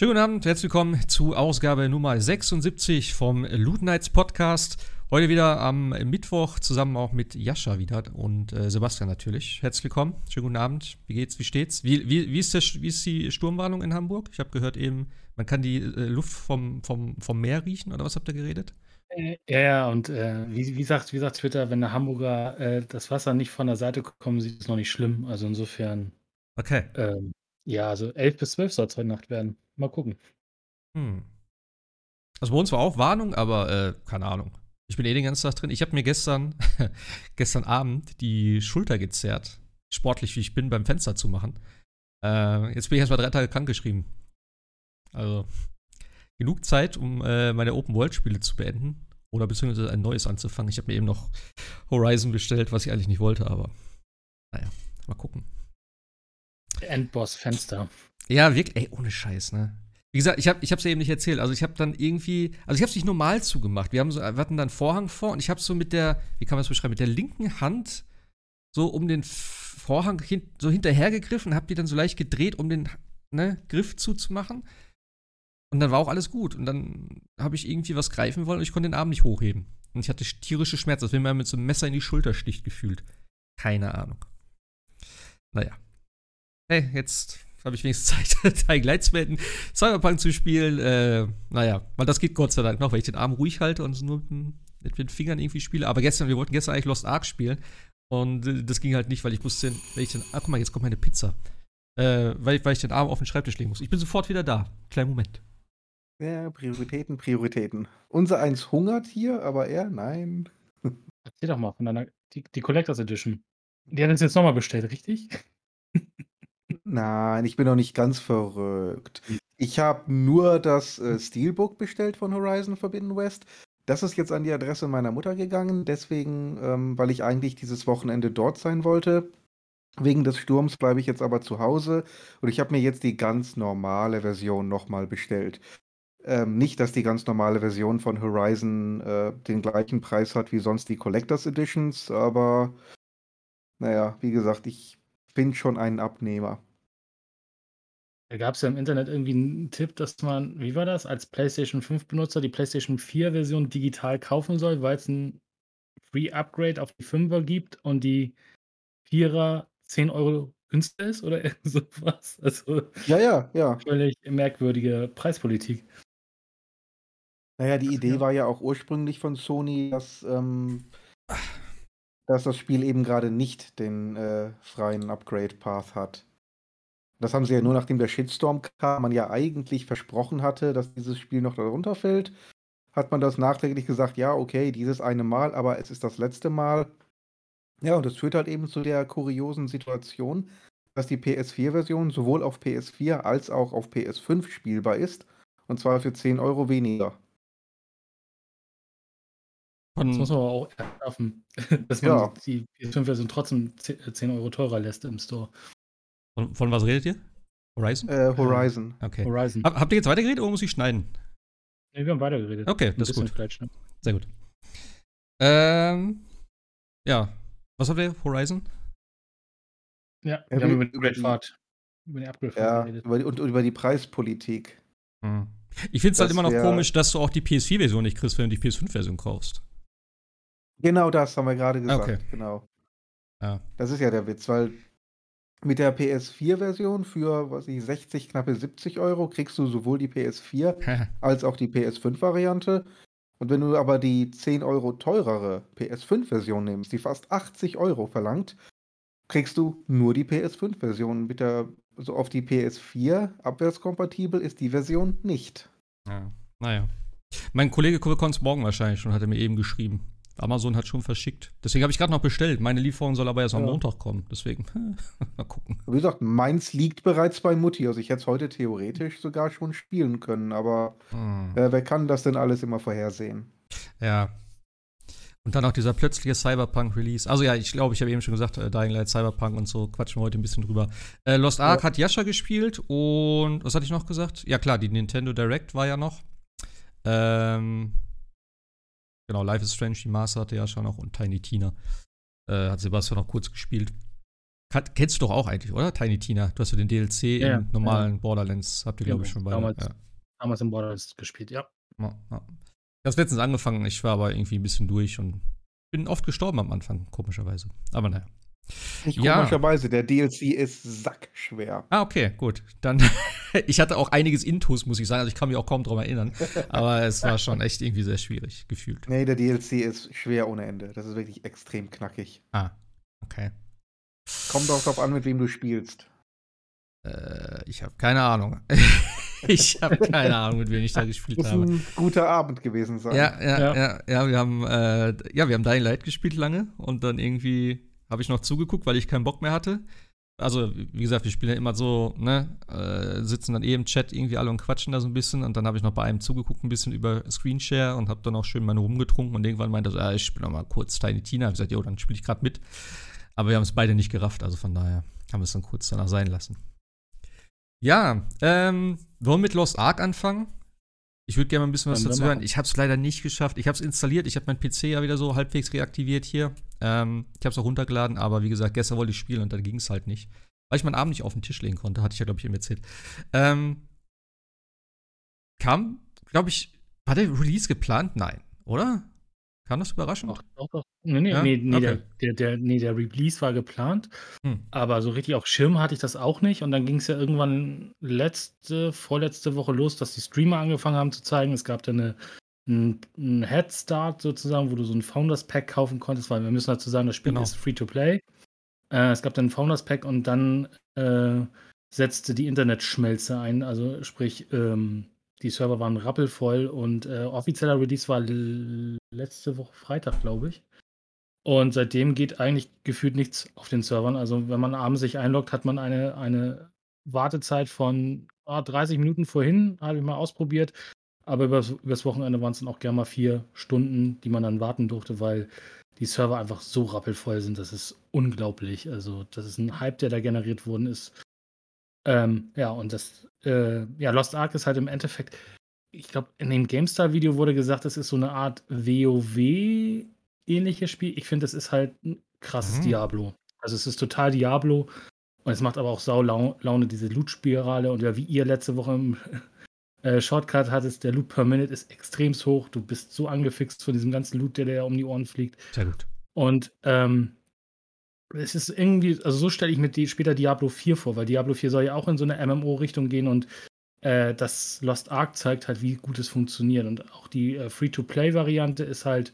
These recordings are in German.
Schönen guten Abend, herzlich willkommen zu Ausgabe Nummer 76 vom Loot Nights Podcast. Heute wieder am Mittwoch zusammen auch mit Jascha wieder und äh, Sebastian natürlich. Herzlich willkommen, schönen guten Abend. Wie geht's, wie steht's? Wie, wie, wie, ist, der, wie ist die Sturmwarnung in Hamburg? Ich habe gehört eben, man kann die äh, Luft vom, vom, vom Meer riechen oder was habt ihr geredet? Äh, ja, ja, und äh, wie, wie, sagt, wie sagt Twitter, wenn der Hamburger äh, das Wasser nicht von der Seite kommt, sieht es noch nicht schlimm. Also insofern. Okay. Ähm, ja, also 11 bis 12 soll es heute Nacht werden. Mal gucken. Hm. Also bei uns war auch Warnung, aber äh, keine Ahnung. Ich bin eh den ganzen Tag drin. Ich habe mir gestern, gestern Abend die Schulter gezerrt. Sportlich wie ich bin, beim Fenster zu machen. Äh, jetzt bin ich erst mal drei Tage krankgeschrieben. Also genug Zeit, um äh, meine Open World Spiele zu beenden. Oder beziehungsweise ein neues anzufangen. Ich habe mir eben noch Horizon bestellt, was ich eigentlich nicht wollte, aber naja, mal gucken. Endboss-Fenster. Ja, wirklich, ey, ohne Scheiß, ne? Wie gesagt, ich habe ich hab's ja eben nicht erzählt. Also ich habe dann irgendwie, also ich habe es nicht normal zugemacht. Wir, haben so, wir hatten dann Vorhang vor und ich habe so mit der, wie kann man das beschreiben, mit der linken Hand so um den Vorhang hin, so hinterhergegriffen, habe die dann so leicht gedreht, um den ne, Griff zuzumachen. Und dann war auch alles gut. Und dann habe ich irgendwie was greifen wollen und ich konnte den Arm nicht hochheben. Und ich hatte tierische Schmerzen, als wenn man mit so einem Messer in die Schulter sticht gefühlt. Keine Ahnung. Naja. Hey, jetzt habe ich wenigstens Zeit, Dying Light zu beenden, Cyberpunk zu spielen. Äh, naja, weil das geht Gott sei Dank noch, weil ich den Arm ruhig halte und nur mit den Fingern irgendwie spiele. Aber gestern, wir wollten gestern eigentlich Lost Ark spielen. Und äh, das ging halt nicht, weil ich musste, weil ich den, ah, guck mal, jetzt kommt meine Pizza. Äh, weil, weil ich den Arm auf den Schreibtisch legen muss. Ich bin sofort wieder da. Kleinen Moment. Ja, Prioritäten, Prioritäten. Unser eins hungert hier, aber er, nein. Erzähl doch mal von deiner, die, die Collectors Edition. Die hat es jetzt nochmal bestellt, richtig? Nein, ich bin noch nicht ganz verrückt. Ich habe nur das äh, Steelbook bestellt von Horizon Forbidden West. Das ist jetzt an die Adresse meiner Mutter gegangen, deswegen, ähm, weil ich eigentlich dieses Wochenende dort sein wollte. Wegen des Sturms bleibe ich jetzt aber zu Hause und ich habe mir jetzt die ganz normale Version nochmal bestellt. Ähm, nicht, dass die ganz normale Version von Horizon äh, den gleichen Preis hat wie sonst die Collectors Editions, aber naja, wie gesagt, ich finde schon einen Abnehmer. Da gab es ja im Internet irgendwie einen Tipp, dass man, wie war das, als PlayStation 5-Benutzer die PlayStation 4-Version digital kaufen soll, weil es ein Free Upgrade auf die 5er gibt und die 4er 10 Euro günstiger ist oder irgend sowas. Also ja, ja, ja. Völlig merkwürdige Preispolitik. Naja, die Idee ja. war ja auch ursprünglich von Sony, dass, ähm, dass das Spiel eben gerade nicht den äh, freien Upgrade-Path hat. Das haben sie ja nur nachdem der Shitstorm kam, man ja eigentlich versprochen hatte, dass dieses Spiel noch darunter fällt, hat man das nachträglich gesagt, ja, okay, dieses eine Mal, aber es ist das letzte Mal. Ja, und das führt halt eben zu der kuriosen Situation, dass die PS4-Version sowohl auf PS4 als auch auf PS5 spielbar ist, und zwar für 10 Euro weniger. Das muss man aber auch schaffen, dass man ja. die PS5-Version trotzdem 10 Euro teurer lässt im Store. Von, von was redet ihr? Horizon? Äh, Horizon. Okay. Horizon. Hab, habt ihr jetzt weitergeredet oder muss ich schneiden? Nee, wir haben weitergeredet. Okay, das ist gut. Sehr gut. Ähm, ja. Was habt ihr? Horizon? Ja, wir ja, haben über die Upgrade-Fahrt. Über die Upgrade-Fahrt ja, geredet. Über die, und über die Preispolitik. Hm. Ich finde es halt immer noch komisch, dass du auch die PS4-Version nicht kriegst, wenn du die PS5-Version kaufst. Genau das haben wir gerade gesagt. Okay. Genau. Ja. Das ist ja der Witz, weil mit der PS4-Version für, was ich, 60, knappe 70 Euro kriegst du sowohl die PS4 als auch die PS5-Variante. Und wenn du aber die 10 Euro teurere PS5-Version nimmst, die fast 80 Euro verlangt, kriegst du nur die PS5-Version. Mit der, also auf die PS4 abwärtskompatibel ist die Version nicht. Ja, naja. Mein Kollege es morgen wahrscheinlich schon, hat er mir eben geschrieben. Amazon hat schon verschickt. Deswegen habe ich gerade noch bestellt. Meine Lieferung soll aber erst ja. am Montag kommen. Deswegen, mal gucken. Wie gesagt, meins liegt bereits bei Mutti. Also ich hätte es heute theoretisch sogar schon spielen können. Aber hm. äh, wer kann das denn alles immer vorhersehen? Ja. Und dann auch dieser plötzliche Cyberpunk-Release. Also ja, ich glaube, ich habe eben schon gesagt, äh, Dying Light, Cyberpunk und so, quatschen wir heute ein bisschen drüber. Äh, Lost Ark ja. hat Yasha gespielt und was hatte ich noch gesagt? Ja klar, die Nintendo Direct war ja noch. Ähm, Genau, Life is Strange, die Master hatte ja schon noch und Tiny Tina. Äh, hat Sebastian noch kurz gespielt. Kann, kennst du doch auch eigentlich, oder? Tiny Tina. Du hast ja den DLC Ja, im normalen Borderlands, habt ihr, glaube ich, schon beide. Damals. Ja. Damals im Borderlands gespielt, ja. Ja, ja. Ich habe letztens angefangen, ich war aber irgendwie ein bisschen durch und bin oft gestorben am Anfang, komischerweise. Aber naja. Nicht Ja. komischerweise, der DLC ist sackschwer. Ah, okay, gut. Dann, ich hatte auch einiges Intus, muss ich sagen. Also ich kann mich auch kaum dran erinnern. Aber es war schon echt irgendwie sehr schwierig, gefühlt. Nee, der DLC ist schwer ohne Ende. Das ist wirklich extrem knackig. Ah, okay. Kommt auch darauf an, mit wem du spielst. Äh, ich habe keine Ahnung. ich habe keine Ahnung, mit wem ich da gespielt Muss habe. ein guter Abend gewesen sein. Ja, ja, ja, Ja. ja, wir haben, äh, ja, wir haben Dying Light gespielt lange und dann irgendwie habe ich noch zugeguckt, weil ich keinen Bock mehr hatte. Also, wie gesagt, wir spielen ja immer so, ne, äh, sitzen dann eh im Chat irgendwie alle und quatschen da so ein bisschen und dann habe ich noch bei einem zugeguckt, ein bisschen über Screenshare und habe dann auch schön meine rumgetrunken und irgendwann meinte er so, ja, ich spiele noch mal kurz Tiny Tina. Hab ich gesagt, jo, dann spiele ich gerade mit. Aber wir haben es beide nicht gerafft, also von daher haben wir es dann kurz danach sein lassen. Ja, ähm, wollen wir mit Lost Ark anfangen? Ich würde gerne mal ein bisschen was dazu hören. Ich habe es leider nicht geschafft. Ich habe es installiert. Ich habe meinen PC ja wieder so halbwegs reaktiviert hier. Ähm, ich habe es auch runtergeladen, aber wie gesagt, gestern wollte ich spielen und dann ging es halt nicht. Weil ich meinen Arm nicht auf den Tisch legen konnte, hatte ich ja, glaube ich, eben erzählt. Ähm, kam, glaube ich, war der Release geplant? Nein, oder? Kam das überraschend? Doch, doch, doch. Nee, nee, Ja? nee, nee, Okay. der, der, der, nee, der Release war geplant, Hm. aber so richtig auf Schirm hatte ich das auch nicht. Und dann ging es ja irgendwann letzte, vorletzte Woche los, dass die Streamer angefangen haben zu zeigen. Es gab dann eine, ein, ein Head Start sozusagen, wo du so ein Founders Pack kaufen konntest, weil wir müssen dazu sagen, das Spiel Genau. ist free to play. Äh, es gab dann ein Founders Pack und dann äh, setzte die Internetschmelze ein. Also sprich, ähm, die Server waren rappelvoll und äh, offizieller Release war letzte Woche Freitag, glaube ich. Und seitdem geht eigentlich gefühlt nichts auf den Servern. Also wenn man abends sich einloggt, hat man eine, eine Wartezeit von ah, 30 Minuten vorhin, habe ich mal ausprobiert. Aber übers, übers Wochenende waren es dann auch gerne mal vier Stunden, die man dann warten durfte, weil die Server einfach so rappelvoll sind. Das ist unglaublich. Also das ist ein Hype, der da generiert worden ist. Ähm, ja, und das, äh, ja, Lost Ark ist halt im Endeffekt, ich glaube, in dem GameStar-Video wurde gesagt, das ist so eine Art WoW-ähnliches Spiel. Ich finde, das ist halt ein krasses Mhm. Diablo. Also es ist total Diablo und es macht aber auch sau Lau- Laune, diese Loot-Spirale. Und ja, wie ihr letzte Woche im äh, Shortcut hattest, der Loot per Minute ist extrem hoch. Du bist so angefixt von diesem ganzen Loot, der dir um die Ohren fliegt. Sehr gut. Und ähm, es ist irgendwie, also so stelle ich mir die, später Diablo 4 vor, weil Diablo 4 soll ja auch in so eine MMO-Richtung gehen und äh, das Lost Ark zeigt halt, wie gut es funktioniert. Und auch die äh, Free-to-Play-Variante ist halt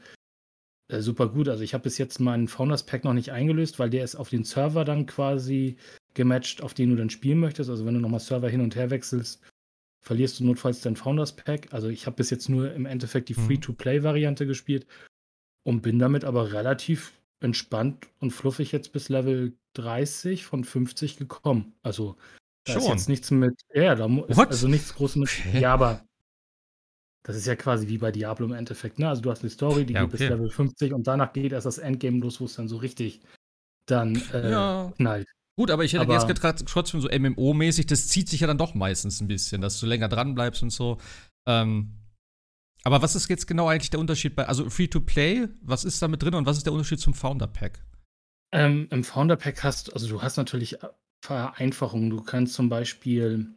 äh, super gut. Also ich habe bis jetzt meinen Founders Pack noch nicht eingelöst, weil der ist auf den Server dann quasi gematcht, auf den du dann spielen möchtest. Also wenn du nochmal Server hin und her wechselst, verlierst du notfalls dein Founders Pack. Also ich habe bis jetzt nur im Endeffekt die Mhm. Free-to-Play-Variante gespielt und bin damit aber relativ entspannt und fluffig jetzt bis Level 30 von 50 gekommen. Also da ist Schon? jetzt nichts mit, ja, da ist What? also nichts groß mit, Okay. ja, aber das ist ja quasi wie bei Diablo im Endeffekt, ne? Also du hast eine Story, die Ja, geht bis. Level 50 und danach geht erst das Endgame los, wo es dann so richtig dann äh, Ja. knallt. Gut, aber ich hätte Aber- jetzt gedacht, trotzdem so MMO-mäßig, das zieht sich ja dann doch meistens ein bisschen, dass du länger dran bleibst und so. Ähm, aber was ist jetzt genau eigentlich der Unterschied bei, also Free-to-Play, was ist da mit drin und was ist der Unterschied zum Founder-Pack? Ähm, Im Founder Pack hast, also du hast natürlich äh, Vereinfachungen. Du kannst zum Beispiel,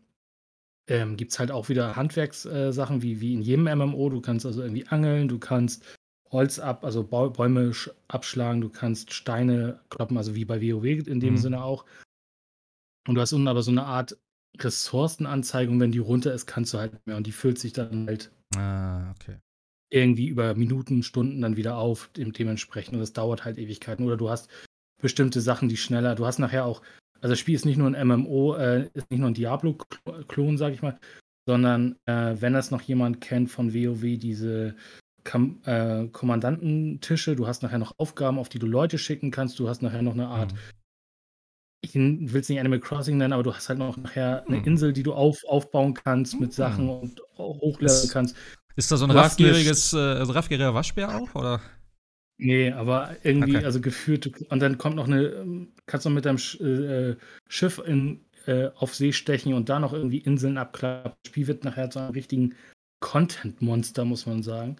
ähm, gibt es halt auch wieder Handwerkssachen, äh, wie, wie in jedem MMO. Du kannst also irgendwie angeln, du kannst Holz ab, also Bäume sch- abschlagen, du kannst Steine kloppen, also wie bei WoW in dem Mhm. Sinne auch. Und du hast unten aber so eine Art Ressourcenanzeige und wenn die runter ist, kannst du halt mehr. Und die füllt sich dann halt Ah, okay. irgendwie über Minuten, Stunden dann wieder auf, dem, dementsprechend. Und das dauert halt Ewigkeiten. Oder du hast bestimmte Sachen, die schneller. Du hast nachher auch, also das Spiel ist nicht nur ein MMO, äh, ist nicht nur ein Diablo-Klon, sag ich mal, sondern äh, wenn das noch jemand kennt von WoW, diese Kam äh, Kommandantentische, du hast nachher noch Aufgaben, auf die du Leute schicken kannst, du hast nachher noch eine Art Mhm. Ich will es nicht Animal Crossing nennen, aber du hast halt noch nachher eine Hm. Insel, die du auf, aufbauen kannst mit Sachen Hm. und Das- kannst. Ist da so ein raffgieriges, äh, also raffgieriger Waschbär auch, oder? Nee, aber irgendwie, Okay. also gefühlt, du- und dann kommt noch eine, ähm, kannst du mit deinem Sch äh, Schiff in, äh, auf See stechen und da noch irgendwie Inseln abklappen. Das Spiel wird nachher zu einem richtigen Content-Monster, muss man sagen.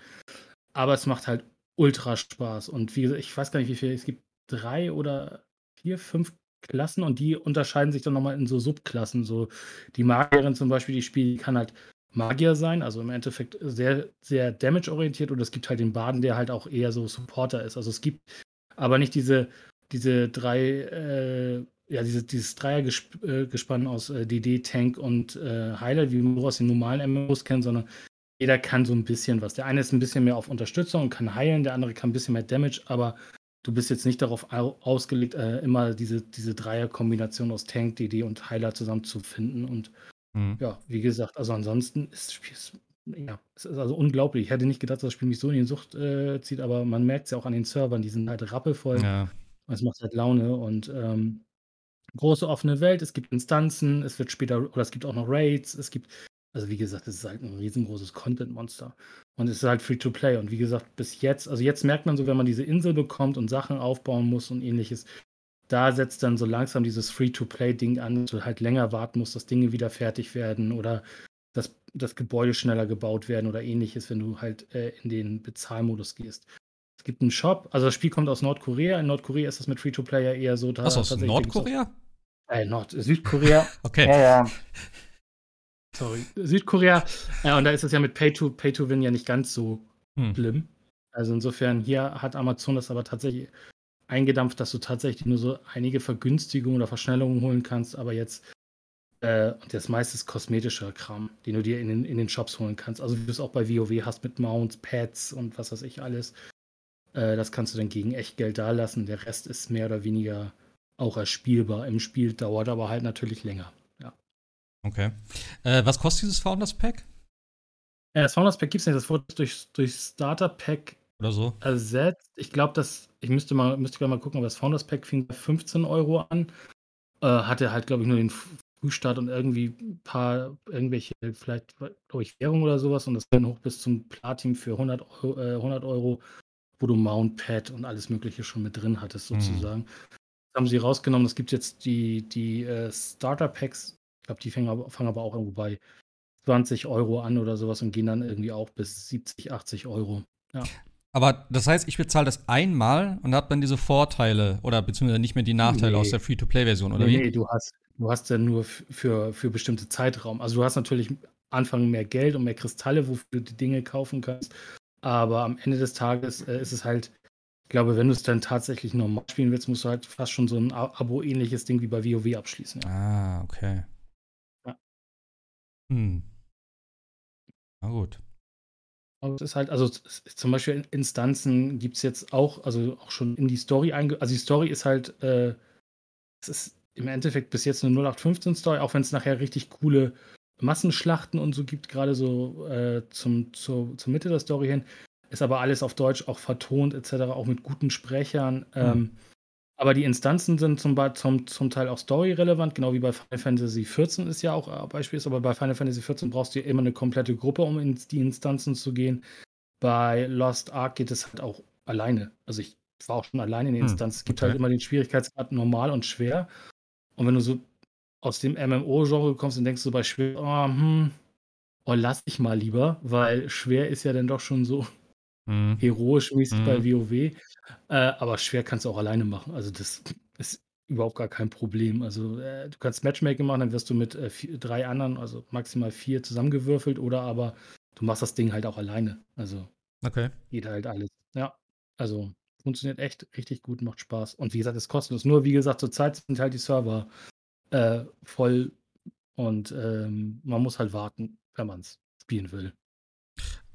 Aber es macht halt ultra Spaß. Und wie gesagt, ich weiß gar nicht, wie viel, es gibt drei oder vier, fünf Klassen und die unterscheiden sich dann nochmal in so Subklassen. So die Magierin zum Beispiel, die spielt, kann halt Magier sein, also im Endeffekt sehr, sehr damage-orientiert und es gibt halt den Baden, der halt auch eher so Supporter ist. Also es gibt aber nicht diese, diese drei, äh, ja, diese, dieses Dreiergespann äh, aus äh, DD, Tank und äh, Heiler, wie nur aus den normalen MMOs kennt, sondern jeder kann so ein bisschen was. Der eine ist ein bisschen mehr auf Unterstützung und kann heilen, der andere kann ein bisschen mehr Damage, aber du bist jetzt nicht darauf ausgelegt, äh, immer diese, diese Dreierkombination aus Tank, DD und Heiler zusammenzufinden. Und mhm. ja, wie gesagt, also ansonsten ist das Spiel ja, es ist also unglaublich. Ich hätte nicht gedacht, dass das Spiel mich so in die Sucht äh, zieht, aber man merkt es ja auch an den Servern, die sind halt rappelvoll. Ja. Es macht halt Laune und ähm, große offene Welt, es gibt Instanzen, es wird später, oder es gibt auch noch Raids, es gibt, also wie gesagt, es ist halt ein riesengroßes Content-Monster. Und es ist halt free to play. Und wie gesagt, bis jetzt, also jetzt merkt man so, wenn man diese Insel bekommt und Sachen aufbauen muss und ähnliches, da setzt dann so langsam dieses Free-to-Play-Ding an, dass du halt länger warten musst, dass Dinge wieder fertig werden oder dass das Gebäude schneller gebaut werden oder ähnliches, wenn du halt äh, in den Bezahlmodus gehst. Es gibt einen Shop, also das Spiel kommt aus Nordkorea. In Nordkorea ist das mit Free-to-Play ja eher so. Was aus Nordkorea? Äh, Nord Südkorea. okay. Ja, ja. Sorry. Südkorea. Ja, und da ist es ja mit Pay-to-Win Pay to ja nicht ganz so hm. schlimm. Also insofern, hier hat Amazon das aber tatsächlich eingedampft, dass du tatsächlich nur so einige Vergünstigungen oder Verschnellungen holen kannst, aber jetzt äh, und das meiste ist kosmetischer Kram, den du dir in den, in den Shops holen kannst. Also wie du es auch bei WoW hast mit Mounts, Pads und was weiß ich alles. Äh, das kannst du dann gegen Echtgeld da lassen. Der Rest ist mehr oder weniger auch erspielbar im Spiel, dauert aber halt natürlich länger. Okay. Äh, was kostet dieses Founders Pack? Ja, das Founders Pack gibt es nicht. Das wurde durch, durch Starter Pack oder so ersetzt. Ich glaube, dass ich müsste mal müsste mal gucken, aber das Founders Pack fing bei 15 Euro an. Äh, hatte halt, glaube ich, nur den Frühstart und irgendwie ein paar, irgendwelche, vielleicht, glaube ich, Währung oder sowas und das dann hoch bis zum Platin für 100 Euro, äh, 100 Euro, wo du Mountpad und alles Mögliche schon mit drin hattest, mhm. sozusagen. Mhm. Das haben sie rausgenommen. Es gibt jetzt die, die äh, Starter-Packs, ich glaube, die fangen aber, fangen aber auch irgendwo bei 20 Euro an oder sowas und gehen dann irgendwie auch bis 70, 80 Euro. Ja. Aber das heißt, ich bezahle das einmal und habe dann diese Vorteile oder beziehungsweise nicht mehr die Nachteile nee. aus der Free-to-Play-Version, oder nee, wie? Nee, du hast, du hast ja nur für, für bestimmte Zeitraum. Also du hast natürlich Anfang mehr Geld und mehr Kristalle, wofür du die Dinge kaufen kannst. Aber am Ende des Tages äh, ist es halt, ich glaube, wenn du es dann tatsächlich normal spielen willst, musst du halt fast schon so ein Abo-ähnliches Ding wie bei WoW abschließen. Ja. Ah, okay. Hm. Na gut. Aber es ist halt, also zum Beispiel Instanzen gibt es jetzt auch, also auch schon in die Story einge. Also die Story ist halt, äh, es ist im Endeffekt bis jetzt eine 0815-Story, auch wenn es nachher richtig coole Massenschlachten und so gibt, gerade so äh, zum, zur, zur Mitte der Story hin. Ist aber alles auf Deutsch auch vertont, etc., auch mit guten Sprechern. Mhm. Ähm, aber die Instanzen sind zum, zum, zum Teil auch story-relevant, genau wie bei Final Fantasy XIV ist ja auch ein Beispiel. Aber bei Final Fantasy XIV brauchst du ja immer eine komplette Gruppe, um in die Instanzen zu gehen. Bei Lost Ark geht es halt auch alleine. Also ich war auch schon alleine in den hm, Instanzen. Es gibt halt okay. halt immer den Schwierigkeitsgrad normal und schwer. Und wenn du so aus dem MMO-Genre kommst, dann denkst du bei schwer, oh, hm, oh, lass ich mal lieber, weil schwer ist ja dann doch schon so mhm. heroisch mäßig mhm. bei WoW. Äh, aber schwer kannst du auch alleine machen. Also das ist überhaupt gar kein Problem. Also äh, du kannst Matchmaking machen, dann wirst du mit äh, vier, drei anderen, also maximal vier zusammengewürfelt oder aber du machst das Ding halt auch alleine. Also okay. geht halt alles. Ja, also funktioniert echt richtig gut, macht Spaß. Und wie gesagt, ist kostenlos. Nur wie gesagt, zurzeit sind halt die Server äh, voll und ähm, man muss halt warten, wenn man es spielen will.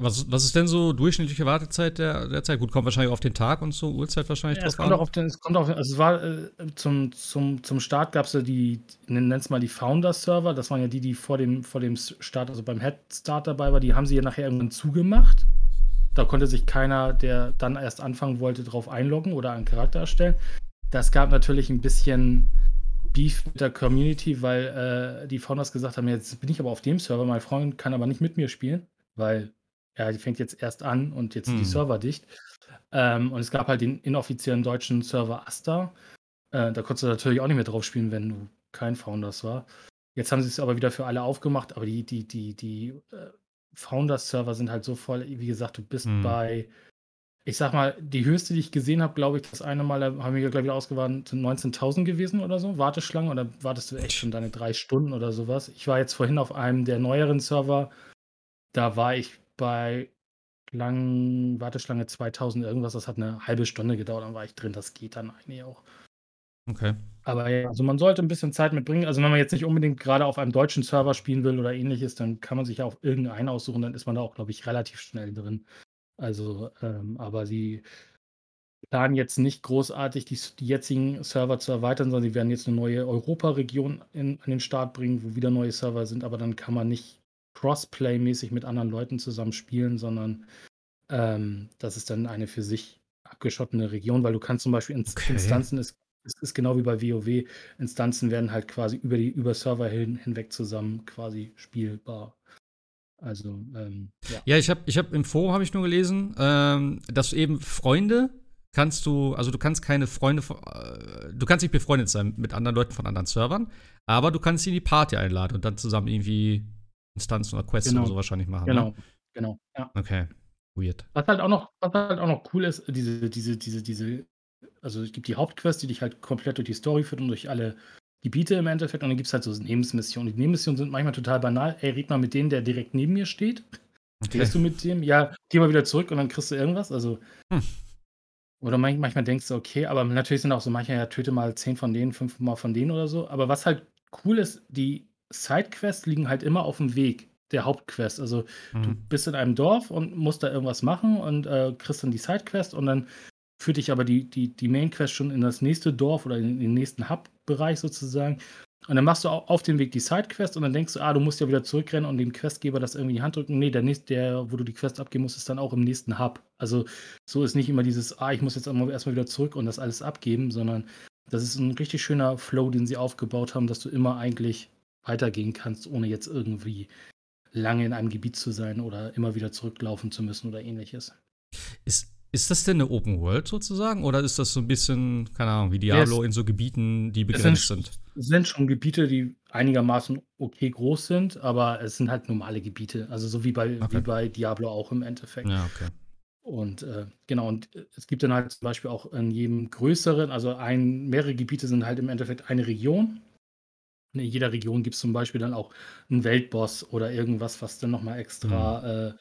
Was, was ist denn so durchschnittliche Wartezeit der, der Zeit? Gut, kommt wahrscheinlich auf den Tag und so, Uhrzeit wahrscheinlich ja, es kommt an. Auch auf den, es kommt auf, also es war äh, zum, zum, zum Start gab es ja die, nennen es mal die Founder-Server, das waren ja die, die vor dem, vor dem Start, also beim Head-Start dabei war, die haben sie ja nachher irgendwann zugemacht. Da konnte sich keiner, der dann erst anfangen wollte, drauf einloggen oder einen Charakter erstellen. Das gab natürlich ein bisschen Beef mit der Community, weil äh, die Founders gesagt haben, jetzt bin ich aber auf dem Server, mein Freund kann aber nicht mit mir spielen, weil ja, die fängt jetzt erst an und jetzt sind die hm. Server dicht. Ähm, und es gab halt den inoffiziellen deutschen Server Asta. Äh, da konntest du natürlich auch nicht mehr drauf spielen, wenn du kein Founders war. Jetzt haben sie es aber wieder für alle aufgemacht, aber die, die, die, die äh, Founders-Server sind halt so voll, wie gesagt, du bist hm. bei ich sag mal, die höchste, die ich gesehen habe, glaube ich, das eine Mal, da haben wir, glaube ich, ausgewartet, sind 19.000 gewesen oder so, Warteschlange. Oder wartest du echt schon deine drei Stunden oder sowas? Ich war jetzt vorhin auf einem der neueren Server, da war ich bei langen Warteschlange 2000 irgendwas, das hat eine halbe Stunde gedauert, dann war ich drin, das geht dann eigentlich auch. Okay. Aber ja, also man sollte ein bisschen Zeit mitbringen. Also wenn man jetzt nicht unbedingt gerade auf einem deutschen Server spielen will oder ähnliches, dann kann man sich ja auch irgendeinen aussuchen, dann ist man da auch, glaube ich, relativ schnell drin. Also, ähm, aber sie planen jetzt nicht großartig, die, die jetzigen Server zu erweitern, sondern sie werden jetzt eine neue Europaregion an den Start bringen, wo wieder neue Server sind, aber dann kann man nicht Crossplay-mäßig mit anderen Leuten zusammen spielen, sondern ähm, das ist dann eine für sich abgeschottene Region, weil du kannst zum Beispiel Inst Okay. Instanzen, es, es ist genau wie bei WoW, Instanzen werden halt quasi über die über Server hin, hinweg zusammen quasi spielbar. Also, ähm, ja. Ja, ich habe ich hab im Forum habe ich nur gelesen, ähm, dass du eben Freunde kannst du, also du kannst keine Freunde, äh, du kannst nicht befreundet sein mit anderen Leuten von anderen Servern, aber du kannst sie in die Party einladen und dann zusammen irgendwie Instanzen oder Quests Genau. oder so wahrscheinlich machen. Ne? Genau, genau. Ja. Okay. Weird. Was halt auch noch, was halt auch noch cool ist, diese, diese, diese, diese, also es gibt die Hauptquest, die dich halt komplett durch die Story führt und durch alle Gebiete im Endeffekt und dann gibt es halt so Nebenmissionen. Die Nebenmissionen sind manchmal total banal. Ey, red mal mit dem, der direkt neben mir steht. Okay. Redest du mit dem? Ja, geh mal wieder zurück und dann kriegst du irgendwas. Also. Hm. Oder manch, manchmal denkst du, okay, aber natürlich sind auch so manche, ja, töte mal zehn von denen, fünf mal von denen oder so. Aber was halt cool ist, die Sidequests liegen halt immer auf dem Weg der Hauptquest. Also du Mhm. bist in einem Dorf und musst da irgendwas machen und äh, kriegst dann die Sidequest und dann führt dich aber die, die, die Mainquest schon in das nächste Dorf oder in den nächsten Hub-Bereich sozusagen. Und dann machst du au- auf dem Weg die Sidequest und dann denkst du, ah, du musst ja wieder zurückrennen und dem Questgeber das irgendwie in die Hand drücken. Nee, der nächste, der, wo du die Quest abgeben musst, ist dann auch im nächsten Hub. Also so ist nicht immer dieses, ah, ich muss jetzt einmal- erstmal wieder zurück und das alles abgeben, sondern das ist ein richtig schöner Flow, den sie aufgebaut haben, dass du immer eigentlich weitergehen kannst, ohne jetzt irgendwie lange in einem Gebiet zu sein oder immer wieder zurücklaufen zu müssen oder ähnliches. Ist, ist das denn eine Open World sozusagen? Oder ist das so ein bisschen, keine Ahnung, wie Ja, Diablo in so Gebieten, die begrenzt sind, sind? es sind schon Gebiete, die einigermaßen okay groß sind, aber es sind halt normale Gebiete. Also so wie bei, Okay. wie bei Diablo auch im Endeffekt. Ja, okay. Und äh, genau, und äh, es gibt dann halt zum Beispiel auch in jedem größeren, also ein, mehrere Gebiete sind halt im Endeffekt eine Region. Und in jeder Region gibt es zum Beispiel dann auch einen Weltboss oder irgendwas, was dann nochmal extra äh,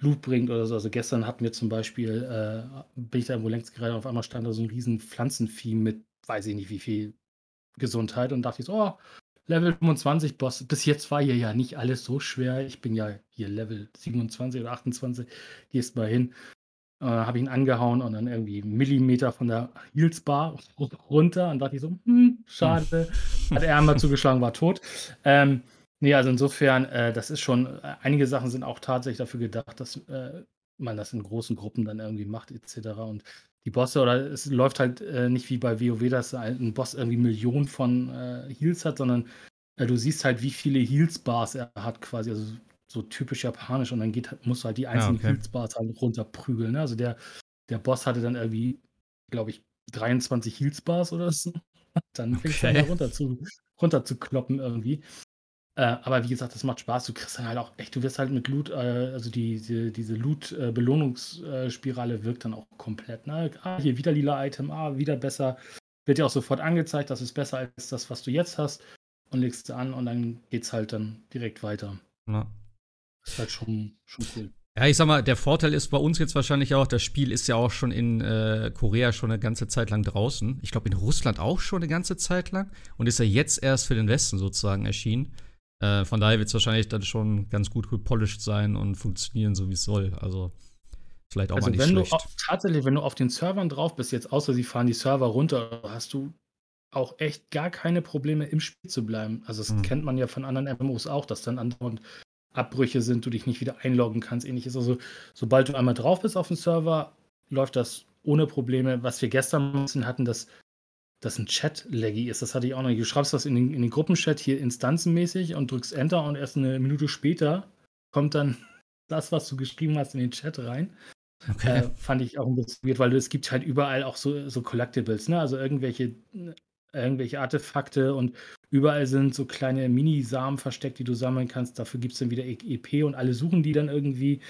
Loot bringt oder so. Also gestern hatten wir zum Beispiel, äh, bin ich da irgendwo längst geredet, auf einmal stand da so ein riesen Pflanzenvieh mit, weiß ich nicht wie viel Gesundheit und dachte ich so, oh, Level 25 Boss. Bis jetzt war hier ja nicht alles so schwer. Ich bin ja hier Level 27 oder 28. Gehst mal hin. Äh, habe ihn angehauen und dann irgendwie einen Millimeter von der Healsbar runter und dachte ich so, hm, schade. Hat er einmal zugeschlagen, war tot. Ähm, nee, also insofern, äh, das ist schon, äh, einige Sachen sind auch tatsächlich dafür gedacht, dass äh, man das in großen Gruppen dann irgendwie macht, etc. Und die Bosse, oder es läuft halt äh, nicht wie bei WoW, dass ein Boss irgendwie Millionen von Heals hat, sondern du siehst halt, wie viele Heals-Bars er hat quasi, also so typisch japanisch und dann geht, musst du halt die einzelnen okay. Heals-Bars halt runterprügeln. Ne? Also der, der Boss hatte dann irgendwie, glaube ich, 23 Heals-Bars oder so. Dann fängst du Okay. da runter zu, runter zu kloppen irgendwie. Äh, aber wie gesagt, das macht Spaß. Du kriegst dann halt auch echt, du wirst halt mit Loot, äh, also die, diese, diese Loot-Belohnungsspirale wirkt dann auch komplett. Ne? Ah, hier wieder lila Item, ah, wieder besser. Wird dir auch sofort angezeigt, das ist besser als das, was du jetzt hast. Und legst du an und dann geht's halt dann direkt weiter. Ja. Ist halt schon, schon cool. Ja, ich sag mal, der Vorteil ist bei uns jetzt wahrscheinlich auch, das Spiel ist ja auch schon in äh, Korea schon eine ganze Zeit lang draußen. Ich glaube in Russland auch schon eine ganze Zeit lang und ist ja jetzt erst für den Westen sozusagen erschienen. Äh, von daher wird es wahrscheinlich dann schon ganz gut gepolished sein und funktionieren, so wie es soll. Also vielleicht auch Also mal nicht wenn du schlecht. auf, tatsächlich, wenn du auf den Servern drauf bist, jetzt außer sie fahren die Server runter, hast du auch echt gar keine Probleme im Spiel zu bleiben. Also das Hm. kennt man ja von anderen MMOs auch, dass dann andauernd Abbrüche sind, du dich nicht wieder einloggen kannst, ähnliches. Also sobald du einmal drauf bist auf dem Server, läuft das ohne Probleme. Was wir gestern hatten, dass das ein Chat-Laggy ist, das hatte ich auch noch nicht. Du schreibst das in den, in den Gruppenchat hier instanzenmäßig und drückst Enter und erst eine Minute später kommt dann das, was du geschrieben hast, in den Chat rein. Okay. Äh, fand ich auch ein bisschen weird, weil es gibt halt überall auch so, so Collectibles, ne? Also irgendwelche, irgendwelche Artefakte und überall sind so kleine Mini-Samen versteckt, die du sammeln kannst. Dafür gibt es dann wieder EP und alle suchen die dann irgendwie.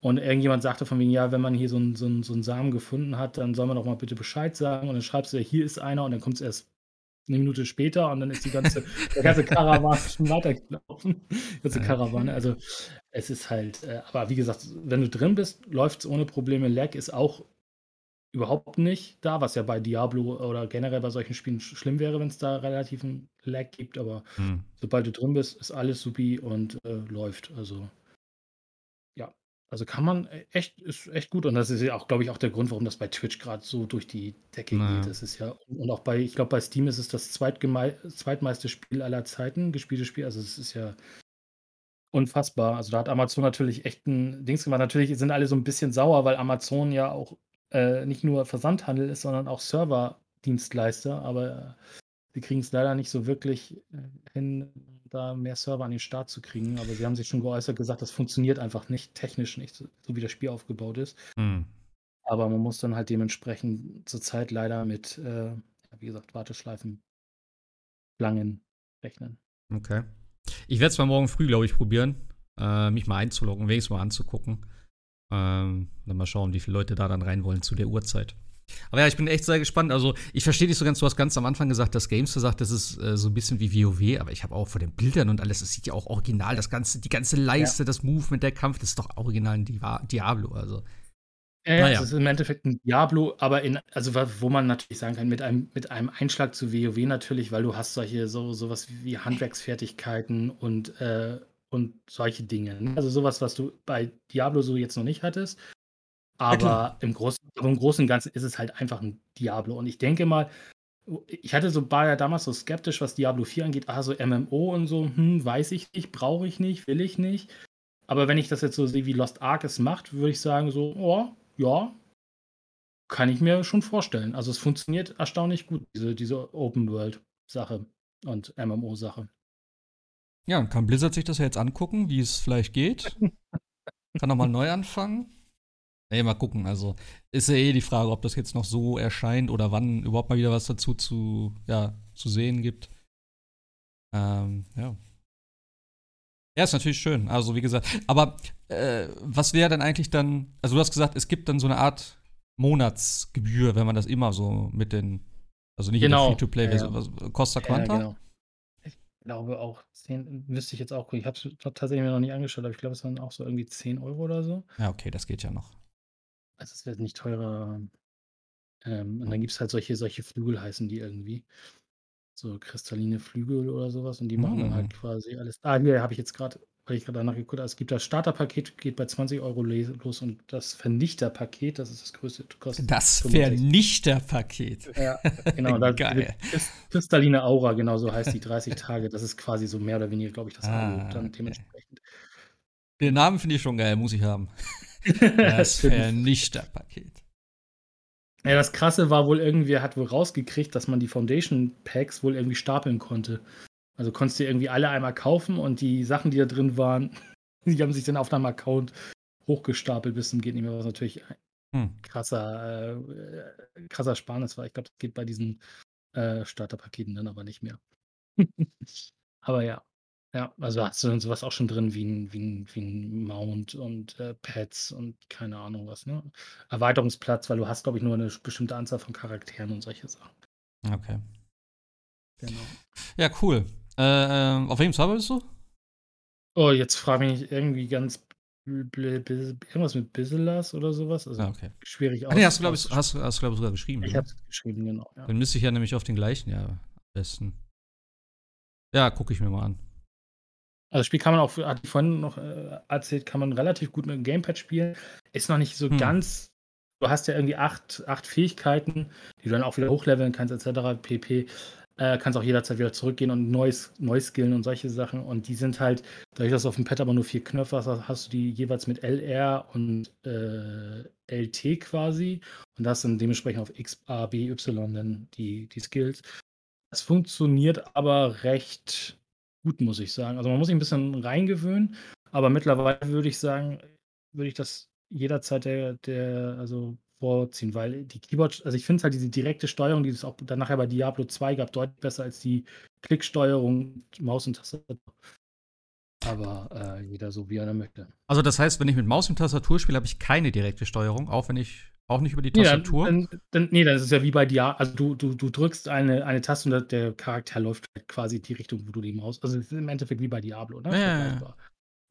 Und irgendjemand sagte von wegen, ja, wenn man hier so einen, so, einen, so einen Samen gefunden hat, dann soll man doch mal bitte Bescheid sagen. Und dann schreibst du, hier ist einer und dann kommt es erst eine Minute später und dann ist die ganze, der ganze Karawan schon weitergelaufen. Die ganze Karawane. Also es ist halt, äh, aber wie gesagt, wenn du drin bist, läuft es ohne Probleme. Lag ist auch überhaupt nicht da, was ja bei Diablo oder generell bei solchen Spielen schlimm wäre, wenn es da relativen Lag gibt. Aber hm. sobald du drin bist, ist alles supi und äh, läuft. Also also kann man e echt ist echt gut und das ist ja auch, glaube ich, auch der Grund, warum das bei Twitch gerade so durch die Decke Na geht. Das ist ja und auch bei ich glaube, bei Steam ist es das zweitmeiste Spiel aller Zeiten, gespieltes Spiel. Also, es ist ja unfassbar. Also, da hat Amazon natürlich echt ein Dings gemacht. Natürlich sind alle so ein bisschen sauer, weil Amazon ja auch, äh, nicht nur Versandhandel ist, sondern auch Serverdienstleister, aber sie kriegen es leider nicht so wirklich, äh, hin da mehr Server an den Start zu kriegen. Aber sie haben sich schon geäußert gesagt, das funktioniert einfach nicht, technisch nicht, so, so wie das Spiel aufgebaut ist. Mhm. Aber man muss dann halt dementsprechend zurzeit leider mit, äh, wie gesagt, Warteschleifen langen rechnen. Okay. Ich werde es mal morgen früh, glaube ich, probieren, äh, mich mal einzuloggen, wenigstens mal anzugucken. Ähm, dann mal schauen, wie viele Leute da dann rein wollen zu der Uhrzeit. Aber ja, ich bin echt sehr gespannt. Also, ich verstehe dich so ganz, du hast ganz am Anfang gesagt, dass Games sagt, das ist äh, so ein bisschen wie WoW, aber ich habe auch vor den Bildern und alles, es sieht ja auch original, das ganze, die ganze Leiste, ja. das Movement, der Kampf, das ist doch original ein Diablo, also. Ja, naja. es ist im Endeffekt ein Diablo, aber in, also wo man natürlich sagen kann, mit einem, mit einem Einschlag zu WoW natürlich, weil du hast solche, so, sowas wie Handwerksfertigkeiten und, äh, und solche Dinge. Ne? Also sowas, was du bei Diablo so jetzt noch nicht hattest. Aber im, Großen, aber im Großen und Ganzen ist es halt einfach ein Diablo. Und ich denke mal, ich hatte so war ja damals so skeptisch, was Diablo 4 angeht. Ah, so MMO und so, hm, weiß ich nicht, brauche ich nicht, will ich nicht. Aber wenn ich das jetzt so sehe, wie Lost Ark es macht, würde ich sagen, so, oh, ja, kann ich mir schon vorstellen. Also es funktioniert erstaunlich gut, diese, diese Open World-Sache und MMO-Sache. Ja, und kann Blizzard sich das ja jetzt angucken, wie es vielleicht geht. kann nochmal neu anfangen. Nee, mal gucken. Also ist ja eh die Frage, ob das jetzt noch so erscheint oder wann überhaupt mal wieder was dazu zu, ja, zu sehen gibt. Ähm, ja. Ja, ist natürlich schön. Also, wie gesagt, aber äh, was wäre denn eigentlich dann, also du hast gesagt, es gibt dann so eine Art Monatsgebühr, wenn man das immer so mit den, also nicht genau. in der Free-to-Play, ja, ja. Costa Quanta? Ja, genau. Ich glaube auch 10, müsste ich jetzt auch gucken. Ich habe es tatsächlich mir noch nicht angeschaut, aber ich glaube, es waren auch so irgendwie 10 Euro oder so. Ja, okay, das geht ja noch. Also, es wird nicht teurer. Ähm, und dann gibt es halt solche solche Flügel heißen die irgendwie. So kristalline Flügel oder sowas und die machen dann halt hm. quasi alles ah, hier habe ich jetzt gerade weil ich gerade danach geguckt habe, es gibt das Starterpaket, geht bei 20 Euro los und das Vernichterpaket, das ist das größte, kostet Das Vernichterpaket. Ja, genau. Da Geil. Kristalline Aura, genau so heißt die 30 Tage. Das ist quasi so mehr oder weniger, glaube ich, das ah, dann dementsprechend. Den Namen finde ich schon geil, muss ich haben. Das Vernichterpaket. Ja, das Krasse war wohl irgendwie, er hat wohl rausgekriegt, dass man die Foundation Packs wohl irgendwie stapeln konnte. Also konntest du irgendwie alle einmal kaufen und die Sachen, die da drin waren, die haben sich dann auf deinem Account hochgestapelt bis zum geht nicht mehr, was natürlich hm. krasser, äh, krasser Sparnis war. Ich glaube, das geht bei diesen äh, Starterpaketen dann aber nicht mehr. aber ja. Ja, also hast du dann sowas auch schon drin wie ein wie 'n wie 'n Mount und, äh, Pads und keine Ahnung was, ne? Erweiterungsplatz, weil du hast, glaube ich, nur eine bestimmte Anzahl von Charakteren und solche Sachen. Okay. Genau. Ja, cool. Äh, ähm, auf welchem Server bist du? Oh, jetzt frage mich irgendwie ganz irgendwas mit Bisselas oder sowas. Also Ah, okay. schwierig Ah, ne, hast du, glaube ich hast hast du, glaube ich, sogar geschrieben, Ich habe es geschrieben, genau, ja. Dann müsste ich ja nämlich auf den gleichen, ja, am besten. Ja, gucke ich mir mal an. Also, das Spiel kann man auch, hatte ich vorhin noch äh, erzählt, kann man relativ gut mit dem Gamepad spielen. Ist noch nicht so hm. ganz. Du hast ja irgendwie acht, acht Fähigkeiten, die du dann auch wieder hochleveln kannst, etc. pp. Äh, kannst auch jederzeit wieder zurückgehen und neu, neu skillen und solche Sachen. Und die sind halt, dadurch, dass du auf dem Pad aber nur vier Knöpfe hast, hast du die jeweils mit LR und äh, LT quasi. Und das sind dementsprechend auf X, A, B, Y dann die, die Skills. Das funktioniert aber recht gut, muss ich sagen. Also man muss sich ein bisschen reingewöhnen, aber mittlerweile würde ich sagen, würde ich das jederzeit der, der, also vorziehen, weil die Keyboard, also ich finde halt diese direkte Steuerung, die es auch dann nachher bei Diablo 2 gab, deutlich besser als die Klicksteuerung, Maus und Tastatur. Aber äh, jeder so, wie er möchte. Also das heißt, wenn ich mit Maus und Tastatur spiele, habe ich keine direkte Steuerung, auch wenn ich auch nicht über die Nee, Tastatur. dann, dann, dann, nee, das ist ja wie bei dir. Also du, du, du drückst eine, eine Taste und der- Charakter läuft halt quasi in die Richtung, wo du die Maus. Also es ist im Endeffekt wie bei Diablo, ne? Ja, ja, ja.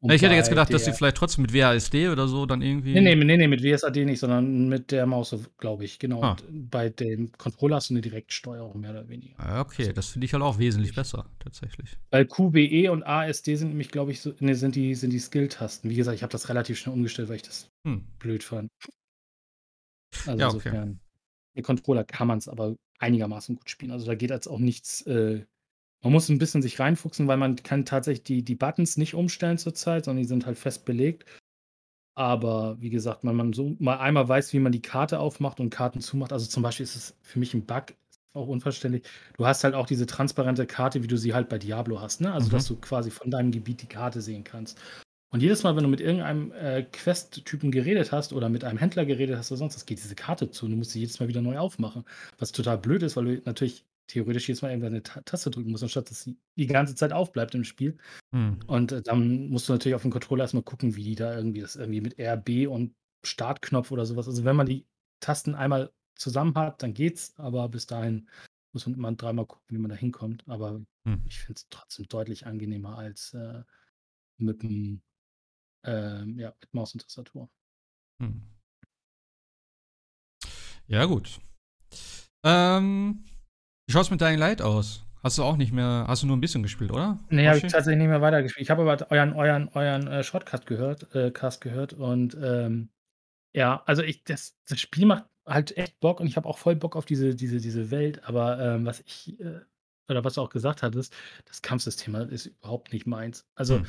Na, ich hätte jetzt gedacht, dass sie vielleicht trotzdem mit WASD oder so dann irgendwie. Nee, nee, nee, nee, mit WSAD nicht, sondern mit der Maus, glaube ich, genau. Ah. Und bei dem Controller hast du eine Direktsteuerung, mehr oder weniger. Ah, okay, das finde ich halt auch wesentlich besser, tatsächlich. Weil QBE und ASD sind nämlich, glaube ich, so, nee, sind die, sind die Skill-Tasten. Wie gesagt, ich habe das relativ schnell umgestellt, weil ich das Hm. blöd fand. Also Ja, okay. insofern, mit Controller kann man es aber einigermaßen gut spielen. Also da geht jetzt auch nichts. Äh, man muss ein bisschen sich reinfuchsen, weil man kann tatsächlich die, die Buttons nicht umstellen zurzeit, sondern die sind halt fest belegt. Aber wie gesagt, wenn man so mal einmal weiß, wie man die Karte aufmacht und Karten zumacht, also zum Beispiel ist es für mich ein Bug, auch unverständlich. Du hast halt auch diese transparente Karte, wie du sie halt bei Diablo hast, ne? Also Mhm. dass du quasi von deinem Gebiet die Karte sehen kannst. Und jedes Mal, wenn du mit irgendeinem äh, Quest-Typen geredet hast oder mit einem Händler geredet hast oder sonst, was, geht diese Karte zu und du musst sie jedes Mal wieder neu aufmachen. Was total blöd ist, weil du natürlich theoretisch jedes Mal irgendeine Ta Taste drücken musst, anstatt dass sie die ganze Zeit aufbleibt im Spiel. Hm. Und äh, dann musst du natürlich auf dem Controller erstmal gucken, wie die da irgendwie das irgendwie mit RB und Startknopf oder sowas. Also wenn man die Tasten einmal zusammen hat, dann geht's, aber bis dahin muss man immer dreimal gucken, wie man da hinkommt. Aber Hm. ich finde es trotzdem deutlich angenehmer als äh, mit dem ähm, ja, mit Maus und Tastatur. Hm. Ja, gut. Ähm, wie schaut's mit Dying Light aus? Hast du auch nicht mehr, hast du nur ein bisschen gespielt, oder? Nee, habe ich tatsächlich nicht mehr weitergespielt. Ich habe aber euren, euren, euren äh, Shortcut gehört, äh, Cast gehört und ähm, ja, also ich, das, das Spiel macht halt echt Bock und ich habe auch voll Bock auf diese, diese, diese Welt, aber ähm, was ich, äh, oder was du auch gesagt hattest, das Kampfsystem ist überhaupt nicht meins. Also Hm.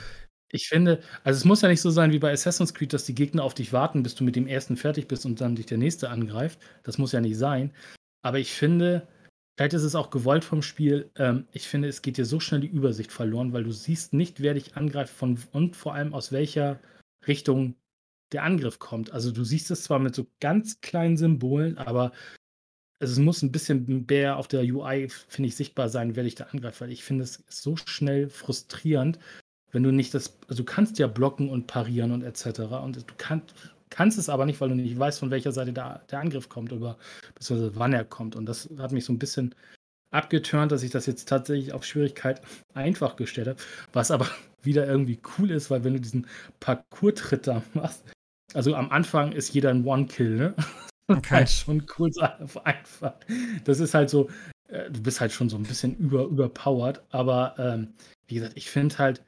ich finde, also es muss ja nicht so sein wie bei Assassin's Creed, dass die Gegner auf dich warten, bis du mit dem ersten fertig bist und dann dich der nächste angreift. Das muss ja nicht sein. Aber ich finde, vielleicht ist es auch gewollt vom Spiel, ähm, ich finde, es geht dir so schnell die Übersicht verloren, weil du siehst nicht, wer dich angreift von, und vor allem aus welcher Richtung der Angriff kommt. Also du siehst es zwar mit so ganz kleinen Symbolen, aber es muss ein bisschen mehr auf der UI, finde ich, sichtbar sein, wer dich da angreift, weil ich finde, es ist so schnell frustrierend, wenn du nicht das, also du kannst ja blocken und parieren und etc. Und du kann, kannst es aber nicht, weil du nicht weißt, von welcher Seite der, der Angriff kommt oder beziehungsweise wann er kommt. Und das hat mich so ein bisschen abgeturnt, dass ich das jetzt tatsächlich auf Schwierigkeit einfach gestellt habe, was aber wieder irgendwie cool ist, weil wenn du diesen Parcours-Tritt da machst, also am Anfang ist jeder ein One-Kill, ne? Das ist Okay. halt schon cool einfach. Das ist halt so, äh, du bist halt schon so ein bisschen über, überpowered, aber ähm, wie gesagt, ich finde halt,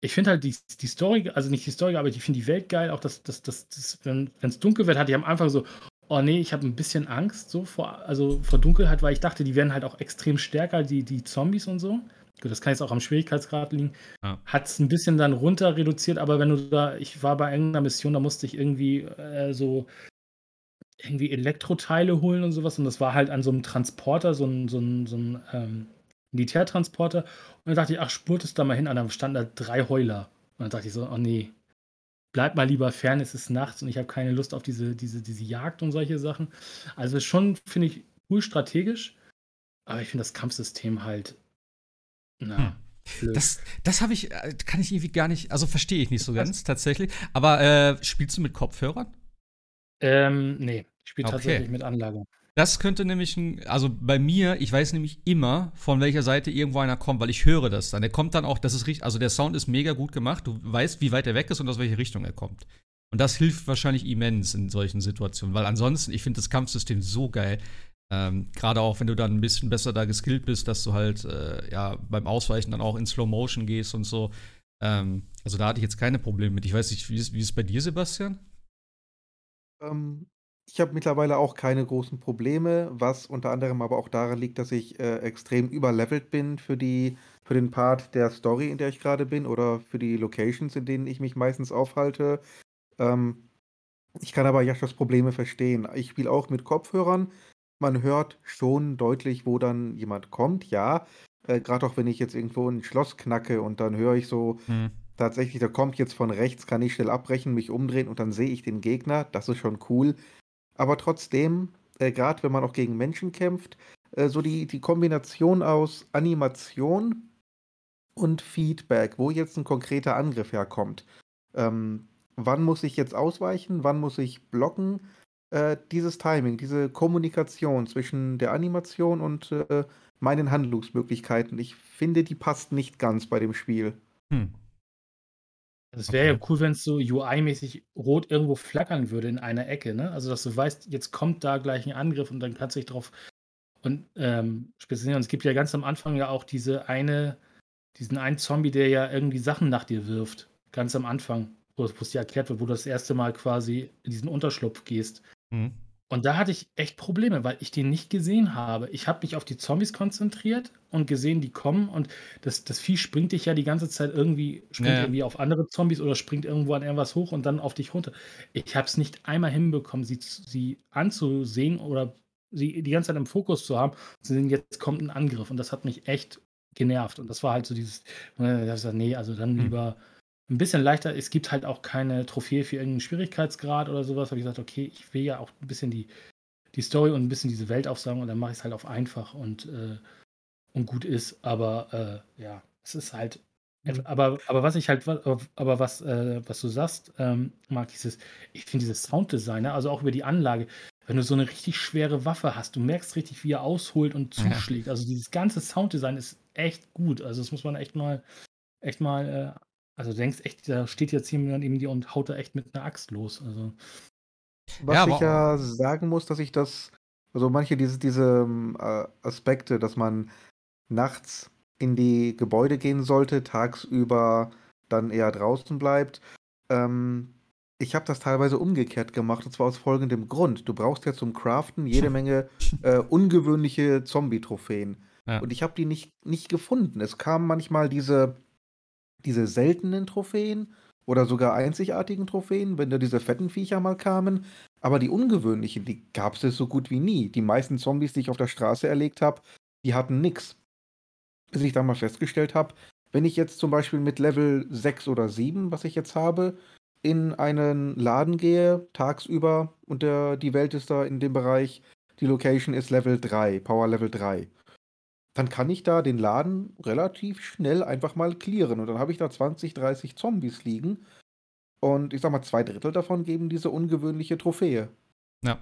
ich finde halt die, die Story, also nicht die Story, aber ich finde die Welt geil, auch das, das, das, das wenn es dunkel wird, hatte ich am Anfang so, oh nee, ich habe ein bisschen Angst so vor, also vor Dunkelheit, weil ich dachte, die werden halt auch extrem stärker, die, die Zombies und so. Gut, das kann jetzt auch am Schwierigkeitsgrad liegen. Ja. Hat es ein bisschen dann runter reduziert, aber wenn du da, ich war bei irgendeiner Mission, da musste ich irgendwie äh, so irgendwie Elektroteile holen und sowas. Und das war halt an so einem Transporter, so ein, so ein, so ein ähm, Militärtransporter. Und dann dachte ich, ach, spurt es da mal hin. Und dann standen da drei Heuler. Und dann dachte ich so, oh nee, bleib mal lieber fern, es ist nachts und ich habe keine Lust auf diese, diese, diese Jagd und solche Sachen. Also schon, finde ich, cool strategisch. Aber ich finde das Kampfsystem halt, na, Hm. Das, das habe ich, äh, kann ich irgendwie gar nicht, also verstehe ich nicht so ganz tatsächlich. Aber äh, spielst du mit Kopfhörern? ähm, nee, ich spiele Okay. tatsächlich mit Anlage. Das könnte nämlich ein, also bei mir, ich weiß nämlich immer, von welcher Seite irgendwo einer kommt, weil ich höre das dann. Der kommt dann auch, das ist richtig, also der Sound ist mega gut gemacht. Du weißt, wie weit er weg ist und aus welche Richtung er kommt. Und das hilft wahrscheinlich immens in solchen Situationen, weil ansonsten, ich finde das Kampfsystem so geil. Ähm, Gerade auch, wenn du dann ein bisschen besser da geskillt bist, dass du halt äh, ja beim Ausweichen dann auch in Slow Motion gehst und so. Ähm, also da hatte ich jetzt keine Probleme mit. Ich weiß nicht, wie ist, wie ist es bei dir, Sebastian? Ähm, ich habe mittlerweile auch keine großen Probleme, was unter anderem aber auch daran liegt, dass ich äh, extrem überlevelt bin für die, für den Part der Story, in der ich gerade bin, oder für die Locations, in denen ich mich meistens aufhalte. Ähm, ich kann aber Jaschas Probleme verstehen. Ich spiele auch mit Kopfhörern. Man hört schon deutlich, wo dann jemand kommt, ja. Äh, Gerade auch wenn ich jetzt irgendwo ein Schloss knacke und dann höre ich so, Hm. tatsächlich, der kommt jetzt von rechts, kann ich schnell abbrechen, mich umdrehen und dann sehe ich den Gegner. Das ist schon cool. Aber trotzdem, äh, gerade wenn man auch gegen Menschen kämpft, äh, so die, die Kombination aus Animation und Feedback, wo jetzt ein konkreter Angriff herkommt. Ähm, wann muss ich jetzt ausweichen, wann muss ich blocken? Äh, dieses Timing, diese Kommunikation zwischen der Animation und äh, meinen Handlungsmöglichkeiten, ich finde, die passt nicht ganz bei dem Spiel. Hm. Es wäre okay. ja cool, wenn es so UI-mäßig rot irgendwo flackern würde in einer Ecke, ne? Also, dass du weißt, jetzt kommt da gleich ein Angriff und dann kannst du dich drauf und ähm, spezialisieren. Und es gibt ja ganz am Anfang ja auch diese eine, diesen einen Zombie, der ja irgendwie Sachen nach dir wirft. Ganz am Anfang, wo es dir erklärt wird, wo du das erste Mal quasi in diesen Unterschlupf gehst. Mhm. Und da hatte ich echt Probleme, weil ich den nicht gesehen habe. Ich habe mich auf die Zombies konzentriert und gesehen, die kommen und das, das Vieh springt dich ja die ganze Zeit irgendwie, springt ja. irgendwie auf andere Zombies oder springt irgendwo an irgendwas hoch und dann auf dich runter. Ich habe es nicht einmal hinbekommen, sie, sie anzusehen oder sie die ganze Zeit im Fokus zu haben und zu sehen, jetzt kommt ein Angriff und das hat mich echt genervt. Und das war halt so dieses, ich gesagt, nee, also dann hm. Ein bisschen leichter. Es gibt halt auch keine Trophäe für irgendeinen Schwierigkeitsgrad oder sowas. Habe ich gesagt, okay, ich will ja auch ein bisschen die, die Story und ein bisschen diese Welt aufsagen und dann mache ich es halt auf einfach und, äh, und gut ist. Aber äh, ja, es ist halt. Mhm. Aber, aber was ich halt, aber was, äh, was du sagst, ähm, Marc, dieses, ich finde dieses Sounddesign, ne, also auch über die Anlage, wenn du so eine richtig schwere Waffe hast, du merkst richtig, wie er ausholt und zuschlägt. Ja. Also dieses ganze Sounddesign ist echt gut. Also das muss man echt mal, echt mal äh, also du denkst echt, da steht jetzt jemand neben dir und haut da echt mit einer Axt los. Also. Was ja, ich ja sagen muss, dass ich das, also manche diese, diese ähm, äh, Aspekte, dass man nachts in die Gebäude gehen sollte, tagsüber dann eher draußen bleibt. Ähm, ich habe das teilweise umgekehrt gemacht und zwar aus folgendem Grund. Du brauchst ja zum Craften jede Menge äh, ungewöhnliche Zombie-Trophäen. Ja. Und ich habe die nicht, nicht gefunden. Es kamen manchmal diese diese seltenen Trophäen oder sogar einzigartigen Trophäen, wenn da diese fetten Viecher mal kamen. Aber die ungewöhnlichen, die gab es so gut wie nie. Die meisten Zombies, die ich auf der Straße erlegt habe, die hatten nichts. Bis ich dann mal festgestellt habe, wenn ich jetzt zum Beispiel mit Level 6 oder 7, was ich jetzt habe, in einen Laden gehe, tagsüber, und der, die Welt ist da in dem Bereich, die Location ist Level 3, Power Level 3 dann kann ich da den Laden relativ schnell einfach mal clearen. Und dann habe ich da 20, 30 Zombies liegen. Und ich sag mal, zwei Drittel davon geben diese ungewöhnliche Trophäe. Ja.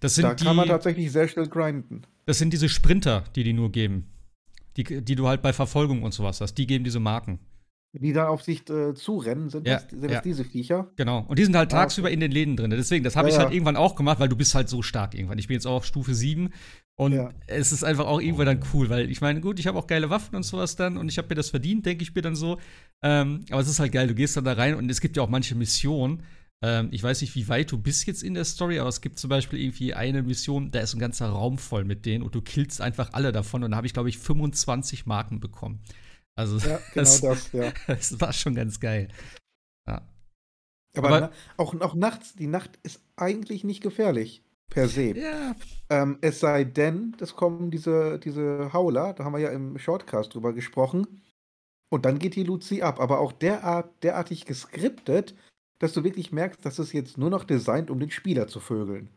Das sind da die, kann man tatsächlich sehr schnell grinden. Das sind diese Sprinter, die die nur geben. Die, die du halt bei Verfolgung und sowas hast. Die geben diese Marken. Die dann auf sich äh, zurennen, sind, ja, das, sind ja. das diese Viecher? Genau. Und die sind halt ah, tagsüber okay. in den Läden drin. Deswegen, das habe ja, ich halt irgendwann auch gemacht, weil du bist halt so stark irgendwann. Ich bin jetzt auch auf Stufe 7 und ja. es ist einfach auch irgendwann dann cool, weil ich meine, gut, ich habe auch geile Waffen und sowas dann und ich habe mir das verdient, denke ich mir dann so. Ähm, aber es ist halt geil, du gehst dann da rein und es gibt ja auch manche Missionen. Ähm, ich weiß nicht, wie weit du bist jetzt in der Story, aber es gibt zum Beispiel irgendwie eine Mission, da ist ein ganzer Raum voll mit denen und du killst einfach alle davon und da habe ich, glaube ich, 25 Marken bekommen. Also, ja, genau das, das, ja. das war schon ganz geil. Ja. Aber, aber auch, auch nachts, die Nacht ist eigentlich nicht gefährlich per se. Ja. Ähm, es sei denn, es kommen diese, diese Hauler, da haben wir ja im Shortcast drüber gesprochen. Und dann geht die Luzi ab. Aber auch derart, derartig geskriptet, dass du wirklich merkst, dass es jetzt nur noch designt, um den Spieler zu vögeln.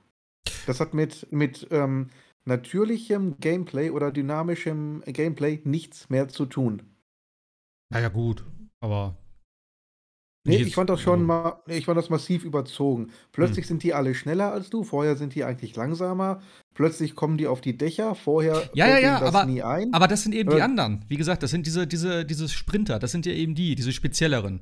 Das hat mit, mit ähm, natürlichem Gameplay oder dynamischem Gameplay nichts mehr zu tun. Naja, gut, aber Nee, ich fand das schon mal, ich fand das massiv überzogen. Plötzlich hm. sind die alle schneller als du, vorher sind die eigentlich langsamer, plötzlich kommen die auf die Dächer, vorher ja, ja, ja, das aber, nie ein. Aber das sind eben äh, die anderen. Wie gesagt, das sind diese, diese, diese Sprinter, das sind ja eben die, diese spezielleren.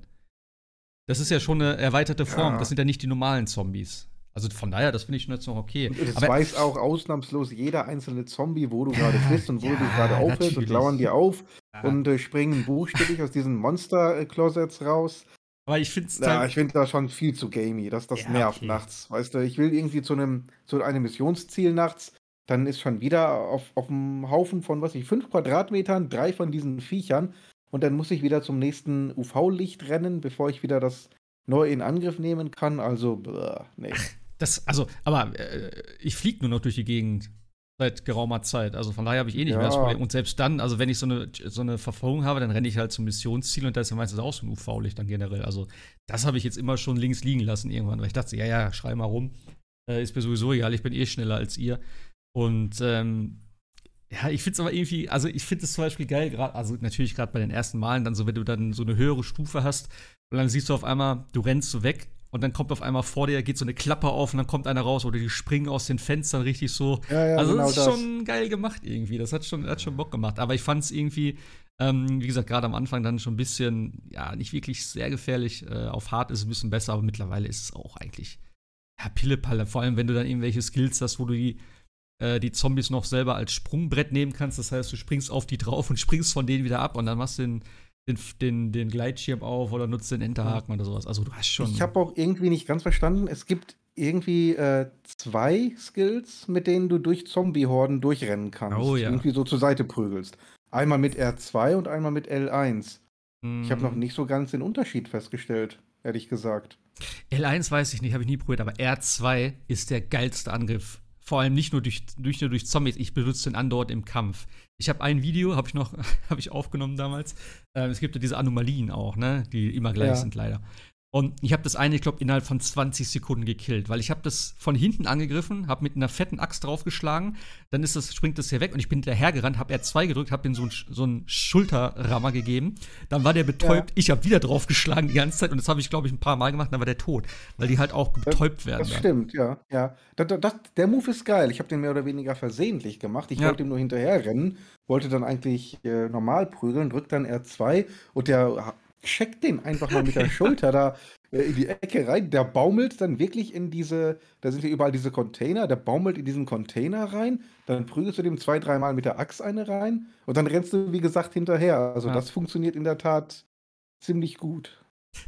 Das ist ja schon eine erweiterte Form, ja. das sind ja nicht die normalen Zombies. Also von daher, das finde ich schon jetzt noch okay. Das aber, weiß auch ausnahmslos jeder einzelne Zombie, wo du gerade bist und wo ja, du gerade aufhörst und lauern dir auf und äh, springen buchstäblich aus diesen Monster-Closets raus. Aber ich finde es. Ja, ich finde das schon viel zu gamey. Das, das ja, nervt okay. nachts. Weißt du, ich will irgendwie zu einem, zu einem Missionsziel nachts. Dann ist schon wieder auf, auf einem Haufen von, was ich, fünf Quadratmetern, drei von diesen Viechern. Und dann muss ich wieder zum nächsten UV-Licht rennen, bevor ich wieder das neu in Angriff nehmen kann. Also, bläh, nee. Das, also, aber äh, ich fliege nur noch durch die Gegend seit geraumer Zeit. Also von daher habe ich eh nicht ja. mehr das Problem. Und selbst dann, also wenn ich so eine, so eine Verfolgung habe, dann renne ich halt zum Missionsziel und da ist ja meistens auch so ein UV-Licht dann generell. Also das habe ich jetzt immer schon links liegen lassen irgendwann, weil ich dachte, ja, ja, schrei mal rum. Äh, ist mir sowieso egal, ich bin eh schneller als ihr. Und ähm, Ja, ich finde es aber irgendwie, also ich finde es zum Beispiel geil, gerade, also natürlich gerade bei den ersten Malen, dann so, wenn du dann so eine höhere Stufe hast und dann siehst du auf einmal, du rennst so weg und dann kommt auf einmal vor dir, geht so eine Klappe auf und dann kommt einer raus oder die springen aus den Fenstern richtig so. Ja, ja, also genau das ist das. schon geil gemacht irgendwie. Das hat schon, hat schon Bock gemacht. Aber ich fand es irgendwie, ähm, wie gesagt, gerade am Anfang dann schon ein bisschen, ja, nicht wirklich sehr gefährlich. Äh, auf hart ist es ein bisschen besser, aber mittlerweile ist es auch eigentlich, ja, Pillepalle. Vor allem, wenn du dann irgendwelche Skills hast, wo du die, äh, die Zombies noch selber als Sprungbrett nehmen kannst. Das heißt, du springst auf die drauf und springst von denen wieder ab und dann machst du den, den, den, den Gleitschirm auf oder nutzt den Enterhaken oder sowas. Also du hast schon. Ich habe auch irgendwie nicht ganz verstanden. Es gibt irgendwie äh, zwei Skills, mit denen du durch Zombie-Horden durchrennen kannst. Oh ja. Irgendwie so zur Seite prügelst. Einmal mit R2 und einmal mit L1. Ich habe noch Mm, nicht so ganz den Unterschied festgestellt, ehrlich gesagt. L1 weiß ich nicht, habe ich nie probiert, aber R2 ist der geilste Angriff. Vor allem nicht nur durch, durch, nur durch Zombies, ich benutze den andauernd im Kampf. Ich habe ein Video, habe ich noch, habe ich aufgenommen damals. Ähm, es gibt ja diese Anomalien auch, ne, die immer gleich Ja. sind leider. Und ich habe das eine, ich glaube, innerhalb von 20 Sekunden gekillt, weil ich habe das von hinten angegriffen, habe mit einer fetten Axt draufgeschlagen, dann ist das, springt das hier weg und ich bin hinterhergerannt, habe R2 gedrückt, habe ihm so einen so einen Schulterrammer gegeben. Dann war der betäubt, ich habe wieder draufgeschlagen die ganze Zeit und das habe ich, glaube ich, ein paar Mal gemacht, dann war der tot, weil die halt auch betäubt werden. Das dann. stimmt, ja. ja. Das, das, der Move ist geil. Ich habe den mehr oder weniger versehentlich gemacht. Ich Ja. wollte ihm nur hinterher rennen, wollte dann eigentlich äh, normal prügeln, drückt dann R2 und der checkt den einfach mal mit der Schulter da äh, in die Ecke rein. Der baumelt dann wirklich in diese, da sind ja überall diese Container, der baumelt in diesen Container rein, dann prügelst du dem zwei, dreimal mit der Axt eine rein und dann rennst du, wie gesagt, hinterher. Also Ja. das funktioniert in der Tat ziemlich gut.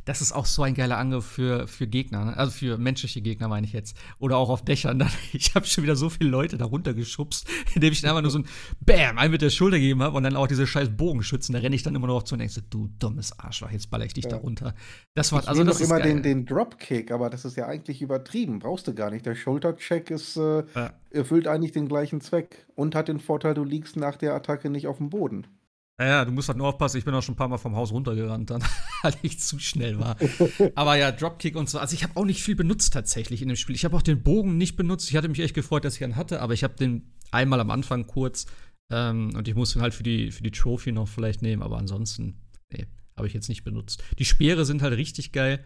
Das ist auch so ein geiler Angriff für, für Gegner, ne? also für menschliche Gegner meine ich jetzt. Oder auch auf Dächern. Dann, ich habe schon wieder so viele Leute da runtergeschubst, indem ich dann einfach nur so ein Bam, einen mit der Schulter gegeben habe und dann auch diese scheiß Bogenschützen. Da renne ich dann immer noch zu und denkst, du dummes Arschloch, jetzt baller ich dich Ja. da runter. Das war, Ich also das doch immer geil. den, den Dropkick, aber das ist ja eigentlich übertrieben. Brauchst du gar nicht. Der Schultercheck ist, äh, Ja. erfüllt eigentlich den gleichen Zweck und hat den Vorteil, du liegst nach der Attacke nicht auf dem Boden. Naja, du musst halt nur aufpassen, ich bin auch schon ein paar Mal vom Haus runtergerannt, dann, weil ich zu schnell war. Aber ja, Dropkick und so. Also ich habe auch nicht viel benutzt tatsächlich in dem Spiel. Ich habe auch den Bogen nicht benutzt. Ich hatte mich echt gefreut, dass ich einen hatte, aber ich habe den einmal am Anfang kurz ähm, und ich musste ihn halt für die, für die Trophy noch vielleicht nehmen, aber ansonsten, nee, habe ich jetzt nicht benutzt. Die Speere sind halt richtig geil.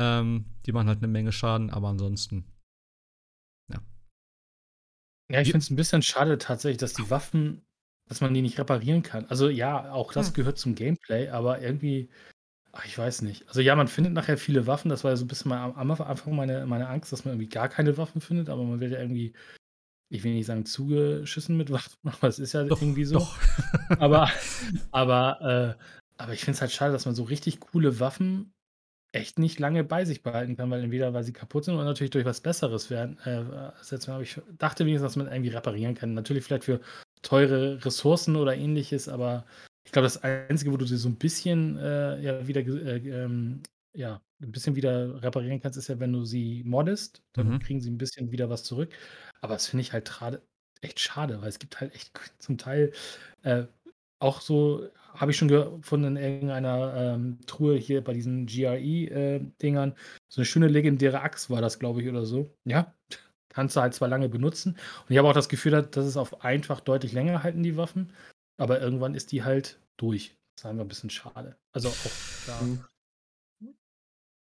Ähm, die machen halt eine Menge Schaden, aber ansonsten. Ja, ich Wie- finde es ein bisschen schade tatsächlich, dass die Waffen, dass man die nicht reparieren kann. Also ja, auch das Hm. gehört zum Gameplay, aber irgendwie, ach, ich weiß nicht. Also ja, man findet nachher viele Waffen, das war ja so ein bisschen mal am Anfang meine, meine Angst, dass man irgendwie gar keine Waffen findet, aber man wird ja irgendwie, ich will nicht sagen zugeschissen mit Waffen, aber es ist ja Doch, irgendwie so. doch. Aber, aber, äh, aber ich finde es halt schade, dass man so richtig coole Waffen echt nicht lange bei sich behalten kann, weil entweder weil sie kaputt sind oder natürlich durch was Besseres werden äh, ersetzen. Aber ich dachte wenigstens, dass man irgendwie reparieren kann. Natürlich vielleicht für teure Ressourcen oder ähnliches, aber ich glaube, das Einzige, wo du sie so ein bisschen äh, ja wieder äh, ähm, ja, ein bisschen wieder reparieren kannst, ist ja, wenn du sie moddest, dann Mhm. kriegen sie ein bisschen wieder was zurück. Aber das finde ich halt gerade echt schade, weil es gibt halt echt zum Teil äh, auch so, habe ich schon gefunden in irgendeiner ähm, Truhe hier bei diesen GRE-Dingern, so eine schöne legendäre Axt war das, glaube ich, oder so. Ja, kannst du halt zwar lange benutzen. Und ich habe auch das Gefühl, dass es auf einfach deutlich länger halten, die Waffen. Aber irgendwann ist die halt durch. Das ist einfach ein bisschen schade. Also auch da. Hm.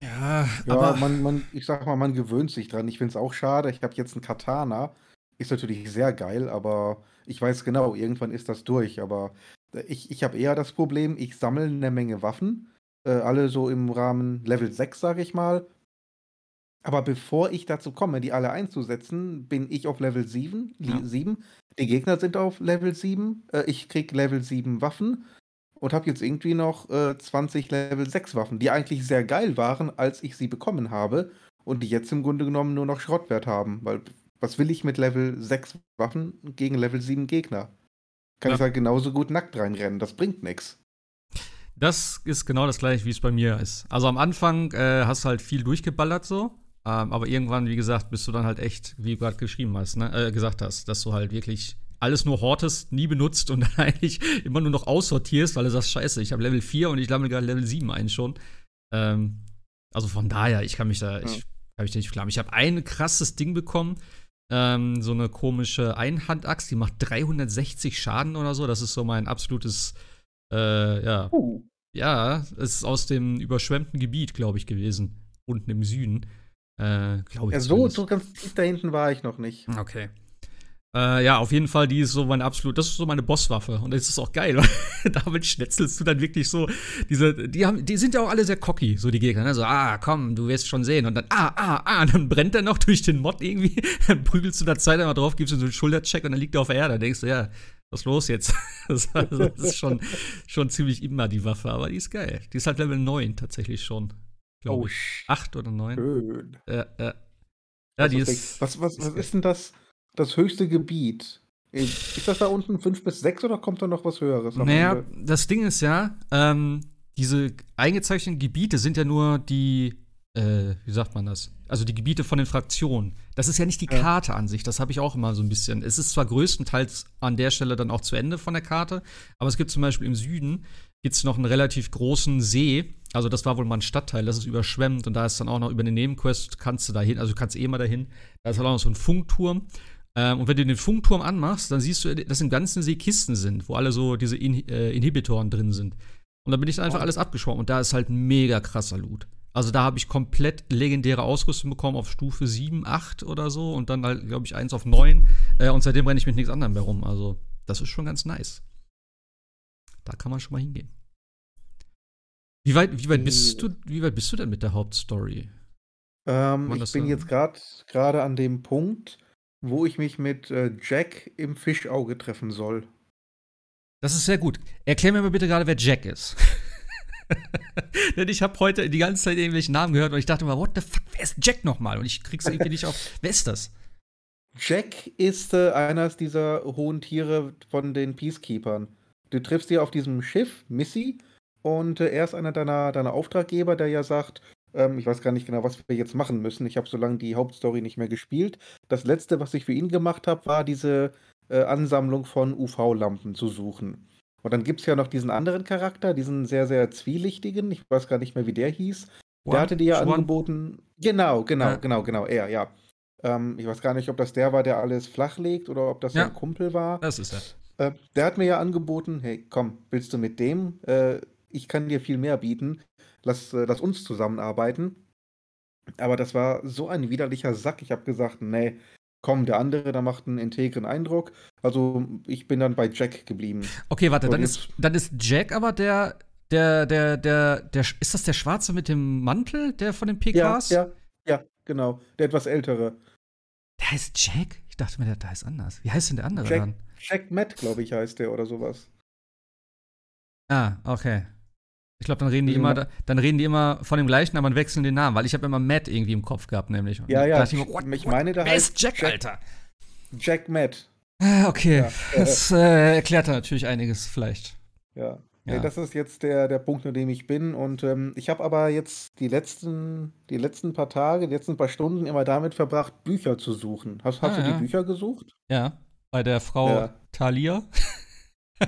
Ja, Ja, aber. man, man, ich sag mal, man gewöhnt sich dran. Ich finde es auch schade. Ich habe jetzt einen Katana. Ist natürlich sehr geil, aber ich weiß genau, irgendwann ist das durch. Aber äh, ich, ich habe eher das Problem, ich sammle eine Menge Waffen. Äh, alle so im Rahmen Level 6, sage ich mal. Aber bevor ich dazu komme, die alle einzusetzen, bin ich auf Level 7. li- Ja. 7. Die Gegner sind auf Level 7. Äh, ich krieg Level 7 Waffen und habe jetzt irgendwie noch äh, 20 Level 6 Waffen, die eigentlich sehr geil waren, als ich sie bekommen habe und die jetzt im Grunde genommen nur noch Schrottwert haben. Weil was will ich mit Level 6 Waffen gegen Level 7 Gegner? Kann Ja. ich halt genauso gut nackt reinrennen, das bringt nichts. Das ist genau das gleiche, wie es bei mir ist. Also am Anfang äh, hast du halt viel durchgeballert so, ähm, aber irgendwann, wie gesagt, bist du dann halt echt, wie du gerade geschrieben hast, ne, äh, gesagt hast, dass du halt wirklich alles nur hortest, nie benutzt und dann eigentlich immer nur noch aussortierst, weil du sagst, scheiße, ich habe Level 4 und ich sammle gerade Level 7 ein schon. Ähm, also von daher, ich kann mich da, ich kann mich nicht klar. Ich habe ein krasses Ding bekommen. Ähm, so eine komische Einhandaxt, die macht 360 Schaden oder so. Das ist so mein absolutes, äh, ja. Uh. Ja, es ist aus dem überschwemmten Gebiet, glaube ich, gewesen. Unten im Süden. Äh, glaube ich. Ja, so, so ganz tief da hinten war ich noch nicht. Okay. Äh, ja, auf jeden Fall, die ist so meine absolut, das ist so meine Bosswaffe. Und das ist auch geil, weil damit schnetzelst du dann wirklich so diese, die haben, die sind ja auch alle sehr cocky, so die Gegner, ne? So, ah, komm, du wirst schon sehen. Und dann, ah, ah, ah, und dann brennt er noch durch den Mod irgendwie. Dann prügelst du da Zeit einmal drauf, gibst ihm so einen Schultercheck und dann liegt er auf der Erde. Dann denkst du, ja, was ist los jetzt? Das, das ist schon, schon ziemlich immer die Waffe, aber die ist geil. Die ist halt Level 9 tatsächlich schon. Glaube Oh, ich. 8 oder 9. schön. Äh, äh. Ja, Das die ist. Was, was, was ist denn das, das höchste Gebiet? Ist das da unten 5 bis 6 oder kommt da noch was Höheres? Naja, das Ding ist ja, ähm, diese eingezeichneten Gebiete sind ja nur die, äh, wie sagt man das? Also die Gebiete von den Fraktionen. Das ist ja nicht die. Karte an sich, das habe ich auch immer so ein bisschen. Es ist zwar größtenteils an der Stelle dann auch zu Ende von der Karte, aber es gibt zum Beispiel im Süden gibt's noch einen relativ großen See. Also das war wohl mal ein Stadtteil, das ist überschwemmt und da ist dann auch noch über eine Nebenquest, kannst du da hin, also du kannst eh mal dahin. Da ist halt auch noch so ein Funkturm. Ähm, und wenn du den Funkturm anmachst, dann siehst du, dass im ganzen See Kisten sind, wo alle so diese In äh, Inhibitoren drin sind. Und da bin ich einfach Oh. alles abgeschwommen und da ist halt mega krasser Loot. Also da habe ich komplett legendäre Ausrüstung bekommen auf Stufe 7, 8 oder so und dann halt, glaube ich, eins auf 9. Äh, und seitdem renne ich mit nichts anderem mehr rum. Also das ist schon ganz nice. Da kann man schon mal hingehen. Wie weit, wie weit, bist, du, wie weit bist du denn mit der Hauptstory? Ähm, ich bin so- jetzt gerade gerade an dem Punkt, wo ich mich mit äh, Jack im Fischauge treffen soll. Das ist sehr gut. Erklär mir mal bitte gerade, wer Jack ist. Denn ich habe heute die ganze Zeit irgendwelche Namen gehört und ich dachte immer, what the fuck, wer ist Jack nochmal? Und ich krieg's irgendwie nicht auf. Wer ist das? Jack ist äh, eines dieser hohen Tiere von den Peacekeepers. Du triffst sie auf diesem Schiff, Missy, und äh, er ist einer deiner, deiner Auftraggeber, der ja sagt, ähm, ich weiß gar nicht genau, was wir jetzt machen müssen. Ich habe so lange die Hauptstory nicht mehr gespielt. Das letzte, was ich für ihn gemacht habe, war diese äh, Ansammlung von UV-Lampen zu suchen. Und dann gibt es ja noch diesen anderen Charakter, diesen sehr, sehr zwielichtigen, ich weiß gar nicht mehr, wie der hieß. Der hatte dir ja Schwan? angeboten. Genau, genau, Ja. genau, genau, er, ja. Ähm, ich weiß gar nicht, ob das der war, der alles flachlegt oder ob das Ja. sein Kumpel war. Das ist er. Äh, der hat mir ja angeboten, hey, komm, willst du mit dem? Äh, ich kann dir viel mehr bieten. Lass, äh, lass uns zusammenarbeiten. Aber das war so ein widerlicher Sack. Ich habe gesagt, nee, komm, der andere, der macht einen integren Eindruck. Also ich bin dann bei Jack geblieben. Okay, warte, dann ist, dann ist Jack aber der, der, der, der, der, ist das der Schwarze mit dem Mantel, der von den Ja, PKs? ja, ja, genau. Der etwas ältere. Der heißt Jack? Ich dachte mir, der, der heißt anders. Wie heißt denn der andere Jack, dann? Jack Matt, glaube ich, heißt der oder sowas. Ah, okay. Ich glaube, dann reden die immer, dann reden die immer von dem gleichen, aber wechseln den Namen, weil ich habe immer Matt irgendwie im Kopf gehabt, nämlich. Und Ja, da ja. ich mir, what, ich meine, ist heißt Jack, Jack- Alter? Jack Matt. Ah, okay. Ja, Das äh, erklärt natürlich einiges vielleicht. Ja. Ja. Nee, das ist jetzt der, der Punkt, an dem ich bin. Und ähm, ich habe aber jetzt die letzten, die letzten paar Tage, die letzten paar Stunden immer damit verbracht, Bücher zu suchen. Hast, hast Ah, du ja. die Bücher gesucht? Ja, bei der Frau Ja. Thalia.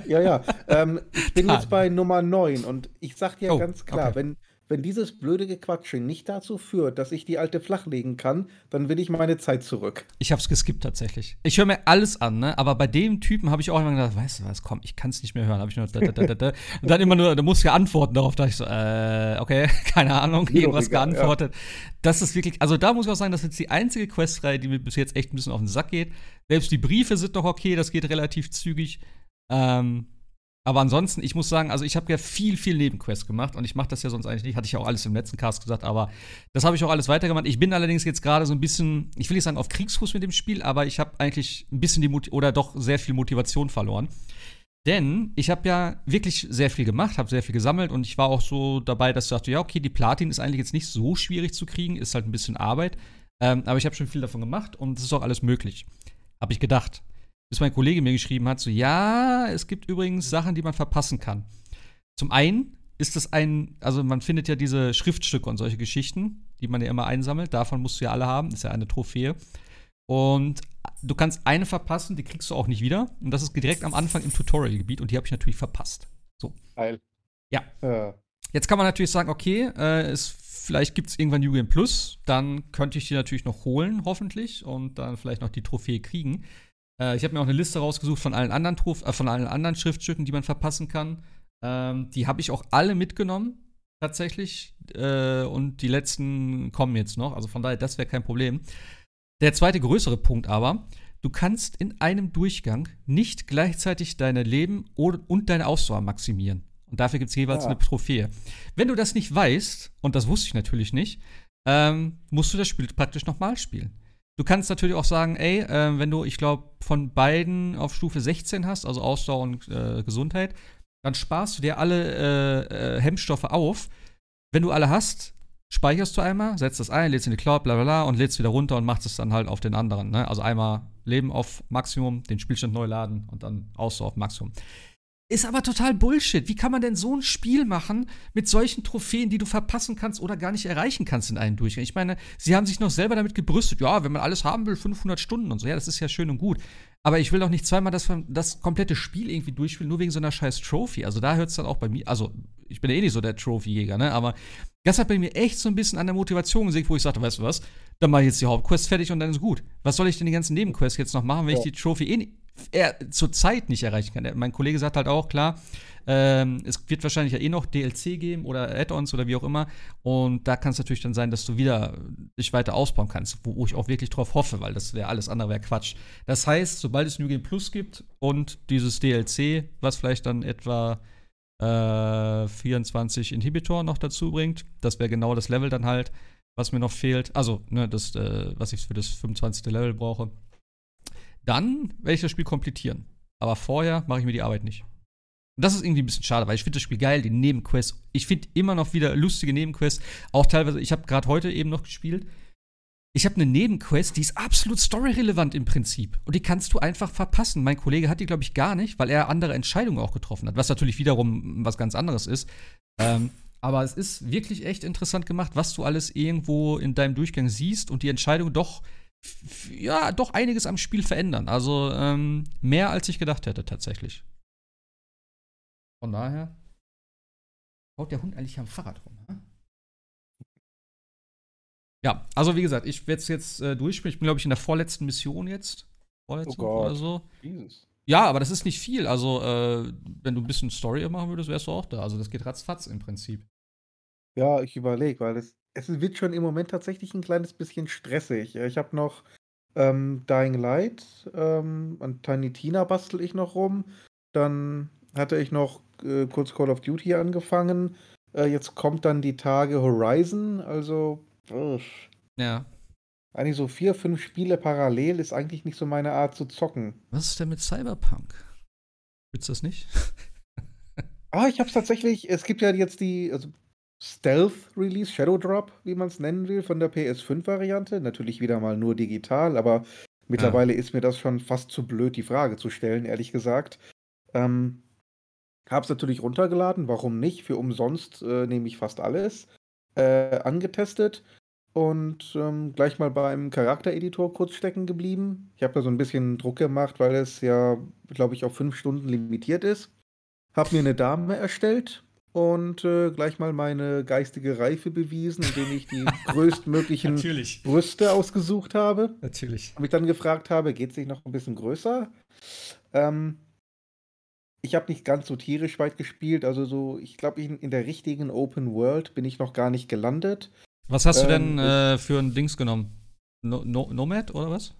Ja, ja. ähm, ich bin jetzt bei Nummer 9 und ich sag dir Oh, ganz klar, okay. wenn, wenn dieses blöde Gequatsche nicht dazu führt, dass ich die alte flachlegen kann, dann will ich meine Zeit zurück. Ich hab's geskippt tatsächlich. Ich höre mir alles an, ne? Aber bei dem Typen habe ich auch immer gedacht, weißt du was, komm, ich kann es nicht mehr hören. Habe ich nur da, da, da, da, und dann immer nur, da musst du ja antworten darauf. Da ich so, äh, okay, keine Ahnung, doch irgendwas egal, geantwortet. Das ist wirklich, also da muss ich auch sagen, das ist jetzt die einzige Questreihe, die mir bis jetzt echt ein bisschen auf den Sack geht. Selbst die Briefe sind noch okay, das geht relativ zügig. Ähm, aber ansonsten, ich muss sagen, also ich habe ja viel, viel Nebenquests gemacht und ich mache das ja sonst eigentlich nicht. Hatte ich ja auch alles im letzten Cast gesagt, aber das habe ich auch alles weitergemacht. Ich bin allerdings jetzt gerade so ein bisschen, ich will nicht sagen auf Kriegsfuß mit dem Spiel, aber ich habe eigentlich ein bisschen die Mut oder doch sehr viel Motivation verloren. Denn ich habe ja wirklich sehr viel gemacht, habe sehr viel gesammelt und ich war auch so dabei, dass ich dachte, ja, okay, die Platin ist eigentlich jetzt nicht so schwierig zu kriegen, ist halt ein bisschen Arbeit. Ähm, aber ich habe schon viel davon gemacht und es ist auch alles möglich. Habe ich gedacht. Bis mein Kollege mir geschrieben hat, so, ja, es gibt übrigens Sachen, die man verpassen kann. Zum einen ist das ein, also man findet ja diese Schriftstücke und solche Geschichten, die man ja immer einsammelt. Davon musst du ja alle haben, ist ja eine Trophäe. Und du kannst eine verpassen, die kriegst du auch nicht wieder. Und das ist direkt am Anfang im Tutorial-Gebiet und die habe ich natürlich verpasst. Geil. Ja. Äh, Jetzt kann man natürlich sagen, okay, äh, ist vielleicht gibt es irgendwann New Game Plus, dann könnte ich die natürlich noch holen, hoffentlich, und dann vielleicht noch die Trophäe kriegen. Äh, ich habe mir auch eine Liste rausgesucht von allen anderen, Trof äh, von allen anderen Schriftstücken, die man verpassen kann. Ähm, die habe ich auch alle mitgenommen, tatsächlich. Äh, und die letzten kommen jetzt noch. Also von daher, das wäre kein Problem. Der zweite größere Punkt aber, du kannst in einem Durchgang nicht gleichzeitig deine Leben und deine Ausdauer maximieren. Und dafür gibt es jeweils ja. eine Trophäe. Wenn du das nicht weißt, und das wusste ich natürlich nicht, ähm, musst du das Spiel praktisch nochmal spielen. Du kannst natürlich auch sagen, ey, äh, wenn du, ich glaube, von beiden auf Stufe 16 hast, also Ausdauer und äh, Gesundheit, dann sparst du dir alle äh, äh, Hemmstoffe auf. Wenn du alle hast, speicherst du einmal, setzt das ein, lädst in die Cloud, bla bla bla und lädst wieder runter und machst es dann halt auf den anderen. Ne? Also einmal Leben auf Maximum, den Spielstand neu laden und dann Ausdauer auf Maximum. Ist aber total Bullshit. Wie kann man denn so ein Spiel machen mit solchen Trophäen, die du verpassen kannst oder gar nicht erreichen kannst in einem Durchgang? Ich meine, sie haben sich noch selber damit gebrüstet, ja, wenn man alles haben will, 500 Stunden und so. Ja, das ist ja schön und gut. Aber ich will doch nicht zweimal das, das komplette Spiel irgendwie durchspielen, nur wegen so einer scheiß Trophy. Also da hört es dann auch bei mir, also ich bin ja eh nicht so der Trophy-Jäger, ne? Aber das hat bei mir echt so ein bisschen an der Motivation gesehen, wo ich sagte, weißt du was, dann mache ich jetzt die Hauptquest fertig und dann ist gut. Was soll ich denn die ganzen Nebenquests jetzt noch machen, wenn ja. ich die Trophy eh nicht er zur Zeit nicht erreichen kann. Mein Kollege sagt halt auch, klar, ähm, es wird wahrscheinlich ja eh noch DLC geben oder Add-ons oder wie auch immer. Und da kann es natürlich dann sein, dass du wieder dich weiter ausbauen kannst, wo, wo ich auch wirklich drauf hoffe, weil das wäre alles andere wäre Quatsch. Das heißt, sobald es New Game Plus gibt und dieses DLC, was vielleicht dann etwa äh, 24 Inhibitor noch dazu bringt, das wäre genau das Level dann halt, was mir noch fehlt. Also, ne, das, äh, was ich für das 25. Level brauche dann werde ich das Spiel komplettieren. Aber vorher mache ich mir die Arbeit nicht. Und das ist irgendwie ein bisschen schade, weil ich finde das Spiel geil, die Nebenquests. Ich finde immer noch wieder lustige Nebenquests. Auch teilweise, ich habe gerade heute eben noch gespielt. Ich habe eine Nebenquest, die ist absolut storyrelevant im Prinzip. Und die kannst du einfach verpassen. Mein Kollege hat die, glaube ich, gar nicht, weil er andere Entscheidungen auch getroffen hat. Was natürlich wiederum was ganz anderes ist. Ähm, aber es ist wirklich echt interessant gemacht, was du alles irgendwo in deinem Durchgang siehst und die Entscheidung doch ja, doch einiges am Spiel verändern. Also ähm, mehr als ich gedacht hätte, tatsächlich. Von daher haut der Hund eigentlich am Fahrrad rum. Ne? Ja, also wie gesagt, ich werde es jetzt äh, durchspielen. Ich bin, glaube ich, in der vorletzten Mission jetzt. Vorletzte oh oder so. Jesus. Ja, aber das ist nicht viel. Also, äh, wenn du ein bisschen Story machen würdest, wärst du auch da. Also, das geht ratzfatz im Prinzip. Ja, ich überlege, weil es es wird schon im Moment tatsächlich ein kleines bisschen stressig. Ich habe noch, ähm, Dying Light, ähm, an Tiny Tina bastel ich noch rum. Dann hatte ich noch, äh, kurz Call of Duty angefangen. Äh, jetzt kommt dann die Tage Horizon, also, uff. Ja. Eigentlich so vier, fünf Spiele parallel ist eigentlich nicht so meine Art zu zocken. Was ist denn mit Cyberpunk? Willst du das nicht? Ah, ich habe es tatsächlich es gibt ja jetzt die also Stealth-Release, Shadow Drop, wie man es nennen will, von der PS5-Variante. Natürlich wieder mal nur digital, aber mittlerweile ja. ist mir das schon fast zu blöd, die Frage zu stellen, ehrlich gesagt. Ähm, es natürlich runtergeladen, warum nicht? Für umsonst äh, nehme ich fast alles. Äh, angetestet und ähm, gleich mal beim Charaktereditor kurz stecken geblieben. Ich habe da so ein bisschen Druck gemacht, weil es ja, glaube ich, auf fünf Stunden limitiert ist. Habe mir eine Dame erstellt, und äh, gleich mal meine geistige Reife bewiesen, indem ich die größtmöglichen Natürlich. Brüste ausgesucht habe. Natürlich. Und mich dann gefragt habe, geht es nicht noch ein bisschen größer? Ähm, ich habe nicht ganz so tierisch weit gespielt, also so, ich glaube, in, in, der richtigen Open World bin ich noch gar nicht gelandet. Was hast ähm, du denn ähm, äh, für ein Dings genommen? No, no, Nomad oder was?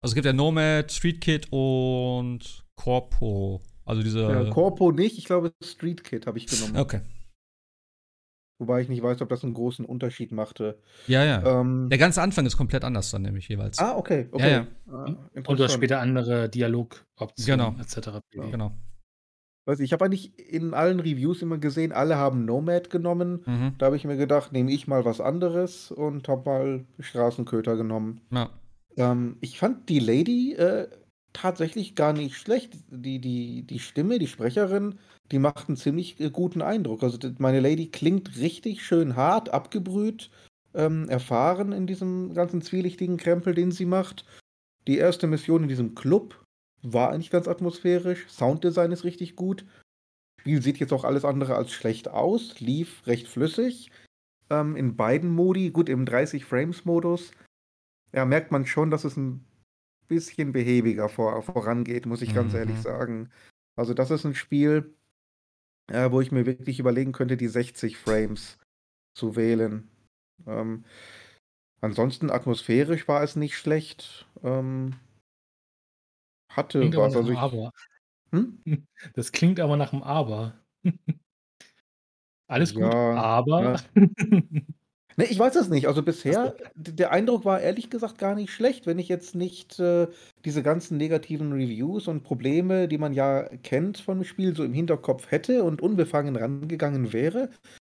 Also es gibt ja Nomad, Street Kid und Corpo. Also diese. Ja, Corpo nicht, ich glaube Street Kid habe ich genommen. Okay. Wobei ich nicht weiß, ob das einen großen Unterschied machte. Ja, ja. Ähm, Der ganze Anfang ist komplett anders dann nämlich jeweils. Ah, okay. okay. Ja, ja. Ah, Und du hast später andere Dialogoptionen genau. etc. Ja. Genau. Weiß ich, ich habe eigentlich in allen Reviews immer gesehen, alle haben Nomad genommen. Mhm. Da habe ich mir gedacht, nehme ich mal was anderes und habe mal Straßenköter genommen. Ja. Ähm, ich fand die Lady äh, tatsächlich gar nicht schlecht. Die, die, die Stimme, die Sprecherin, die macht einen ziemlich äh, guten Eindruck. Also meine Lady klingt richtig schön hart, abgebrüht, ähm, erfahren in diesem ganzen zwielichtigen Krempel, den sie macht. Die erste Mission in diesem Club war eigentlich ganz atmosphärisch. Sounddesign ist richtig gut. Spiel sieht jetzt auch alles andere als schlecht aus, lief recht flüssig. ähm, in beiden Modi. Gut, im 30-Frames-Modus ja, merkt man schon, dass es ein bisschen behäbiger vor, vorangeht, muss ich ganz Mhm. ehrlich sagen. Also das ist ein Spiel, äh, wo ich mir wirklich überlegen könnte, die 60 Frames zu wählen. Ähm, ansonsten atmosphärisch war es nicht schlecht. Ähm, hatte Klingt was. Also ich, Aber. hm? Das klingt aber nach einem Aber. Alles gut, Ja, aber ne? Ne, ich weiß es nicht. Also bisher, d der Eindruck war ehrlich gesagt gar nicht schlecht, wenn ich jetzt nicht, äh, diese ganzen negativen Reviews und Probleme, die man ja kennt von dem Spiel, so im Hinterkopf hätte und unbefangen rangegangen wäre.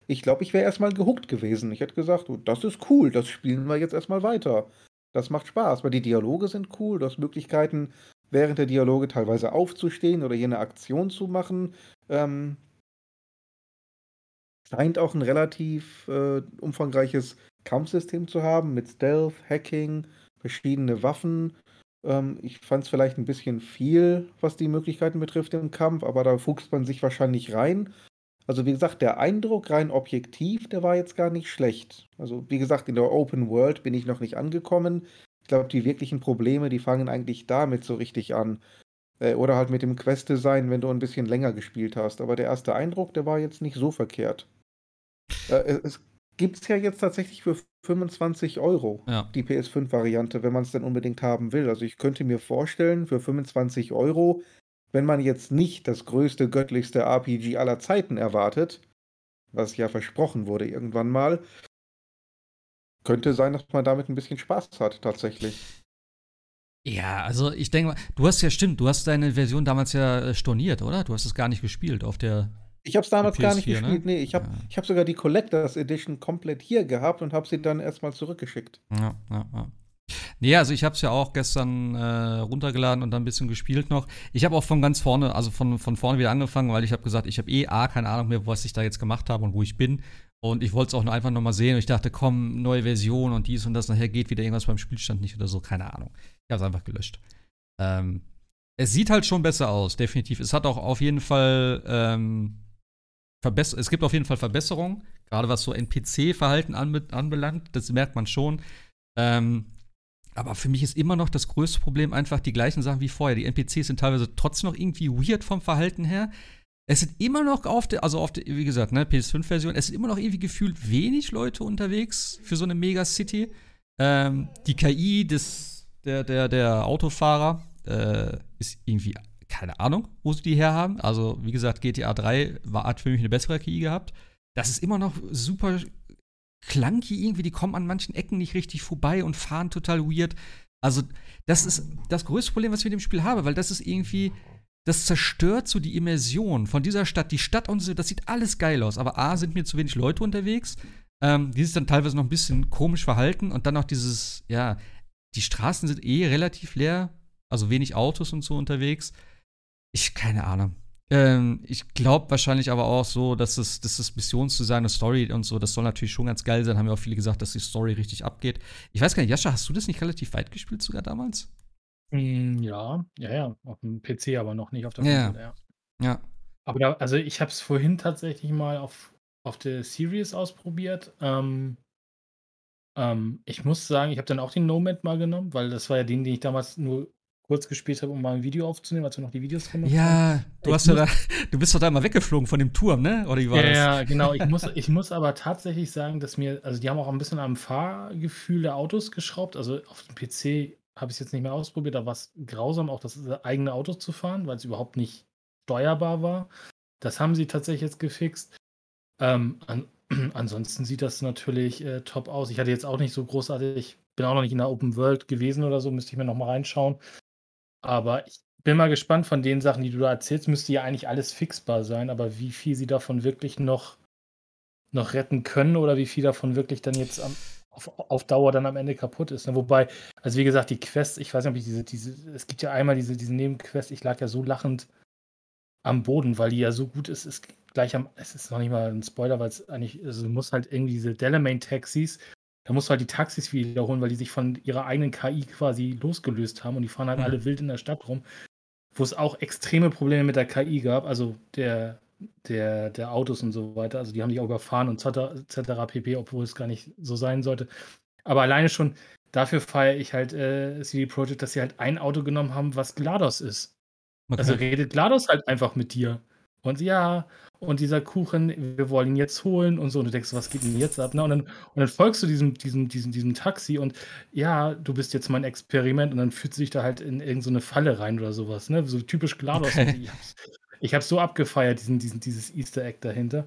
Ich glaube, ich wäre erst mal gehookt gewesen. Ich hätte gesagt: „Oh, das ist cool, das spielen wir jetzt erst mal weiter. Das macht Spaß“, weil die Dialoge sind cool. Du hast Möglichkeiten, während der Dialoge teilweise aufzustehen oder hier 'ne Aktion zu machen. Ähm scheint auch 'n relativ, äh, umfangreiches Kampfsystem zu haben mit Stealth, Hacking, verschiedene Waffen. Ähm, ich fand's vielleicht 'n bisschen viel, was die Möglichkeiten betrifft im Kampf, aber da fuchst man sich wahrscheinlich rein. Also, wie gesagt, der Eindruck rein objektiv, der war jetzt gar nicht schlecht. Also, wie gesagt, in der Open World bin ich noch nicht angekommen. Ich glaube, die wirklichen Probleme, die fangen eigentlich damit so richtig an. Äh, oder halt mit dem Quest-Design, wenn du 'n bisschen länger gespielt hast. Aber der erste Eindruck, der war jetzt nicht so verkehrt. Äh, es gibt's ja jetzt tatsächlich für 25 €, Ja. die PS5-Variante, wenn man's denn unbedingt haben will. Also, ich könnte mir vorstellen, für 25 €, wenn man jetzt nicht das größte, göttlichste RPG aller Zeiten erwartet, was ja versprochen wurde irgendwann mal könnte sein, dass man damit 'n bisschen Spaß hat tatsächlich. Ja, also ich denke mal du hast ja stimmt, du hast deine Version damals ja, äh, storniert, oder? Du hast es gar nicht gespielt auf der Ich habe es damals gar nicht PS4, ne? gespielt. Ne, ich habe Ja. ich habe sogar die Collectors Edition komplett hier gehabt und habe sie dann erst mal zurückgeschickt. Ja, ja, ja. Ne, also ich habe es ja auch gestern, äh, runtergeladen und dann 'n bisschen gespielt noch. Ich habe auch von ganz vorne also von von vorne wieder angefangen, weil ich habe gesagt, ich habe eh A, keine Ahnung mehr, was ich da jetzt gemacht habe und wo ich bin. Und ich wollte es auch nur einfach noch mal sehen und ich dachte: „Komm, neue Version und dies und das, nachher geht wieder irgendwas beim Spielstand nicht oder so“, keine Ahnung. Ich habe es einfach gelöscht. Ähm, es sieht halt schon besser aus, definitiv. Es hat auch auf jeden Fall, ähm, Verbess es gibt auf jeden Fall Verbesserungen, grade was so NPC-Verhalten anbe anbelangt, das merkt man schon. Ähm, aber für mich ist immer noch das größte Problem einfach die gleichen Sachen wie vorher. Die NPCs sind teilweise trotzdem noch irgendwie weird vom Verhalten her. Es sind immer noch auf der also auf der wie gesagt, ne, PS5-Version, es sind immer noch irgendwie gefühlt wenig Leute unterwegs für so 'ne Megacity. Ähm, die KI des der der der Autofahrer, äh, ist irgendwie keine Ahnung, wo sie die herhaben. Also, wie gesagt, GTA 3 war hat für mich 'ne bessere KI gehabt. Das ist immer noch super clunky irgendwie, die kommen an manchen Ecken nicht richtig vorbei und fahren total weird. Also, das ist das größte Problem, was ich mit dem Spiel habe, weil das ist irgendwie das zerstört so die Immersion von dieser Stadt. Die Stadt und so, das sieht alles geil aus, aber A, sind mir zu wenig Leute unterwegs, ähm, die sich dann teilweise noch 'n bisschen komisch verhalten und dann noch dieses ja, die Straßen sind eh relativ leer, also wenig Autos und so unterwegs. Ich keine Ahnung. Ähm, ich glaube wahrscheinlich aber auch so, dass es dass das Missionsdesign, 'ne Story und so, das soll natürlich schon ganz geil sein. Haben ja auch viele gesagt, dass die Story richtig abgeht. Ich weiß gar nicht, Jascha, hast du das nicht relativ weit gespielt sogar damals? Hm, ja, ja, ja, auf'm PC, aber noch nicht auf der Ja. Konsole, ja. Ja. Aber da also, ich habe es vorhin tatsächlich mal auf auf der Series ausprobiert. Ähm ähm, ich muss sagen, ich habe dann auch den Nomad mal genommen, weil das war ja den, den ich damals nur kurz gespielt habe, um mal 'n Video aufzunehmen, als wir noch die Videos gemacht haben. Ja, du Ich hast ja da du bist doch da mal weggeflogen von dem Turm, ne? Oder wie war Ja, das? ja, genau. Ich muss ich muss aber tatsächlich sagen, dass mir also, die haben auch 'n bisschen am Fahrgefühl der Autos geschraubt. Also, auf dem PC habe ich's jetzt nicht mehr ausprobiert, da war's grausam, auch das äh, eigene Auto zu fahren, weil's überhaupt nicht steuerbar war. Das haben sie tatsächlich jetzt gefixt. Ähm, an ansonsten sieht das natürlich, äh, top aus. Ich hatte jetzt auch nicht so großartig bin auch noch nicht in der Open World gewesen oder so, müsste ich mir noch mal reinschauen. Aber ich bin mal gespannt von den Sachen, die du da erzählst, müsste ja eigentlich alles fixbar sein, aber wie viel sie davon wirklich noch noch retten können oder wie viel davon wirklich dann jetzt am auf auf Dauer dann am Ende kaputt ist, ne? Wobei also, wie gesagt, die Quests, ich weiß nicht, ob ich diese diese es gibt ja einmal diese diese Nebenquest, ich lag ja so lachend am Boden, weil die ja so gut ist. Ist gleich am es ist noch nicht mal 'n Spoiler, weil's eigentlich also, du musst halt irgendwie diese Delamain-Taxis da musst du halt die Taxis wiederholen, weil die sich von ihrer eigenen KI quasi losgelöst haben und die fahren halt Mhm. alle wild in der Stadt rum, wo's auch extreme Probleme mit der KI gab. Also, der der, der Autos und so weiter. Also die haben dich auch überfahren und etc. pp, obwohl es gar nicht so sein sollte. Aber alleine schon dafür feiere ich halt äh, CD Projekt, dass sie halt ein Auto genommen haben, was GLaDOS ist. Okay. Also redet GLaDOS halt einfach mit dir. Und ja, und dieser Kuchen, wir wollen ihn jetzt holen und so. Und du denkst, was geht denn jetzt ab? Ne? Und, dann, und dann folgst du diesem, diesem, diesem, diesem Taxi und ja, du bist jetzt mein Experiment und dann fühlt sich da halt in irgendeine Falle rein oder sowas. Ne? So typisch GLaDOS. Okay. Ich hab's, ich hab's so abgefeiert, diesen, diesen, dieses Easter Egg dahinter.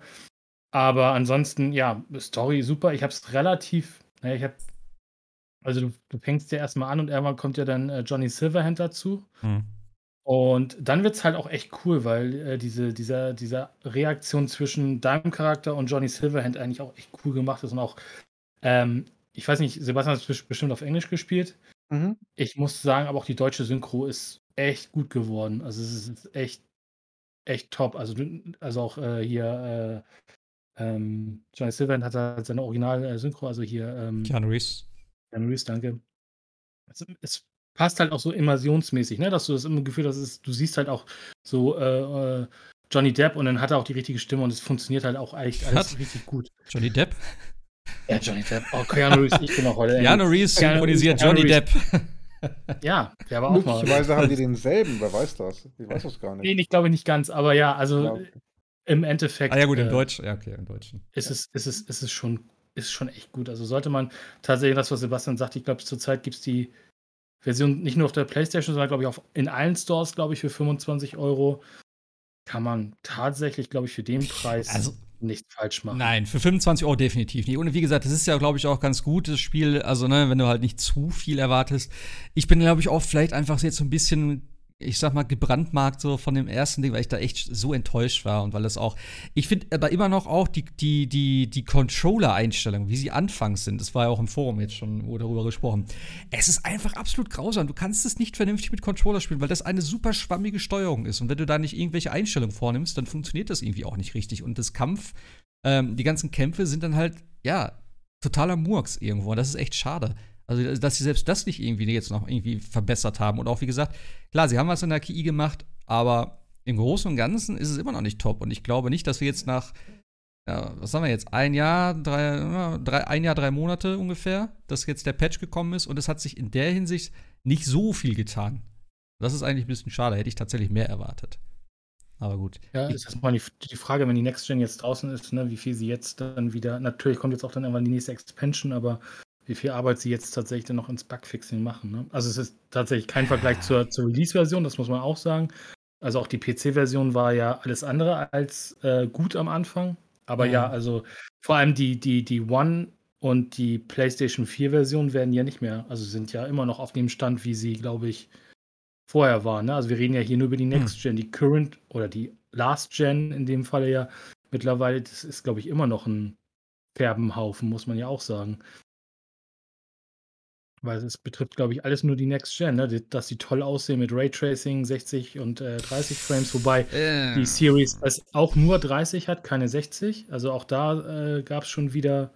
Aber ansonsten, ja, Story super. Ich hab's relativ, naja, ich hab, also du, du fängst ja erstmal an und irgendwann kommt ja dann äh, Johnny Silverhand dazu. Hm. Und dann wird es halt auch echt cool, weil äh, diese, dieser, dieser Reaktion zwischen deinem Charakter und Johnny Silverhand eigentlich auch echt cool gemacht ist. Und auch, ähm, ich weiß nicht, Sebastian hat es bestimmt auf Englisch gespielt. Mhm. Ich muss sagen, aber auch die deutsche Synchro ist echt gut geworden. Also es ist echt, echt top. Also, also auch äh, hier, äh, ähm, Johnny Silverhand hat halt seine Original-Synchro, also hier, ähm, Keanu Reeves. Keanu Reeves, danke. Es, es passt halt auch so immersionsmäßig, ne? Dass du das immer Gefühl hast, du siehst halt auch so äh, äh, Johnny Depp und dann hat er auch die richtige Stimme und es funktioniert halt auch eigentlich alles Was? richtig gut. Johnny Depp. Ja, Johnny Depp. Oh, Keanu Reeves, ich bin auch heute. Keanu Reeves Keanu synchronisiert Keanu Johnny Reeves. Depp. Ja, der war auch mal. Möglicherweise haben die denselben, wer weiß das? Ich weiß das gar nicht. Nee, ich glaube nicht ganz, aber ja, also Ja, okay. im Endeffekt ah ja gut, im äh, Deutschen. Ja, okay, im Deutschen. ist, es, ist, es, ist es schon, ist schon echt gut. Also sollte man tatsächlich das, was Sebastian sagt, ich glaube, zurzeit gibt es die Version nicht nur auf der Playstation, sondern glaube ich auch in allen Stores, glaube ich, für 25 Euro. Kann man tatsächlich, glaube ich, für den Preis Also- nichts falsch machen. Nein, für 25 Euro definitiv nicht. Und wie gesagt, das ist ja, glaube ich, auch ganz gut, das Spiel. Also, ne, wenn du halt nicht zu viel erwartest. Ich bin, glaube ich, auch vielleicht einfach jetzt so ein bisschen, ich sag mal, gebrandmarkt so von dem ersten Ding, weil ich da echt so enttäuscht war und weil das auch. Ich finde aber immer noch auch die, die, die, die Controller-Einstellungen, wie sie anfangs sind, das war ja auch im Forum jetzt schon darüber gesprochen. Es ist einfach absolut grausam. Du kannst es nicht vernünftig mit Controller spielen, weil das eine super schwammige Steuerung ist. Und wenn du da nicht irgendwelche Einstellungen vornimmst, dann funktioniert das irgendwie auch nicht richtig. Und das Kampf, ähm, die ganzen Kämpfe sind dann halt, ja, totaler Murks irgendwo. Und das ist echt schade. Also, dass sie selbst das nicht irgendwie jetzt noch irgendwie verbessert haben. Und auch, wie gesagt, klar, sie haben was in der KI gemacht, aber im Großen und Ganzen ist es immer noch nicht top. Und ich glaube nicht, dass wir jetzt nach, ja, was haben wir jetzt, ein Jahr, drei, drei, ein Jahr, drei Monate ungefähr, dass jetzt der Patch gekommen ist und es hat sich in der Hinsicht nicht so viel getan. Das ist eigentlich ein bisschen schade, hätte ich tatsächlich mehr erwartet. Aber gut. Ja, ist erstmal die, die Frage, wenn die Next Gen jetzt draußen ist, ne, wie viel sie jetzt dann wieder, natürlich kommt jetzt auch dann irgendwann die nächste Expansion, aber wie viel Arbeit sie jetzt tatsächlich noch ins Bugfixing machen. Ne? Also es ist tatsächlich kein Vergleich zur, zur Release-Version, das muss man auch sagen. Also auch die PC-Version war ja alles andere als äh, gut am Anfang. Aber ja. Ja. also vor allem die, die, die One und die PlayStation 4-Version werden ja nicht mehr, also sind ja immer noch auf dem Stand, wie sie, glaube ich, vorher waren. Ne? Also wir reden ja hier nur über die Next Gen, die Current oder die Last Gen in dem Falle ja mittlerweile, das ist, glaube ich, immer noch ein Färbenhaufen, muss man ja auch sagen. Weil es betrifft, glaube ich, alles nur die Next Gen, ne? Die- dass sie toll aussehen mit Raytracing, 60 und äh, 30 Frames, wobei Äh, die Series S auch nur 30 hat, keine 60. Also auch da äh, gab es schon wieder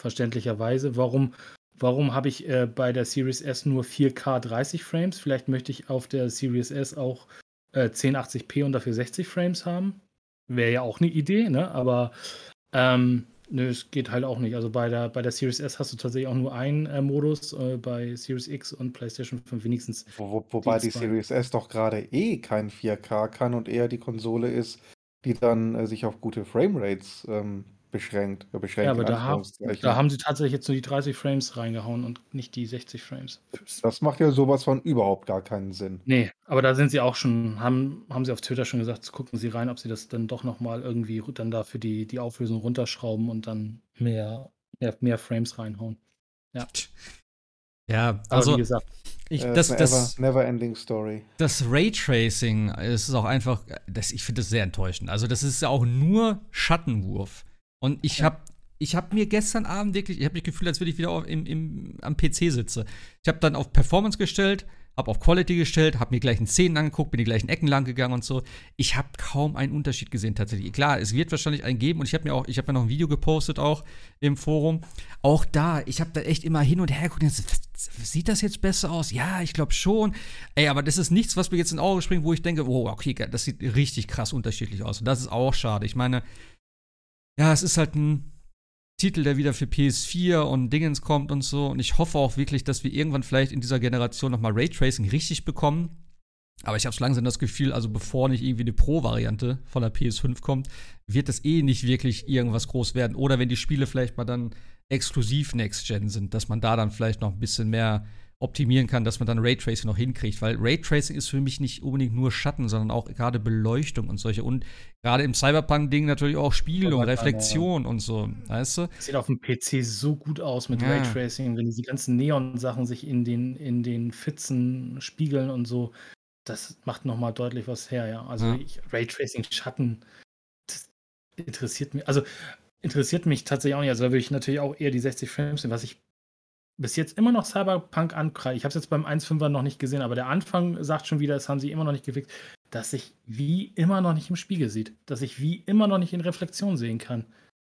verständlicherweise, warum, warum habe ich äh, bei der Series S nur 4K 30 Frames? Vielleicht möchte ich auf der Series S auch äh, 1080p und dafür 60 Frames haben. Wäre ja auch eine Idee, ne? Aber ähm, nö, es geht halt auch nicht. Also bei der, bei der Series S hast du tatsächlich auch nur einen äh, Modus, äh, bei Series X und PlayStation 5 wenigstens. Wo, wo, wobei die Die. Series S doch gerade eh kein 4K kann und eher die Konsole ist, die dann äh, sich auf gute Framerates ähm, beschränkt. Äh, beschränkt Ja, aber da, da haben sie tatsächlich jetzt nur die 30 Frames reingehauen und nicht die 60 Frames. das macht ja sowas von überhaupt gar keinen Sinn. Nee, aber da sind sie auch schon, haben, haben sie auf Twitter schon gesagt, gucken sie rein, ob sie das dann doch nochmal irgendwie dann dafür die, die Auflösung runterschrauben und dann mehr, mehr, mehr Frames reinhauen. ja, Aber also wie gesagt, ich, Äh, das, das, ever, never ending story. das Raytracing, ist auch einfach, das, ich finde das sehr enttäuschend. Also das ist ja auch nur Schattenwurf. Und ich Ja. habe ich hab mir gestern Abend wirklich, ich habe mich gefühlt, als würde ich wieder auf, im, im, am PC sitze. Ich habe dann auf Performance gestellt, habe auf Quality gestellt, habe mir gleichen Szenen angeguckt, bin die gleichen Ecken lang gegangen und so. Ich habe kaum einen Unterschied gesehen tatsächlich. Klar, es wird wahrscheinlich einen geben und ich habe mir auch, ich habe ja noch ein Video gepostet auch im Forum. Auch da, ich habe da echt immer hin und her geguckt. und sieht das jetzt besser aus? Ja, ich glaube schon. Ey, aber das ist nichts, was mir jetzt in Auge springt, wo ich denke, oh, okay, das sieht richtig krass unterschiedlich aus. Und das ist auch schade. Ich meine, ja, es ist halt ein Titel, der wieder für PS4 und Dingens kommt und so. Und ich hoffe auch wirklich, dass wir irgendwann vielleicht in dieser Generation nochmal Raytracing richtig bekommen. Aber ich habe so langsam das Gefühl, also bevor nicht irgendwie eine Pro-Variante von der PS5 kommt, wird das eh nicht wirklich irgendwas groß werden. Oder wenn die Spiele vielleicht mal dann exklusiv Next Gen sind, dass man da dann vielleicht noch ein bisschen mehr optimieren kann, dass man dann Raytracing noch hinkriegt, weil Raytracing ist für mich nicht unbedingt nur Schatten, sondern auch gerade Beleuchtung und solche und gerade im Cyberpunk-Ding natürlich auch Spiegelung, Reflexion und so, weißt du? Sieht auf dem PC so gut aus mit ja. Raytracing, wenn diese ganzen Neon-Sachen sich in den, in den Fitzen spiegeln und so das macht nochmal deutlich was her, ja. Also ja. Raytracing, Schatten, das interessiert mich, also interessiert mich tatsächlich auch nicht. Also da würde ich natürlich auch eher die 60 Frames sehen, was ich bis jetzt immer noch Cyberpunk ankreide. Ich habe es jetzt beim 1.5er noch nicht gesehen, aber der Anfang sagt schon wieder, das haben sie immer noch nicht gefixt, dass sich wie immer noch nicht im Spiegel sieht. Dass ich wie immer noch nicht in Reflexion sehen kann.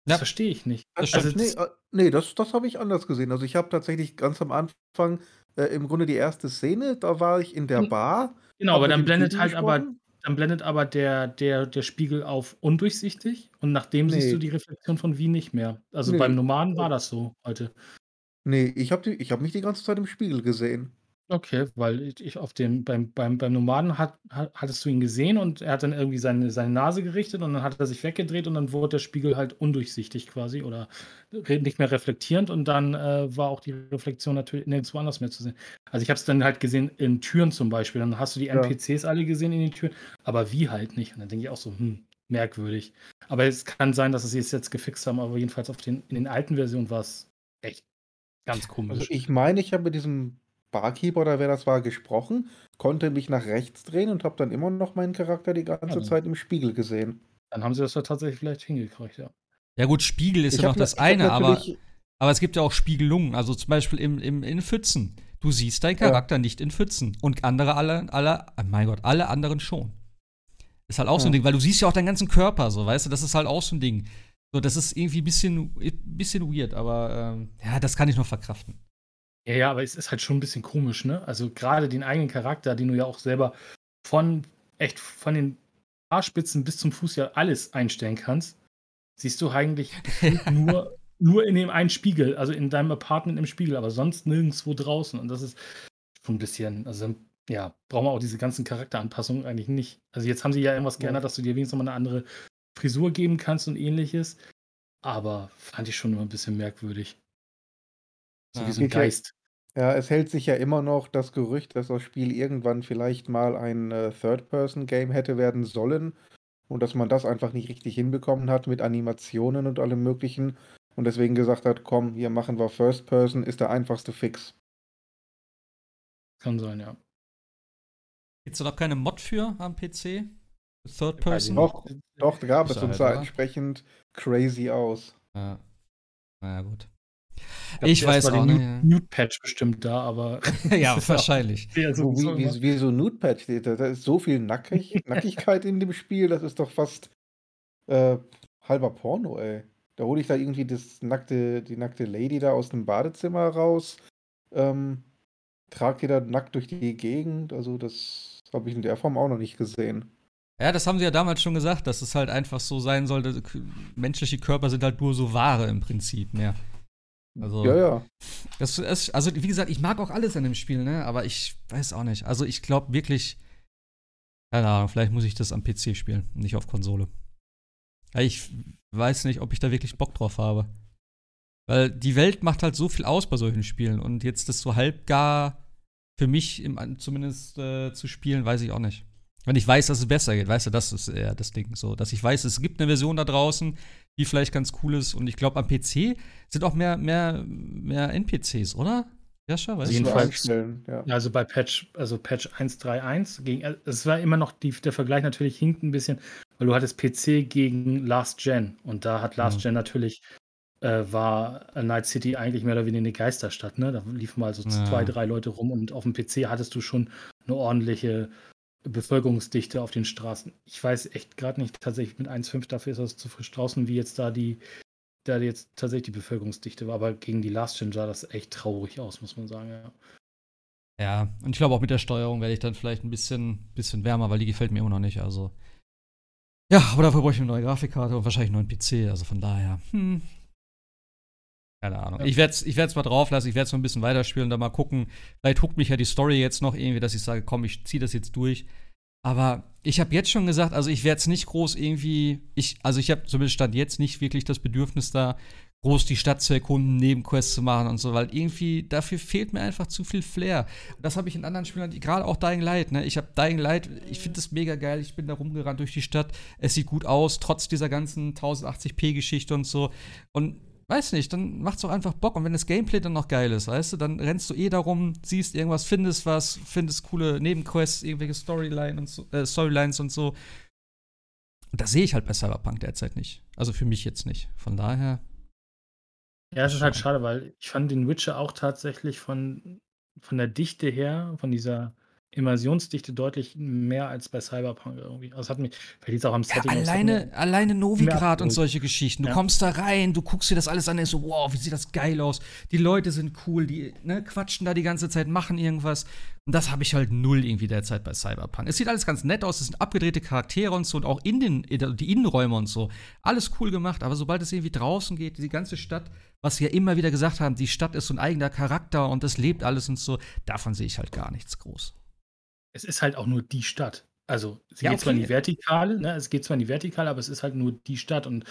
Das ja. verstehe ich nicht. Das also, nee, äh, nee, das, das habe ich anders gesehen. Also ich habe tatsächlich ganz am Anfang äh, im Grunde die erste Szene, da war ich in der hm. Bar Genau, aber dann blendet halt aber dann blendet aber der, der, der Spiegel auf undurchsichtig und nachdem nee. siehst du die Reflexion von Wie nicht mehr. Also nee. beim Nomaden war das so heute. Nee, ich habe hab mich die ganze Zeit im Spiegel gesehen. Okay, weil ich auf dem, beim, beim, beim Nomaden hat, hattest du ihn gesehen und er hat dann irgendwie seine, seine Nase gerichtet und dann hat er sich weggedreht und dann wurde der Spiegel halt undurchsichtig quasi oder nicht mehr reflektierend und dann äh, war auch die Reflexion natürlich nirgendwo anders mehr zu sehen. Also ich habe es dann halt gesehen in Türen zum Beispiel, dann hast du die ja. NPCs alle gesehen in den Türen, aber wie halt nicht. Und dann denke ich auch so, hm, merkwürdig. Aber es kann sein, dass sie es jetzt gefixt haben, aber jedenfalls auf den, in den alten Versionen war es echt ganz also komisch. Also ich meine, ich habe mit diesem Barkeeper oder wer das war gesprochen, konnte mich nach rechts drehen und habe dann immer noch meinen Charakter die ganze ja. Zeit im Spiegel gesehen. Dann haben sie das ja tatsächlich vielleicht hingekriegt, ja. Ja gut, Spiegel ist ich ja noch das eine, aber, aber es gibt ja auch Spiegelungen. Also zum Beispiel im, im, in Pfützen. Du siehst deinen Charakter ja. nicht in Pfützen. Und andere, alle, alle, oh mein Gott, alle anderen schon. Ist halt auch ja. so ein Ding, weil du siehst ja auch deinen ganzen Körper, so, weißt du, das ist halt auch so ein Ding. So, das ist irgendwie ein bisschen, bisschen weird, aber ähm, ja, das kann ich noch verkraften. Ja, ja, aber es ist halt schon ein bisschen komisch, ne? Also gerade den eigenen Charakter, den du ja auch selber von echt von den Haarspitzen bis zum Fuß ja alles einstellen kannst, siehst du eigentlich nur, nur in dem einen Spiegel, also in deinem Apartment im Spiegel, aber sonst nirgendwo draußen. Und das ist schon ein bisschen, also ja, brauchen wir auch diese ganzen Charakteranpassungen eigentlich nicht. Also jetzt haben sie ja irgendwas geändert, dass du dir wenigstens mal eine andere Frisur geben kannst und ähnliches. Aber fand ich schon immer ein bisschen merkwürdig. So ja. wie so ein Geist. Ja, es hält sich ja immer noch das Gerücht, dass das Spiel irgendwann vielleicht mal ein äh, Third-Person-Game hätte werden sollen und dass man das einfach nicht richtig hinbekommen hat mit Animationen und allem Möglichen und deswegen gesagt hat, komm, hier machen wir First-Person, ist der einfachste Fix. Kann sein, ja. Gibt es da noch keine Mod für am PC? Third Person? Doch, doch, gab es und sah entsprechend crazy aus. Ja. Naja, gut. Ich, ich weiß auch nicht. Nude-Patch bestimmt da, aber. ja, wahrscheinlich. So, wie, wie, wie, so Nude-Patch. Da, da ist so viel Nackig, Nackigkeit in dem Spiel, das ist doch fast äh, halber Porno, ey. Da hole ich da irgendwie das nackte, die nackte Lady da aus dem Badezimmer raus. Ähm, tragt die da nackt durch die Gegend. Also, das habe ich in der Form auch noch nicht gesehen. Ja, das haben sie ja damals schon gesagt, dass es halt einfach so sein sollte. Menschliche Körper sind halt nur so Ware im Prinzip mehr. Also, ja, ja. Das, das, also, wie gesagt, ich mag auch alles an dem Spiel, ne? Aber ich weiß auch nicht. Also, ich glaube wirklich, keine Ahnung, vielleicht muss ich das am PC spielen, nicht auf Konsole. Ich weiß nicht, ob ich da wirklich Bock drauf habe. Weil die Welt macht halt so viel aus bei solchen Spielen und jetzt das so halb gar für mich im, zumindest äh, zu spielen, weiß ich auch nicht. Wenn ich weiß, dass es besser geht, weißt du, das ist eher das Ding so. Dass ich weiß, es gibt eine Version da draußen, die vielleicht ganz cool ist. Und ich glaube, am PC sind auch mehr, mehr, mehr NPCs, oder? Jascha, weißt Jedenfalls? Ja. Also bei Patch, also Patch 1.3.1, gegen, es war immer noch, die, der Vergleich natürlich hinkt ein bisschen, weil du hattest PC gegen Last Gen. Und da hat Last ja. Gen natürlich äh, war Night City eigentlich mehr oder weniger eine Geisterstadt. Ne? Da liefen mal so ja. zwei, drei Leute rum und auf dem PC hattest du schon eine ordentliche Bevölkerungsdichte auf den Straßen. Ich weiß echt gerade nicht tatsächlich mit 1,5, dafür ist das zu frisch draußen, wie jetzt da die, da jetzt tatsächlich die Bevölkerungsdichte war, aber gegen die Last Gen sah das echt traurig aus, muss man sagen, ja. Ja, und ich glaube auch mit der Steuerung werde ich dann vielleicht ein bisschen, bisschen wärmer, weil die gefällt mir immer noch nicht. Also. Ja, aber dafür brauche ich eine neue Grafikkarte und wahrscheinlich einen neuen PC. Also von daher, hm. Keine Ahnung. Ja. Ich werde es ich mal drauf lassen, ich werde es mal ein bisschen weiterspielen und dann mal gucken. Vielleicht huckt mich ja die Story jetzt noch irgendwie, dass ich sage, komm, ich ziehe das jetzt durch. Aber ich habe jetzt schon gesagt, also ich werde es nicht groß irgendwie, ich, also ich habe zumindest Stand jetzt nicht wirklich das Bedürfnis da, groß die Stadt zu erkunden, Nebenquests zu machen und so, weil irgendwie dafür fehlt mir einfach zu viel Flair. Und das habe ich in anderen Spielen, gerade auch Dying Light, ne? Ich habe Dying Light, ich finde das mega geil, ich bin da rumgerannt durch die Stadt, es sieht gut aus, trotz dieser ganzen 1080p-Geschichte und so. Und weiß nicht, dann macht's doch einfach Bock. Und wenn das Gameplay dann noch geil ist, weißt du, dann rennst du eh darum, siehst irgendwas, findest was, findest coole Nebenquests, irgendwelche Storyline und so, äh, Storylines und so. Das sehe ich halt bei Cyberpunk derzeit nicht. Also für mich jetzt nicht. Von daher ja, es ist halt schade, weil ich fand den Witcher auch tatsächlich von, von der Dichte her, von dieser Immersionsdichte deutlich mehr als bei Cyberpunk irgendwie. Also hat mich, vielleicht auch am Setting. Ja, alleine, alleine Novigrad und solche Geschichten. Du ja. kommst da rein, du guckst dir das alles an, und so, wow, wie sieht das geil aus. Die Leute sind cool, die ne, quatschen da die ganze Zeit, machen irgendwas. Und das habe ich halt null irgendwie derzeit bei Cyberpunk. Es sieht alles ganz nett aus, es sind abgedrehte Charaktere und so und auch in den, die Innenräume und so. Alles cool gemacht, aber sobald es irgendwie draußen geht, die ganze Stadt, was sie ja immer wieder gesagt haben, die Stadt ist so ein eigener Charakter und es lebt alles und so, davon sehe ich halt gar nichts groß es ist halt auch nur die Stadt. Also, es ja, geht okay. zwar in die Vertikale, ne? Es geht zwar in die Vertikale, aber es ist halt nur die Stadt. Und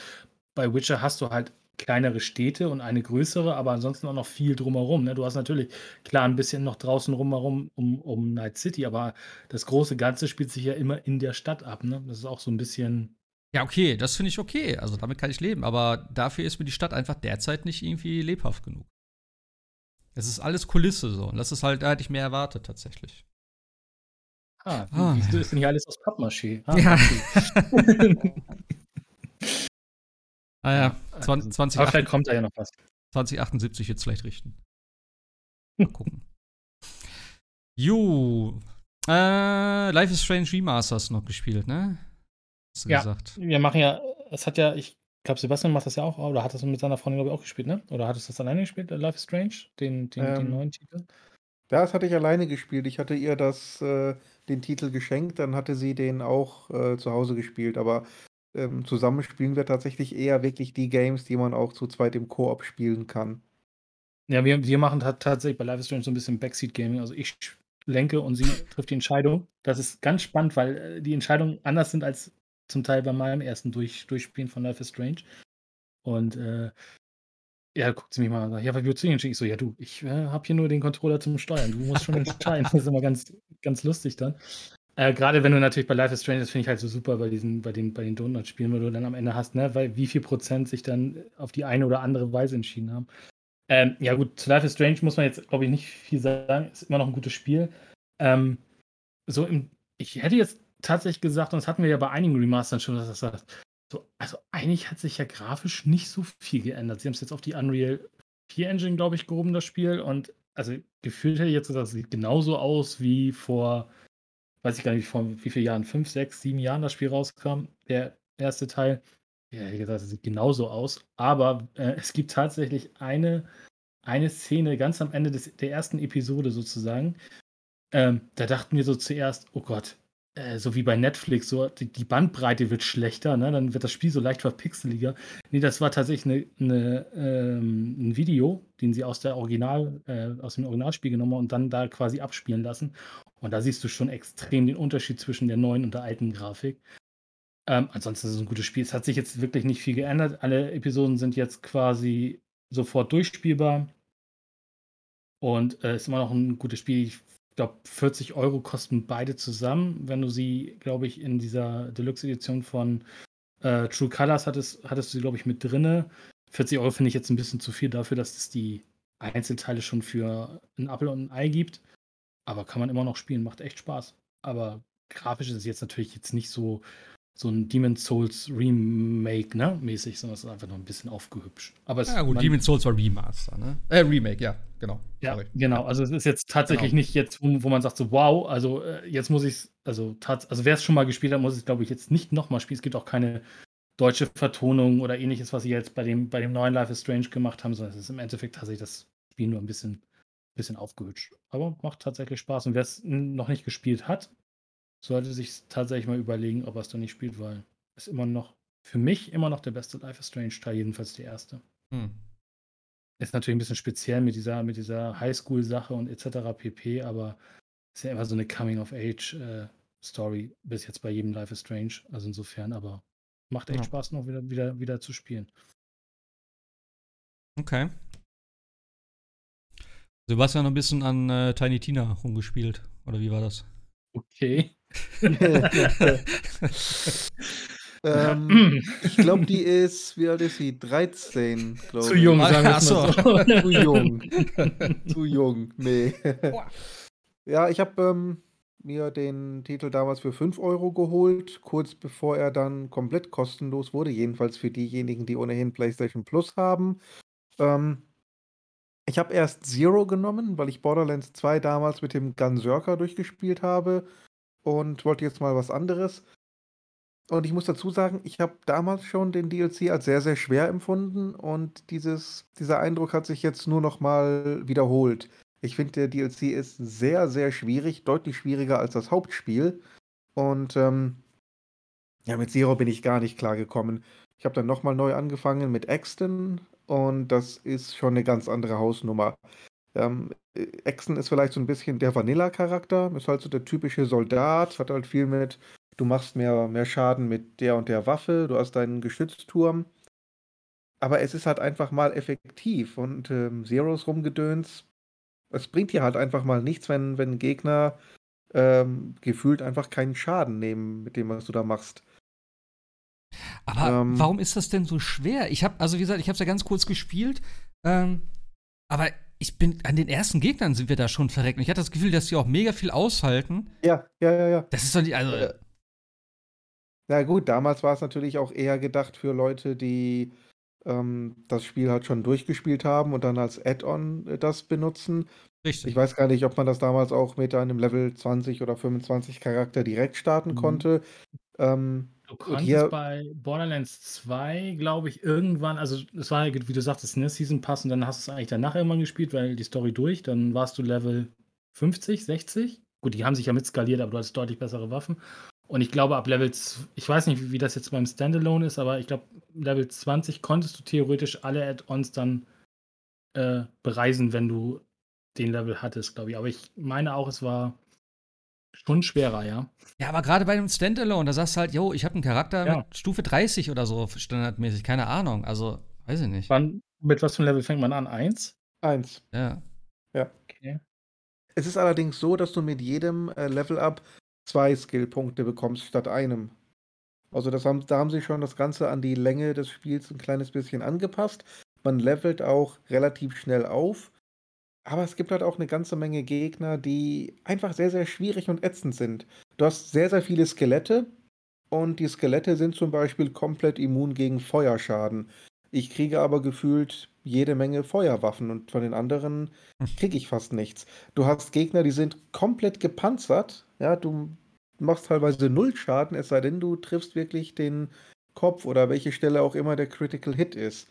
bei Witcher hast du halt kleinere Städte und eine größere, aber ansonsten auch noch viel drumherum. Ne? Du hast natürlich klar ein bisschen noch draußen rumherum um, um Night City, aber das große Ganze spielt sich ja immer in der Stadt ab. Ne? Das ist auch so ein bisschen. Ja, okay, das finde ich okay. Also damit kann ich leben. Aber dafür ist mir die Stadt einfach derzeit nicht irgendwie lebhaft genug. Es ist alles Kulisse so. Und das ist halt, da hätte ich mehr erwartet tatsächlich. Ah, ah wieso ist denn hier alles aus Pappmaché? Ah, ja. Okay. ah ja, 20, 20 Aber vielleicht kommt da ja noch was. 2078 jetzt vielleicht richten. Mal gucken. Jo. Äh, Life is Strange Remaster hast du noch gespielt, ne? Hast du ja, gesagt. Wir machen ja, es hat ja, ich glaube, Sebastian macht das ja auch, oder hat das mit seiner Freundin, glaube ich, auch gespielt, ne? Oder hattest du das alleine gespielt, Life is Strange, den, den, ähm, den neuen Titel? Das hatte ich alleine gespielt. Ich hatte ihr das, äh, den Titel geschenkt, dann hatte sie den auch äh, zu Hause gespielt. Aber ähm, zusammen spielen wir tatsächlich eher wirklich die Games, die man auch zu zweit im Koop spielen kann. Ja, wir, wir machen tatsächlich bei Life is Strange so ein bisschen Backseat-Gaming. Also ich lenke und sie trifft die Entscheidung. Das ist ganz spannend, weil äh, die Entscheidungen anders sind als zum Teil bei meinem ersten Durch Durchspielen von Life is Strange. Und äh, ja, guckt sie mich mal an. Ja, weil wir zu Ihnen Ich so, ja, du, ich äh, habe hier nur den Controller zum Steuern. Du musst schon entscheiden. das ist immer ganz, ganz lustig dann. Äh, Gerade wenn du natürlich bei Life is Strange, das finde ich halt so super bei diesen, bei den, bei den Donut-Spielen, wo du dann am Ende hast, ne, weil wie viel Prozent sich dann auf die eine oder andere Weise entschieden haben. Ähm, ja, gut, zu Life is Strange muss man jetzt, glaube ich, nicht viel sagen. Ist immer noch ein gutes Spiel. Ähm, so im, ich hätte jetzt tatsächlich gesagt, und das hatten wir ja bei einigen Remastern schon, dass das sagt, so, also eigentlich hat sich ja grafisch nicht so viel geändert. Sie haben es jetzt auf die Unreal 4 Engine, glaube ich, gehoben, das Spiel. Und also gefühlt hätte ich jetzt gesagt, das sieht genauso aus wie vor, weiß ich gar nicht, vor wie vielen Jahren, fünf, sechs, sieben Jahren das Spiel rauskam, der erste Teil. Ja, ich gesagt, das sieht genauso aus. Aber äh, es gibt tatsächlich eine, eine Szene ganz am Ende des, der ersten Episode sozusagen. Ähm, da dachten wir so zuerst, oh Gott, äh, so wie bei Netflix, so die, die Bandbreite wird schlechter, ne? dann wird das Spiel so leicht verpixeliger. Nee, das war tatsächlich eine, eine, ähm, ein Video, den sie aus der Original, äh, aus dem Originalspiel genommen haben und dann da quasi abspielen lassen. Und da siehst du schon extrem den Unterschied zwischen der neuen und der alten Grafik. Ähm, ansonsten ist es ein gutes Spiel. Es hat sich jetzt wirklich nicht viel geändert. Alle Episoden sind jetzt quasi sofort durchspielbar. Und es äh, ist immer noch ein gutes Spiel. Ich glaube, 40 Euro kosten beide zusammen. Wenn du sie, glaube ich, in dieser Deluxe-Edition von äh, True Colors hattest, hattest du sie, glaube ich, mit drinne. 40 Euro finde ich jetzt ein bisschen zu viel dafür, dass es die Einzelteile schon für ein Apple und ein Ei gibt. Aber kann man immer noch spielen, macht echt Spaß. Aber grafisch ist es jetzt natürlich jetzt nicht so so ein Demon's Souls Remake, ne, mäßig, sondern es ist einfach noch ein bisschen aufgehübscht. Aber es, ja gut, Demon's Souls war Remaster, ne? Äh, Remake, ja, genau. Ja, Sorry. genau. Also es ist jetzt tatsächlich genau. nicht jetzt, wo, wo, man sagt so, wow, also äh, jetzt muss ich es, also, also wer es schon mal gespielt hat, muss es, glaube ich, jetzt nicht nochmal spielen. Es gibt auch keine deutsche Vertonung oder ähnliches, was sie jetzt bei dem, bei dem neuen Life is Strange gemacht haben, sondern es ist im Endeffekt tatsächlich das Spiel nur ein bisschen, bisschen aufgehübscht. Aber macht tatsächlich Spaß. Und wer es noch nicht gespielt hat, sollte sich tatsächlich mal überlegen, ob er es dann nicht spielt, weil es immer noch, für mich immer noch der beste Life is Strange Teil, jedenfalls die erste. Hm. Ist natürlich ein bisschen speziell mit dieser, mit dieser Highschool-Sache und etc. pp, aber ist ja immer so eine Coming-of-Age-Story äh, bis jetzt bei jedem Life is Strange. Also insofern, aber macht echt ja. Spaß, noch wieder, wieder, wieder zu spielen. Okay. Ja noch ein bisschen an äh, Tiny Tina rumgespielt, oder wie war das? Okay. Ähm, ich glaube, die ist, wie alt ist sie? 13, glaube ich. Zu jung, sagen wir so. Zu jung. Zu jung, nee. ja, ich habe ähm, mir den Titel damals für 5 Euro geholt, kurz bevor er dann komplett kostenlos wurde, jedenfalls für diejenigen, die ohnehin PlayStation Plus haben. Ähm, ich habe erst Zero genommen, weil ich Borderlands 2 damals mit dem Gunzerker durchgespielt habe und wollte jetzt mal was anderes. Und ich muss dazu sagen, ich habe damals schon den DLC als sehr, sehr schwer empfunden und dieses, dieser Eindruck hat sich jetzt nur noch mal wiederholt. Ich finde, der DLC ist sehr, sehr schwierig, deutlich schwieriger als das Hauptspiel. Und ähm, ja, mit Zero bin ich gar nicht klar gekommen. Ich habe dann nochmal neu angefangen mit Axton und das ist schon eine ganz andere Hausnummer. Ähm, Axton ist vielleicht so ein bisschen der Vanilla-Charakter, ist halt so der typische Soldat, hat halt viel mit, du machst mehr, mehr Schaden mit der und der Waffe, du hast deinen Geschützturm. Aber es ist halt einfach mal effektiv und ähm, Zeros Rumgedöns es bringt dir halt einfach mal nichts, wenn, wenn Gegner ähm, gefühlt einfach keinen Schaden nehmen mit dem, was du da machst. Aber ähm, warum ist das denn so schwer? Ich habe, also wie gesagt, ich habe es ja ganz kurz gespielt, ähm, aber ich bin an den ersten Gegnern sind wir da schon verreckt. Und ich hatte das Gefühl, dass die auch mega viel aushalten. Ja, ja, ja, ja. Das ist doch nicht, also. Ja. Na gut, damals war es natürlich auch eher gedacht für Leute, die ähm, das Spiel halt schon durchgespielt haben und dann als Add-on äh, das benutzen. Richtig. Ich weiß gar nicht, ob man das damals auch mit einem Level 20 oder 25 Charakter direkt starten mhm. konnte. Ähm, du konntest hier, bei Borderlands 2, glaube ich, irgendwann, also es war, wie du sagtest, ne, Season Pass und dann hast du es eigentlich danach irgendwann gespielt, weil die Story durch, dann warst du Level 50, 60. Gut, die haben sich ja mit skaliert, aber du hattest deutlich bessere Waffen. Und ich glaube, ab Level, ich weiß nicht, wie, wie das jetzt beim Standalone ist, aber ich glaube, Level 20 konntest du theoretisch alle Add-ons dann äh, bereisen, wenn du den Level hattest, glaube ich. Aber ich meine auch, es war schon schwerer, ja. Ja, aber gerade bei einem Standalone, da sagst du halt, yo, ich habe einen Charakter ja. mit Stufe 30 oder so standardmäßig, keine Ahnung. Also, weiß ich nicht. Wann, mit was für einem Level fängt man an? Eins? Eins. Ja. Ja. Okay. Es ist allerdings so, dass du mit jedem äh, Level-Up zwei Skillpunkte bekommst statt einem. Also das haben, da haben sie schon das Ganze an die Länge des Spiels ein kleines bisschen angepasst. Man levelt auch relativ schnell auf. Aber es gibt halt auch eine ganze Menge Gegner, die einfach sehr, sehr schwierig und ätzend sind. Du hast sehr, sehr viele Skelette und die Skelette sind zum Beispiel komplett immun gegen Feuerschaden. Ich kriege aber gefühlt jede Menge Feuerwaffen und von den anderen hm. kriege ich fast nichts. Du hast Gegner, die sind komplett gepanzert. Ja, du machst teilweise null Schaden, es sei denn, du triffst wirklich den Kopf oder welche Stelle auch immer der Critical Hit ist.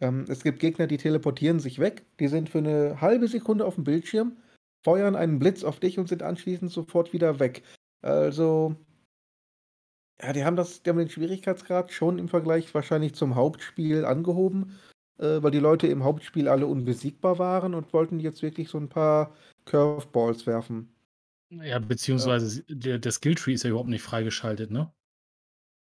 Ähm, es gibt Gegner, die teleportieren sich weg, die sind für eine halbe Sekunde auf dem Bildschirm, feuern einen Blitz auf dich und sind anschließend sofort wieder weg. Also, ja, die haben das, die haben den Schwierigkeitsgrad schon im Vergleich wahrscheinlich zum Hauptspiel angehoben, äh, weil die Leute im Hauptspiel alle unbesiegbar waren und wollten jetzt wirklich so ein paar Curveballs werfen. Ja, beziehungsweise ja. der, der Skilltree ist ja überhaupt nicht freigeschaltet, ne?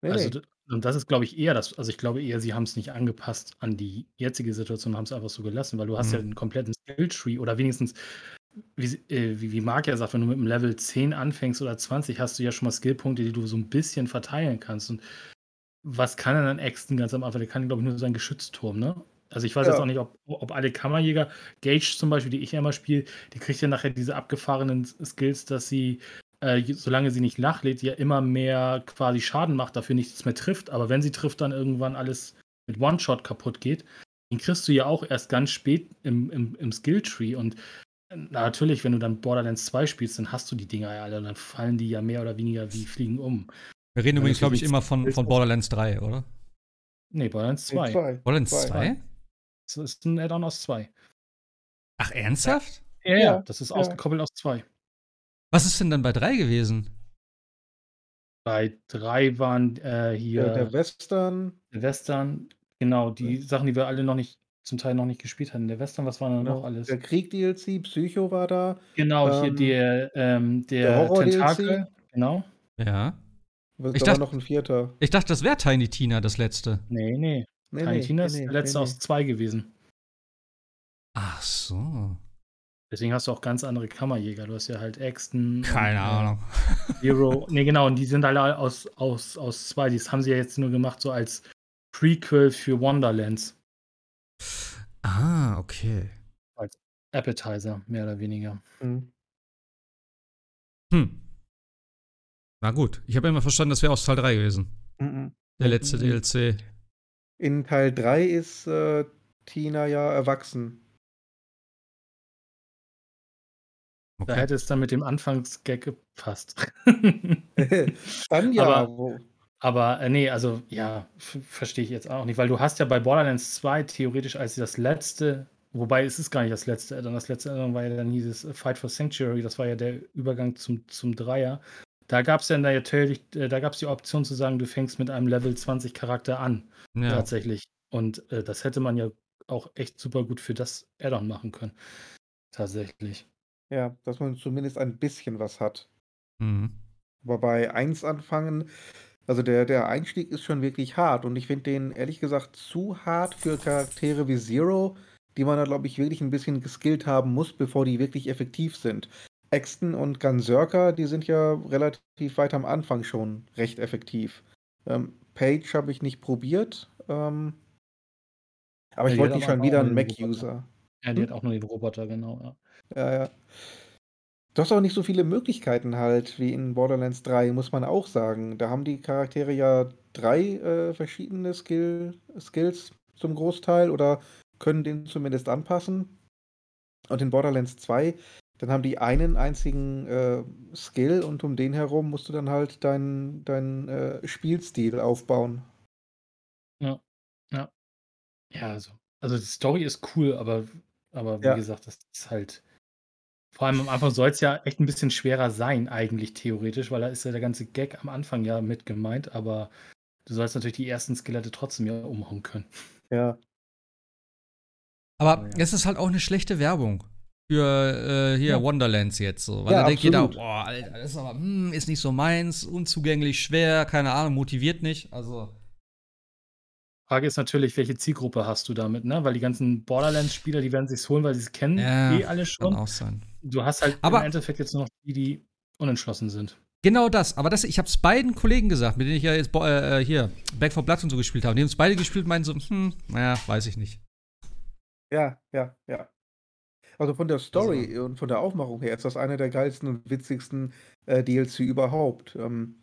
Nee, also, nee. Und das ist, glaube ich, eher das, also ich glaube eher, sie haben es nicht angepasst an die jetzige Situation, haben es einfach so gelassen, weil du hast ja mhm. einen kompletten Skilltree oder wenigstens, wie, äh, wie, wie Marc ja sagt, wenn du mit einem Level 10 anfängst oder 20, hast du ja schon mal Skillpunkte, die du so ein bisschen verteilen kannst. Und was kann er dann Äxten ganz am Anfang? Der kann, glaube ich, nur sein Geschützturm, ne? Also ich weiß ja. jetzt auch nicht, ob, ob alle Kammerjäger, Gage zum Beispiel, die ich ja immer spiele, die kriegt ja nachher diese abgefahrenen Skills, dass sie, äh, solange sie nicht nachlädt, ja immer mehr quasi Schaden macht, dafür nichts mehr trifft. Aber wenn sie trifft, dann irgendwann alles mit One-Shot kaputt geht. Den kriegst du ja auch erst ganz spät im, im, im Skill-Tree. Und natürlich, wenn du dann Borderlands 2 spielst, dann hast du die Dinger ja alle und dann fallen die ja mehr oder weniger wie Fliegen um. Wir reden übrigens, glaube ich, immer von, von Borderlands 3, oder? Nee, Borderlands Nee, 2. zwei. Borderlands Zwei. 2? Das ist ein Add-on aus 2. Ach, ernsthaft? Ja, Ja, ja, das ist ja. ausgekoppelt aus 2. Was ist denn dann bei 3 gewesen? Bei 3 waren äh, hier Der, der Western, der Western, genau, die Sachen, die wir alle noch nicht, zum Teil noch nicht gespielt hatten. Der Western, was war da noch genau, alles? der Krieg-DLC, Psycho war da. Genau, hier ähm, der, ähm, der der. Tentakel. Genau. Ja. Was, Ich da war dachte- noch ein vierter. Ich dachte, das wäre Tiny Tina, das letzte. Nee, nee. Nee, Tiny nee, Tina ist nee, der nee, letzte nee. aus 2 gewesen. Ach so. Deswegen hast du auch ganz andere Kammerjäger. Du hast ja halt Axton. Keine und, äh, Ahnung. Zero. Nee, genau, und die sind alle aus, aus, aus zwei. Das haben sie ja jetzt nur gemacht, so als Prequel für Wonderlands. Ah, okay. Appetizer, mehr oder weniger. Hm. Hm. Na gut. Ich habe immer verstanden, das wäre aus Teil 3 gewesen. Mhm. Der letzte Mhm. DLC. In Teil 3 ist äh, Tina ja erwachsen. Da Okay. hätte es dann mit dem Anfangsgag gepasst. Dann ja. Aber- Aber äh, nee, also ja, verstehe ich jetzt auch nicht, weil du hast ja bei Borderlands 2 theoretisch als das letzte, wobei es ist gar nicht das letzte, dann das letzte Addon war ja dann dieses Fight for Sanctuary, das war ja der Übergang zum, zum Dreier. Da gab es dann da natürlich, äh, da gab es die Option zu sagen, du fängst mit einem Level 20 Charakter an, Ja. tatsächlich. Und äh, das hätte man ja auch echt super gut für das Addon machen können. Tatsächlich. Ja, dass man zumindest ein bisschen was hat. Mhm. Aber bei 1 anfangen, also der, der Einstieg ist schon wirklich hart und ich finde den ehrlich gesagt zu hart für Charaktere wie Zero, die man da glaube ich wirklich ein bisschen geskillt haben muss, bevor die wirklich effektiv sind. Axton und Gunzerker, die sind ja relativ weit am Anfang schon recht effektiv. Ähm, Page habe ich nicht probiert, ähm, aber Ja, ich wollte nicht schon wieder einen. Mac-User. Ja, die Hm? hat auch nur den Roboter, genau. Ja. Ja, ja. Du hast auch nicht so viele Möglichkeiten halt wie in Borderlands 3, muss man auch sagen. Da haben die Charaktere ja drei äh, verschiedene Skill, Skills zum Großteil oder können den zumindest anpassen. Und in Borderlands 2, dann haben die einen einzigen äh, Skill und um den herum musst du dann halt deinen dein, äh, Spielstil aufbauen. Ja, also, also die Story ist cool, aber, aber wie Ja. gesagt, das ist halt. Vor allem am Anfang soll es ja echt ein bisschen schwerer sein, eigentlich theoretisch, weil da ist ja der ganze Gag am Anfang ja mit gemeint, aber du sollst natürlich die ersten Skelette trotzdem ja umhauen können. Ja, Aber ja. es ist halt auch eine schlechte Werbung für äh, hier Ja. Wonderlands jetzt so. Weil Ja, da denkt jeder, boah, Alter, das ist aber, hm, ist nicht so meins, unzugänglich, schwer, keine Ahnung, motiviert nicht. Also, Frage ist natürlich, welche Zielgruppe hast du damit, ne? Weil die ganzen Borderlands-Spieler, die werden sich's holen, weil sie es kennen, Ja, eh alle kann schon. auch sein. Du hast halt Aber- im Endeffekt jetzt nur noch die, die unentschlossen sind. Genau das, aber das, ich habe es beiden Kollegen gesagt, mit denen ich ja jetzt äh, äh, hier Back for Blood und so gespielt habe. Die haben es beide gespielt und meinen so, hm, naja, weiß ich nicht. ja, ja, ja. Also von der Story Also und von der Aufmachung her ist das einer der geilsten und witzigsten äh, DLC überhaupt. Ähm,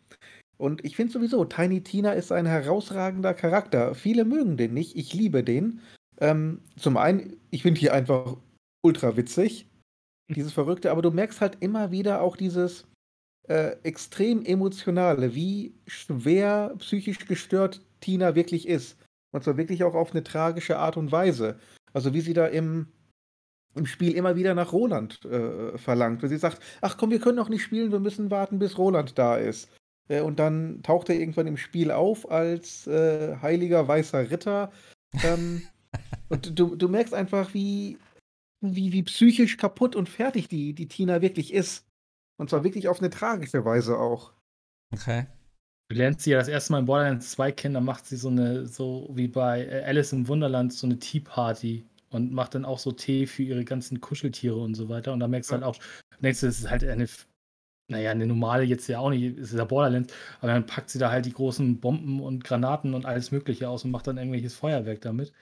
und ich finde sowieso, Tiny Tina ist ein herausragender Charakter. Viele mögen den nicht, ich liebe den. Ähm, zum einen, ich finde hier einfach ultra witzig, dieses Verrückte, aber du merkst halt immer wieder auch dieses äh, extrem emotionale, wie schwer psychisch gestört Tina wirklich ist. Und zwar wirklich auch auf eine tragische Art und Weise. Also wie sie da im, im Spiel immer wieder nach Roland äh, verlangt. Weil sie sagt, ach komm, wir können noch nicht spielen, wir müssen warten, bis Roland da ist. Äh, und dann taucht er irgendwann im Spiel auf als äh, heiliger weißer Ritter. Ähm, und du, du merkst einfach, wie, wie, wie psychisch kaputt und fertig die, die Tina wirklich ist. Und zwar wirklich auf eine tragische Weise auch. Okay. Du lernst sie ja das erste Mal in Borderlands 2 kennen, dann macht sie so eine, so wie bei äh, Alice im Wunderland, so eine Tea-Party und macht dann auch so Tee für ihre ganzen Kuscheltiere und so weiter. Und da merkst du halt auch, denkst du, das ist halt eine, naja, eine normale jetzt ja auch nicht, es ist ja Borderlands, aber dann packt sie da halt die großen Bomben und Granaten und alles Mögliche aus und macht dann irgendwelches Feuerwerk damit.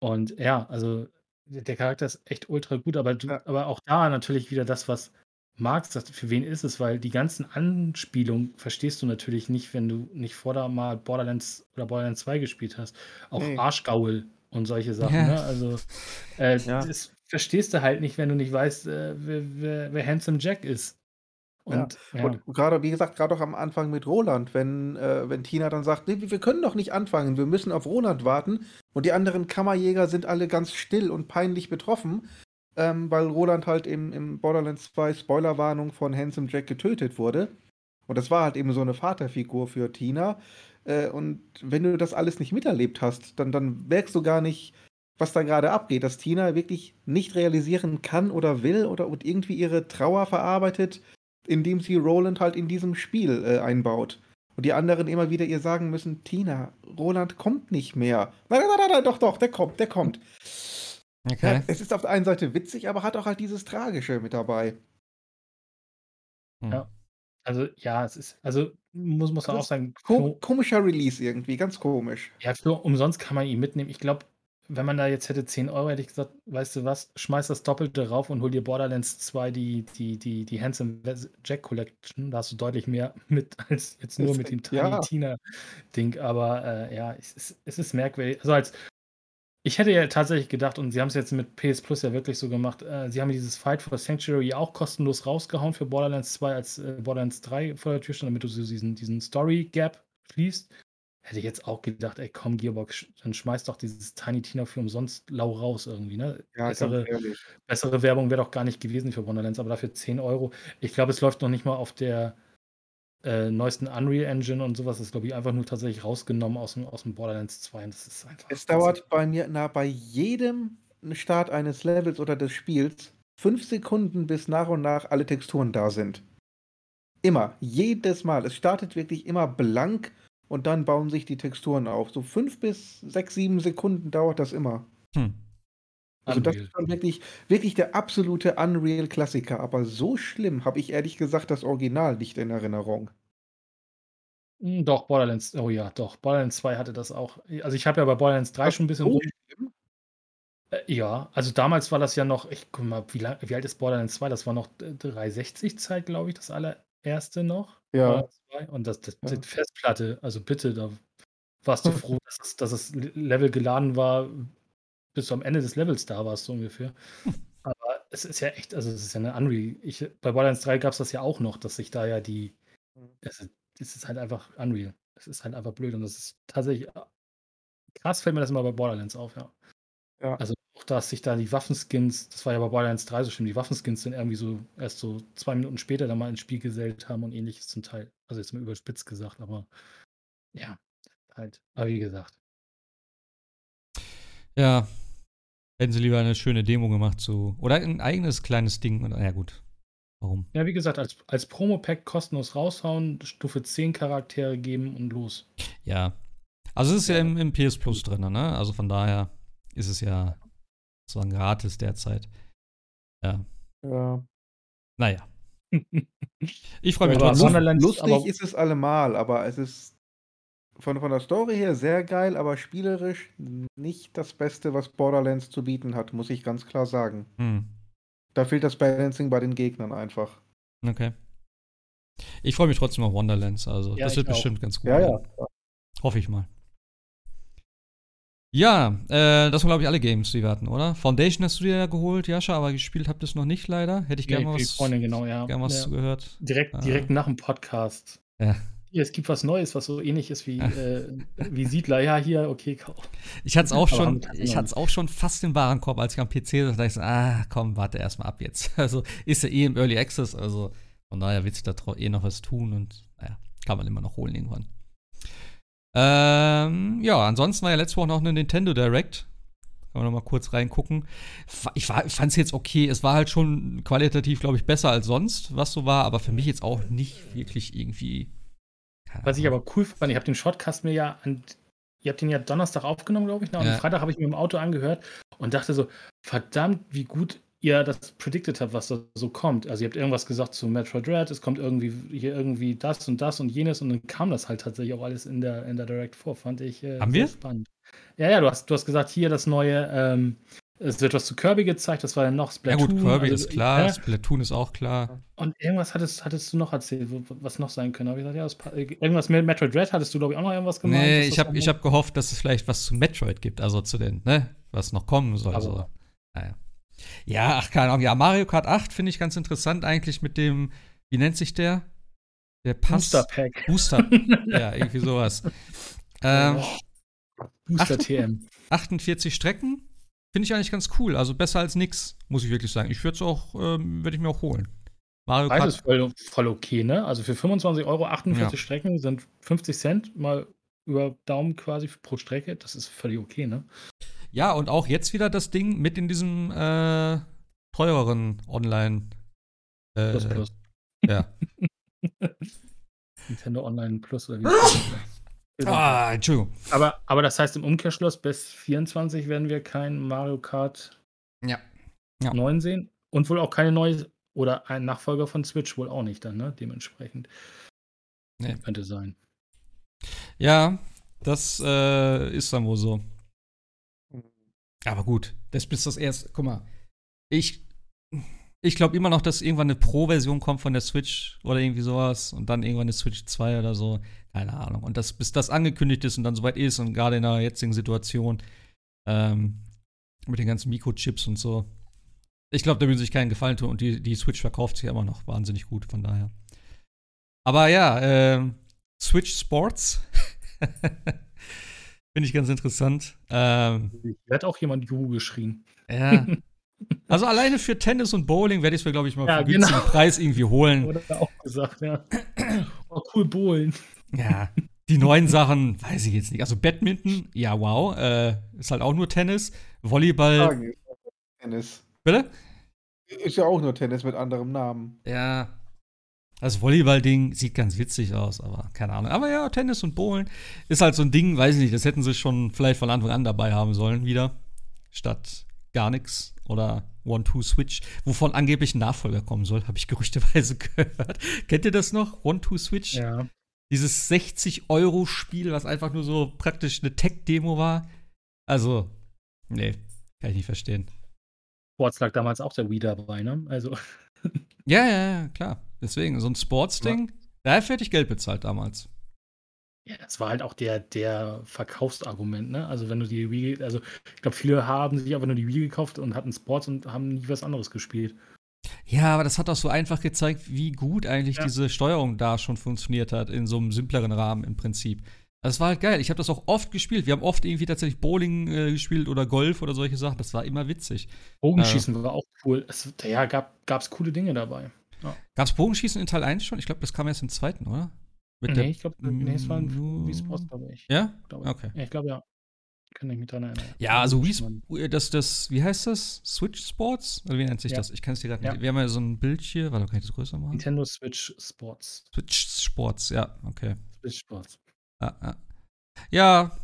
Und ja, also der Charakter ist echt ultra gut, aber, du, Ja. aber auch da natürlich wieder das, was Marx sagt, für wen ist es, weil die ganzen Anspielungen verstehst du natürlich nicht, wenn du nicht vorher mal Borderlands oder Borderlands 2 gespielt hast. Auch Nee. Arschgaul und solche Sachen, Ja. ne? Also äh, Ja. das verstehst du halt nicht, wenn du nicht weißt, äh, wer, wer, wer Handsome Jack ist. Und, ja. ja. und gerade, wie gesagt, gerade auch am Anfang mit Roland, wenn, äh, wenn Tina dann sagt, nee, wir können doch nicht anfangen, wir müssen auf Roland warten und die anderen Kammerjäger sind alle ganz still und peinlich betroffen, ähm, weil Roland halt im, im Borderlands 2 Spoilerwarnung von Handsome Jack getötet wurde. Und das war halt eben so eine Vaterfigur für Tina. Äh, und wenn du das alles nicht miterlebt hast, dann, dann merkst du gar nicht, was da gerade abgeht, dass Tina wirklich nicht realisieren kann oder will oder und irgendwie ihre Trauer verarbeitet, indem sie Roland halt in diesem Spiel äh, einbaut. Und die anderen immer wieder ihr sagen müssen, Tina, Roland kommt nicht mehr. Nein, nein, nein, nein, doch, doch, der kommt, der kommt. Okay. Ja, es ist auf der einen Seite witzig, aber hat auch halt dieses Tragische mit dabei. Hm. Ja. Also, ja, es ist, also muss, muss man auch sagen. Ko komischer Release irgendwie, ganz komisch. Ja, für umsonst kann man ihn mitnehmen. Ich glaube, wenn man da jetzt hätte 10 Euro, hätte ich gesagt, weißt du was, schmeiß das Doppelte rauf und hol dir Borderlands 2 die, die, die, die Handsome Jack Collection. Da hast du deutlich mehr mit als jetzt nur mit dem Tiny ja. Tina-Ding. Aber äh, ja, es ist, es ist merkwürdig. Also als ich hätte ja tatsächlich gedacht, und sie haben es jetzt mit PS Plus ja wirklich so gemacht, äh, sie haben dieses Fight for Sanctuary auch kostenlos rausgehauen für Borderlands 2, als äh, Borderlands 3 vor der Tür stand, damit du so diesen, diesen Story-Gap schließt. Hätte ich jetzt auch gedacht, ey, komm, Gearbox, dann schmeiß doch dieses Tiny Tina für umsonst lau raus irgendwie, ne? Ja, bessere, bessere Werbung wäre doch gar nicht gewesen für Borderlands, aber dafür 10 Euro. Ich glaube, es läuft noch nicht mal auf der äh, neuesten Unreal Engine und sowas. Das ist, glaube ich, einfach nur tatsächlich rausgenommen aus dem, aus dem Borderlands 2. Und das ist einfach. Es dauert bei mir, na, bei jedem Start eines Levels oder des Spiels fünf Sekunden, bis nach und nach alle Texturen da sind. Immer, jedes Mal. Es startet wirklich immer blank und dann bauen sich die Texturen auf. So fünf bis sechs, sieben Sekunden dauert das immer. Hm. Also Unreal. das ist schon wirklich, wirklich der absolute Unreal-Klassiker. Aber so schlimm habe ich ehrlich gesagt das Original nicht in Erinnerung. Hm, doch, Borderlands, oh ja, doch. Borderlands 2 hatte das auch. Also ich habe ja bei Borderlands 3 schon ein bisschen rum. Äh, ja, also damals war das ja noch, ich guck mal, wie, lang, wie alt ist Borderlands 2? Das war noch 360-Zeit, glaube ich, das allererste noch. Ja. Und das, das, ja. die Festplatte, also bitte, da warst du froh, dass, es, dass das Level geladen war, bis du am Ende des Levels da warst, so ungefähr. Aber es ist ja echt, also es ist ja eine Unreal. Ich, bei Borderlands 3 gab es das ja auch noch, dass sich da ja die. Mhm. Es, es ist halt einfach Unreal. Es ist halt einfach blöd und das ist tatsächlich. Äh, krass fällt mir das immer bei Borderlands auf, ja. ja. Also auch, dass sich da die Waffenskins, das war ja bei Borderlands 3 so schlimm, die Waffenskins dann irgendwie so erst so zwei Minuten später dann mal ins Spiel gesellt haben und ähnliches zum Teil. Also jetzt mal überspitzt gesagt, aber ja, halt. Aber wie gesagt. Ja, Hätten sie lieber eine schöne Demo gemacht, so. Oder ein eigenes kleines Ding. ja, gut. Warum? Ja, wie gesagt, als, als Promo-Pack kostenlos raushauen, Stufe 10 Charaktere geben und los. Ja. Also es ist ja, ja im, im, PS Plus drin, ne? Also von daher ist es ja sozusagen gratis derzeit. Ja. Ja. Naja. ich freue mich trotzdem. Lustig ist es allemal, aber es ist von, von der Story her sehr geil, aber spielerisch nicht das Beste, was Borderlands zu bieten hat, muss ich ganz klar sagen. Hm. Da fehlt das Balancing bei den Gegnern einfach. Okay. Ich freue mich trotzdem auf Wonderlands, also ja, das wird bestimmt ganz gut. Ja, ja. Hoffe ich mal. Ja, äh, das waren, glaube ich, alle Games, die wir hatten, oder? Foundation hast du dir ja geholt, Jascha, aber gespielt habt ihr es noch nicht, leider. Hätte ich gerne mal was, Freundin, genau, ja. gern was ja. zugehört. Direkt, direkt nach dem Podcast. Ja es gibt was Neues, was so ähnlich ist wie, äh, wie Siedler. Ja, hier, okay, kauf. Ich hatte es auch schon, ich hatte es auch schon fast im Warenkorb, als ich am PC saß, da ich so, ah, komm, warte erstmal ab jetzt. Also ist ja eh im Early Access, also von daher wird sich da eh noch was tun und naja, kann man immer noch holen irgendwann. Ähm, ja, ansonsten war ja letzte Woche noch eine Nintendo Direct. Kann man noch mal kurz reingucken. Ich, ich fand es jetzt okay. Es war halt schon qualitativ, glaube ich, besser als sonst, was so war, aber für mich jetzt auch nicht wirklich irgendwie was ich aber cool fand, ich habe den Shortcast mir ja an, ihr habt den ja Donnerstag aufgenommen, glaube ich, ne? und ja. Freitag habe ich mir im Auto angehört und dachte so, verdammt, wie gut ihr das predicted habt, was da so kommt. Also ihr habt irgendwas gesagt zu Metroid Dread, es kommt irgendwie hier irgendwie das und das und jenes und dann kam das halt tatsächlich auch alles in der, in der Direct vor, fand ich äh, Haben wir? spannend. Ja, ja, du hast, du hast gesagt, hier das neue ähm, es wird was zu Kirby gezeigt, das war ja noch Splatoon. Ja gut, Kirby also, ist klar, äh, Splatoon ist auch klar. Und irgendwas hattest, hattest du noch erzählt, was noch sein könnte. ich gesagt, ja, das, irgendwas mit Metroid Dread hattest du, glaube ich, auch noch irgendwas gemacht. Nee, ich habe hab gehofft, dass es vielleicht was zu Metroid gibt, also zu den, ne, was noch kommen soll. Also, naja. Ja, ach, keine Ahnung. Ja, Mario Kart 8 finde ich ganz interessant eigentlich mit dem, wie nennt sich der? Der Pass. Booster Pack. Booster. ja, irgendwie sowas. Ähm, Booster. TM. 48 Strecken finde ich eigentlich ganz cool. Also besser als nix, muss ich wirklich sagen. Ich würde es auch, ähm, würde ich mir auch holen. Mario Preis ist Kart. voll, voll okay, ne? Also für 25 Euro 48 Ja. Strecken sind 50 Cent mal über Daumen quasi pro Strecke. Das ist völlig okay, ne? Ja, und auch jetzt wieder das Ding mit in diesem äh, teureren Online. Äh, Plus, plus. Ja. Nintendo Online Plus oder wie heißt. ah, Entschuldigung. aber, aber das heißt im Umkehrschluss, bis 24 werden wir kein Mario Kart Ja. Ja. 9 sehen. Und wohl auch keine neue oder ein Nachfolger von Switch wohl auch nicht dann, ne? Dementsprechend. Nee. Könnte sein. Ja, das äh, ist dann wohl so. Aber gut, das bis das erst. Guck mal, ich, ich glaube immer noch, dass irgendwann eine Pro-Version kommt von der Switch oder irgendwie sowas und dann irgendwann eine Switch 2 oder so. Keine Ahnung. Und das, bis das angekündigt ist und dann soweit ist und gerade in der jetzigen Situation ähm, mit den ganzen Mikrochips und so. Ich glaube, da sie sich keinen Gefallen tun und die, die Switch verkauft sich immer noch wahnsinnig gut, von daher. Aber ja, ähm, Switch Sports. Finde ich ganz interessant. Ähm, Da hat auch jemand Juhu geschrien. ja. Also alleine für Tennis und Bowling werde ich es mir, glaube ich, mal Ja, für günstigen genau. Preis irgendwie holen. Wurde da auch gesagt, ja. Oh, cool, Bohlen. Ja. Die neuen Sachen, weiß ich jetzt nicht. Also Badminton, ja, wow. Äh, ist halt auch nur Tennis. Volleyball, Sagen, ist auch Tennis. bitte? Ist ja auch nur Tennis mit anderem Namen. Ja. Das Volleyball-Ding sieht ganz witzig aus, aber keine Ahnung. Aber ja, Tennis und Bowlen ist halt so ein Ding, weiß ich nicht, das hätten sie schon vielleicht von Anfang an dabei haben sollen, wieder. Statt gar nichts oder One-Two-Switch, wovon angeblich ein Nachfolger kommen soll, habe ich gerüchteweise gehört. Kennt ihr das noch? One-Two-Switch? Ja. Dieses 60-Euro-Spiel, was einfach nur so praktisch eine Tech-Demo war. Also, nee, kann ich nicht verstehen. Sports lag damals auch der Wii dabei, ne? Also, Ja, ja, ja, klar. Deswegen, so ein Sports-Ding, dafür hätte ich Geld bezahlt damals. ja, das war halt auch der, der Verkaufsargument, ne? Also, wenn du die Wii, also, ich glaube, viele haben sich einfach nur die Wii gekauft und hatten Sports und haben nie was anderes gespielt. Ja, aber das hat auch so einfach gezeigt, wie gut eigentlich Ja. diese Steuerung da schon funktioniert hat, in so einem simpleren Rahmen im Prinzip. Das war halt geil. Ich habe das auch oft gespielt. Wir haben oft irgendwie tatsächlich Bowling äh, gespielt oder Golf oder solche Sachen. Das war immer witzig. Bogenschießen war auch cool. Es, ja, gab es coole Dinge dabei. Gab's Bogenschießen in Teil 1 schon? Ich glaube, das kam erst im zweiten, oder? Mit nee, ich glaube, nee, es war ein Wii Sports, glaube ich. ja? Glaube ich. Okay. Ja, ich glaube, ja. Kann ich mich dran erinnern. Ja, also Wii, Sp- das, das, wie heißt das? Switch Sports? Oder wie nennt sich Ja. das? Ich kann es dir gerade nicht. Ja. Wir haben ja so ein Bild hier. Warte, kann ich das größer machen? Nintendo Switch Sports. Switch Sports, ja, okay. Switch Sports. Ja, ja. Ja.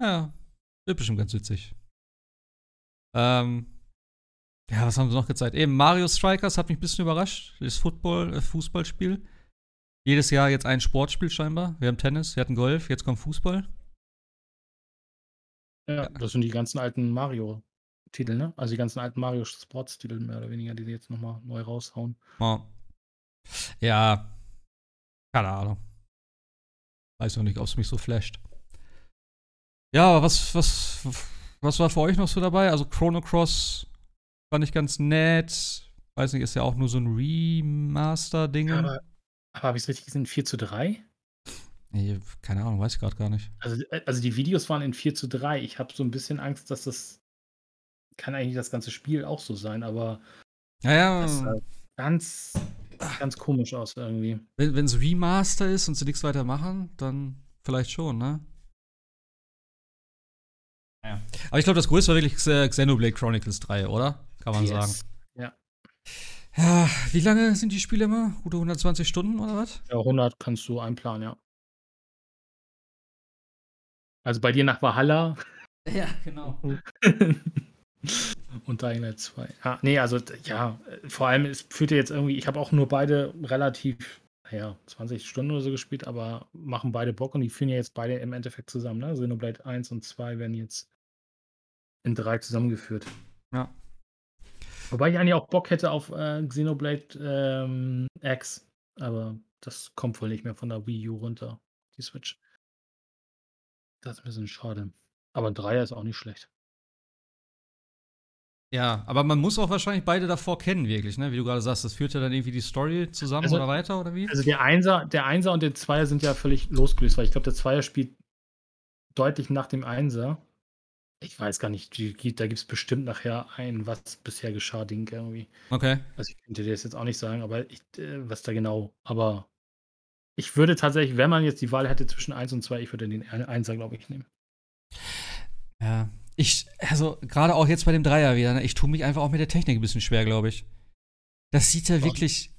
Ja. Wird bestimmt ganz witzig. Ähm. Ja, was haben sie noch gezeigt? Eben Mario Strikers hat mich ein bisschen überrascht. Das Football, äh, Fußballspiel. Jedes Jahr jetzt ein Sportspiel scheinbar. Wir haben Tennis, wir hatten Golf, jetzt kommt Fußball. Ja, das sind die ganzen alten Mario-Titel, ne? Also die ganzen alten Mario-Sports-Titel mehr oder weniger, die sie jetzt nochmal neu raushauen. Ja. ja. Keine Ahnung. Weiß noch nicht, ob es mich so flasht. Ja, aber was, was, was war für euch noch so dabei? Also Chrono Cross fand ich ganz nett. Weiß nicht, ist ja auch nur so ein Remaster-Ding. Aber, aber habe ich es richtig gesehen? 4 zu 3? Nee, keine Ahnung, weiß ich gerade gar nicht. Also, äh, also die Videos waren in 4 zu 3. Ich habe so ein bisschen Angst, dass das kann eigentlich das ganze Spiel auch so sein, aber Ja, das ja, sah ganz, ganz komisch aus irgendwie. wenn es Remaster ist und sie nichts weiter machen, dann vielleicht schon, ne? Ja. Aber ich glaube, das größte war wirklich Xenoblade Chronicles 3, oder? Kann man sagen. Yes. Ja. Ja, wie lange sind die Spiele immer? Gute 120 Stunden oder was? ja, 100 kannst du einplanen, ja. Also bei dir nach Valhalla Ja, genau. und Dying Light 2. Ja, nee, also ja, vor allem, es führt ja jetzt irgendwie, ich habe auch nur beide relativ, naja, 20 Stunden oder so gespielt, aber machen beide Bock und die führen ja jetzt beide im Endeffekt zusammen, ne? Xenoblade 1 und 2 werden jetzt in 3 zusammengeführt. Ja. Wobei ich eigentlich auch Bock hätte auf äh, Xenoblade ähm, X, aber das kommt wohl nicht mehr von der Wii U runter, die Switch. Das ist ein bisschen schade. Aber ein Dreier ist auch nicht schlecht. Ja, aber man muss auch wahrscheinlich beide davor kennen, wirklich, ne? Wie du gerade sagst, das führt ja dann irgendwie die Story zusammen Also- oder weiter, oder wie? Also der Einser, der Einser und der Zweier sind ja völlig losgelöst, weil ich glaube, der Zweier spielt deutlich nach dem Einser. Ich weiß gar nicht, die- da gibt es bestimmt nachher ein, was bisher geschah, Ding irgendwie. Okay. Also ich könnte dir das jetzt auch nicht sagen, aber ich, äh, was da genau, aber ich würde tatsächlich, wenn man jetzt die Wahl hätte zwischen 1 und 2, ich würde den Ein- Einser, glaube ich, nehmen. Ja. Ich, also, gerade auch jetzt bei dem Dreier wieder, ne? Ich tue mich einfach auch mit der Technik ein bisschen schwer, glaube ich. Das sieht ja wirklich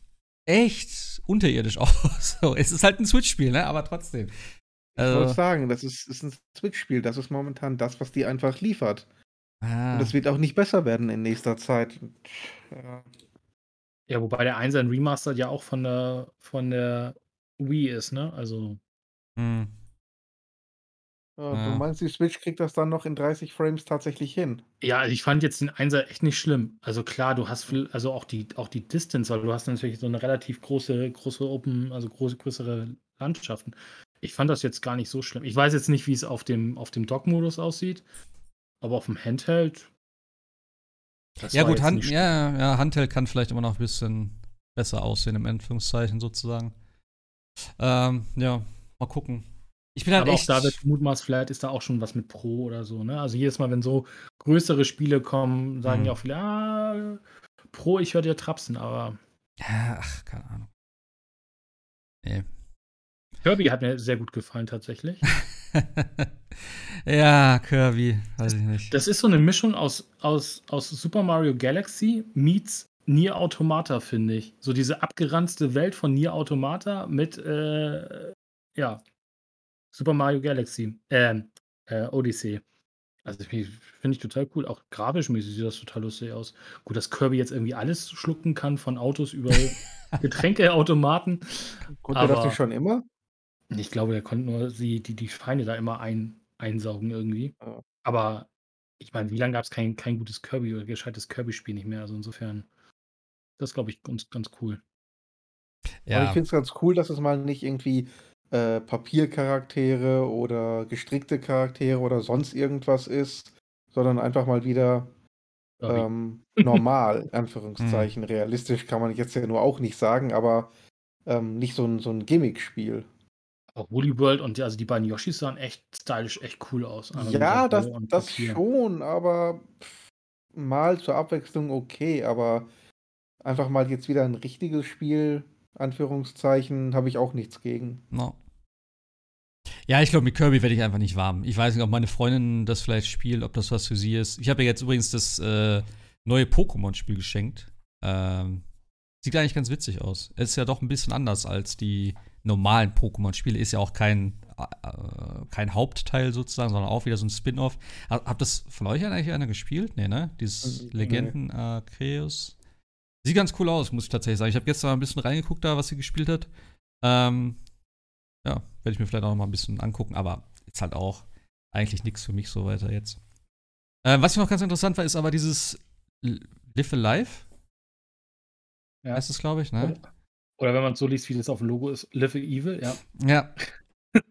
echt unterirdisch aus. So, es ist halt ein Switch-Spiel, ne? Aber trotzdem. Ich wollte Also, sagen, das ist, ist ein Switch-Spiel. Das ist momentan das, was die einfach liefert. ah, Und das wird auch nicht besser werden in nächster Zeit. Ja. Ja, wobei der Einser in Remastered ja auch von der, von der Wii ist, ne? Also, hm. Ja, Ja. Du meinst, die Switch kriegt das dann noch in 30 Frames tatsächlich hin? ja, also ich fand jetzt den Einser echt nicht schlimm. Also klar, du hast viel, also auch die, auch die Distance, weil du hast natürlich so eine relativ große, große Open, also große, größere Landschaften. Ich fand das jetzt gar nicht so schlimm. Ich weiß jetzt nicht, wie es auf dem, auf dem Dock-Modus aussieht, aber auf dem Handheld. das Ja, gut, Hand, ja, ja, Handheld kann vielleicht immer noch ein bisschen besser aussehen, im Anführungszeichen sozusagen. Ähm, ja, mal gucken. Ich bin halt Aber auch echt. da wird mutmaß, vielleicht ist da auch schon was mit Pro oder so, ne? Also jedes Mal, wenn so größere Spiele kommen, sagen Hm. ja auch viele, ah, Pro, ich höre dir trapsen, aber ja, ach, keine Ahnung. Nee. Kirby hat mir sehr gut gefallen tatsächlich. ja, Kirby, weiß ich nicht. Das ist so eine Mischung aus, aus, aus Super Mario Galaxy meets Nier Automata, finde ich. So diese abgeranzte Welt von Nier Automata mit, äh, ja, Super Mario Galaxy, ähm, äh, Odyssey. Also finde ich total cool. Auch grafisch mäßig sieht das total lustig aus. Gut, dass Kirby jetzt irgendwie alles schlucken kann, von Autos über Getränkeautomaten. Konnte das nicht schon immer? Ich glaube, er konnte nur die, die, die Feinde da immer ein, einsaugen irgendwie. Ja. Aber ich meine, wie lange gab es kein, kein gutes Kirby oder gescheites Kirby-Spiel nicht mehr? Also insofern, das glaube ich ganz, ganz cool. Aber ich Ja, finde es ganz cool, dass es mal nicht irgendwie äh, Papiercharaktere oder gestrickte Charaktere oder sonst irgendwas ist, sondern einfach mal wieder ähm, normal, in Anführungszeichen. Realistisch kann man jetzt ja nur auch nicht sagen, aber ähm, nicht so ein, so ein Gimmick-Spiel. Auch Woolly World und die, also die beiden Yoshis sahen echt stylisch, echt cool aus. Mit Ja, das, das Papier. schon, aber mal zur Abwechslung okay, aber einfach mal jetzt wieder ein richtiges Spiel, Anführungszeichen, habe ich auch nichts gegen. no. Ja, ich glaube, mit Kirby werde ich einfach nicht warm. Ich weiß nicht, ob meine Freundin das vielleicht spielt, ob das was für sie ist. Ich habe ihr jetzt übrigens das äh, neue Pokémon-Spiel geschenkt. Ähm, sieht eigentlich ganz witzig aus. Es ist ja doch ein bisschen anders als die normalen Pokémon-Spiele. Ist ja auch kein, äh, kein Hauptteil sozusagen, sondern auch wieder so ein Spin-off. Ha- Habt das von euch eigentlich einer gespielt? Nee, ne? Dieses Nee. Legenden Arceus. Sieht ganz cool aus, muss ich tatsächlich sagen. Ich habe gestern mal ein bisschen reingeguckt da, was sie gespielt hat. Ähm, ja, werde ich mir vielleicht auch noch mal ein bisschen angucken, aber jetzt halt auch eigentlich nichts für mich so weiter jetzt. Äh, was noch ganz interessant war, ist aber dieses Live Alive, Ja. heißt es, glaube ich, ne? Oder, oder wenn man es so liest, wie das auf dem Logo ist, Live Evil, ja. Ja.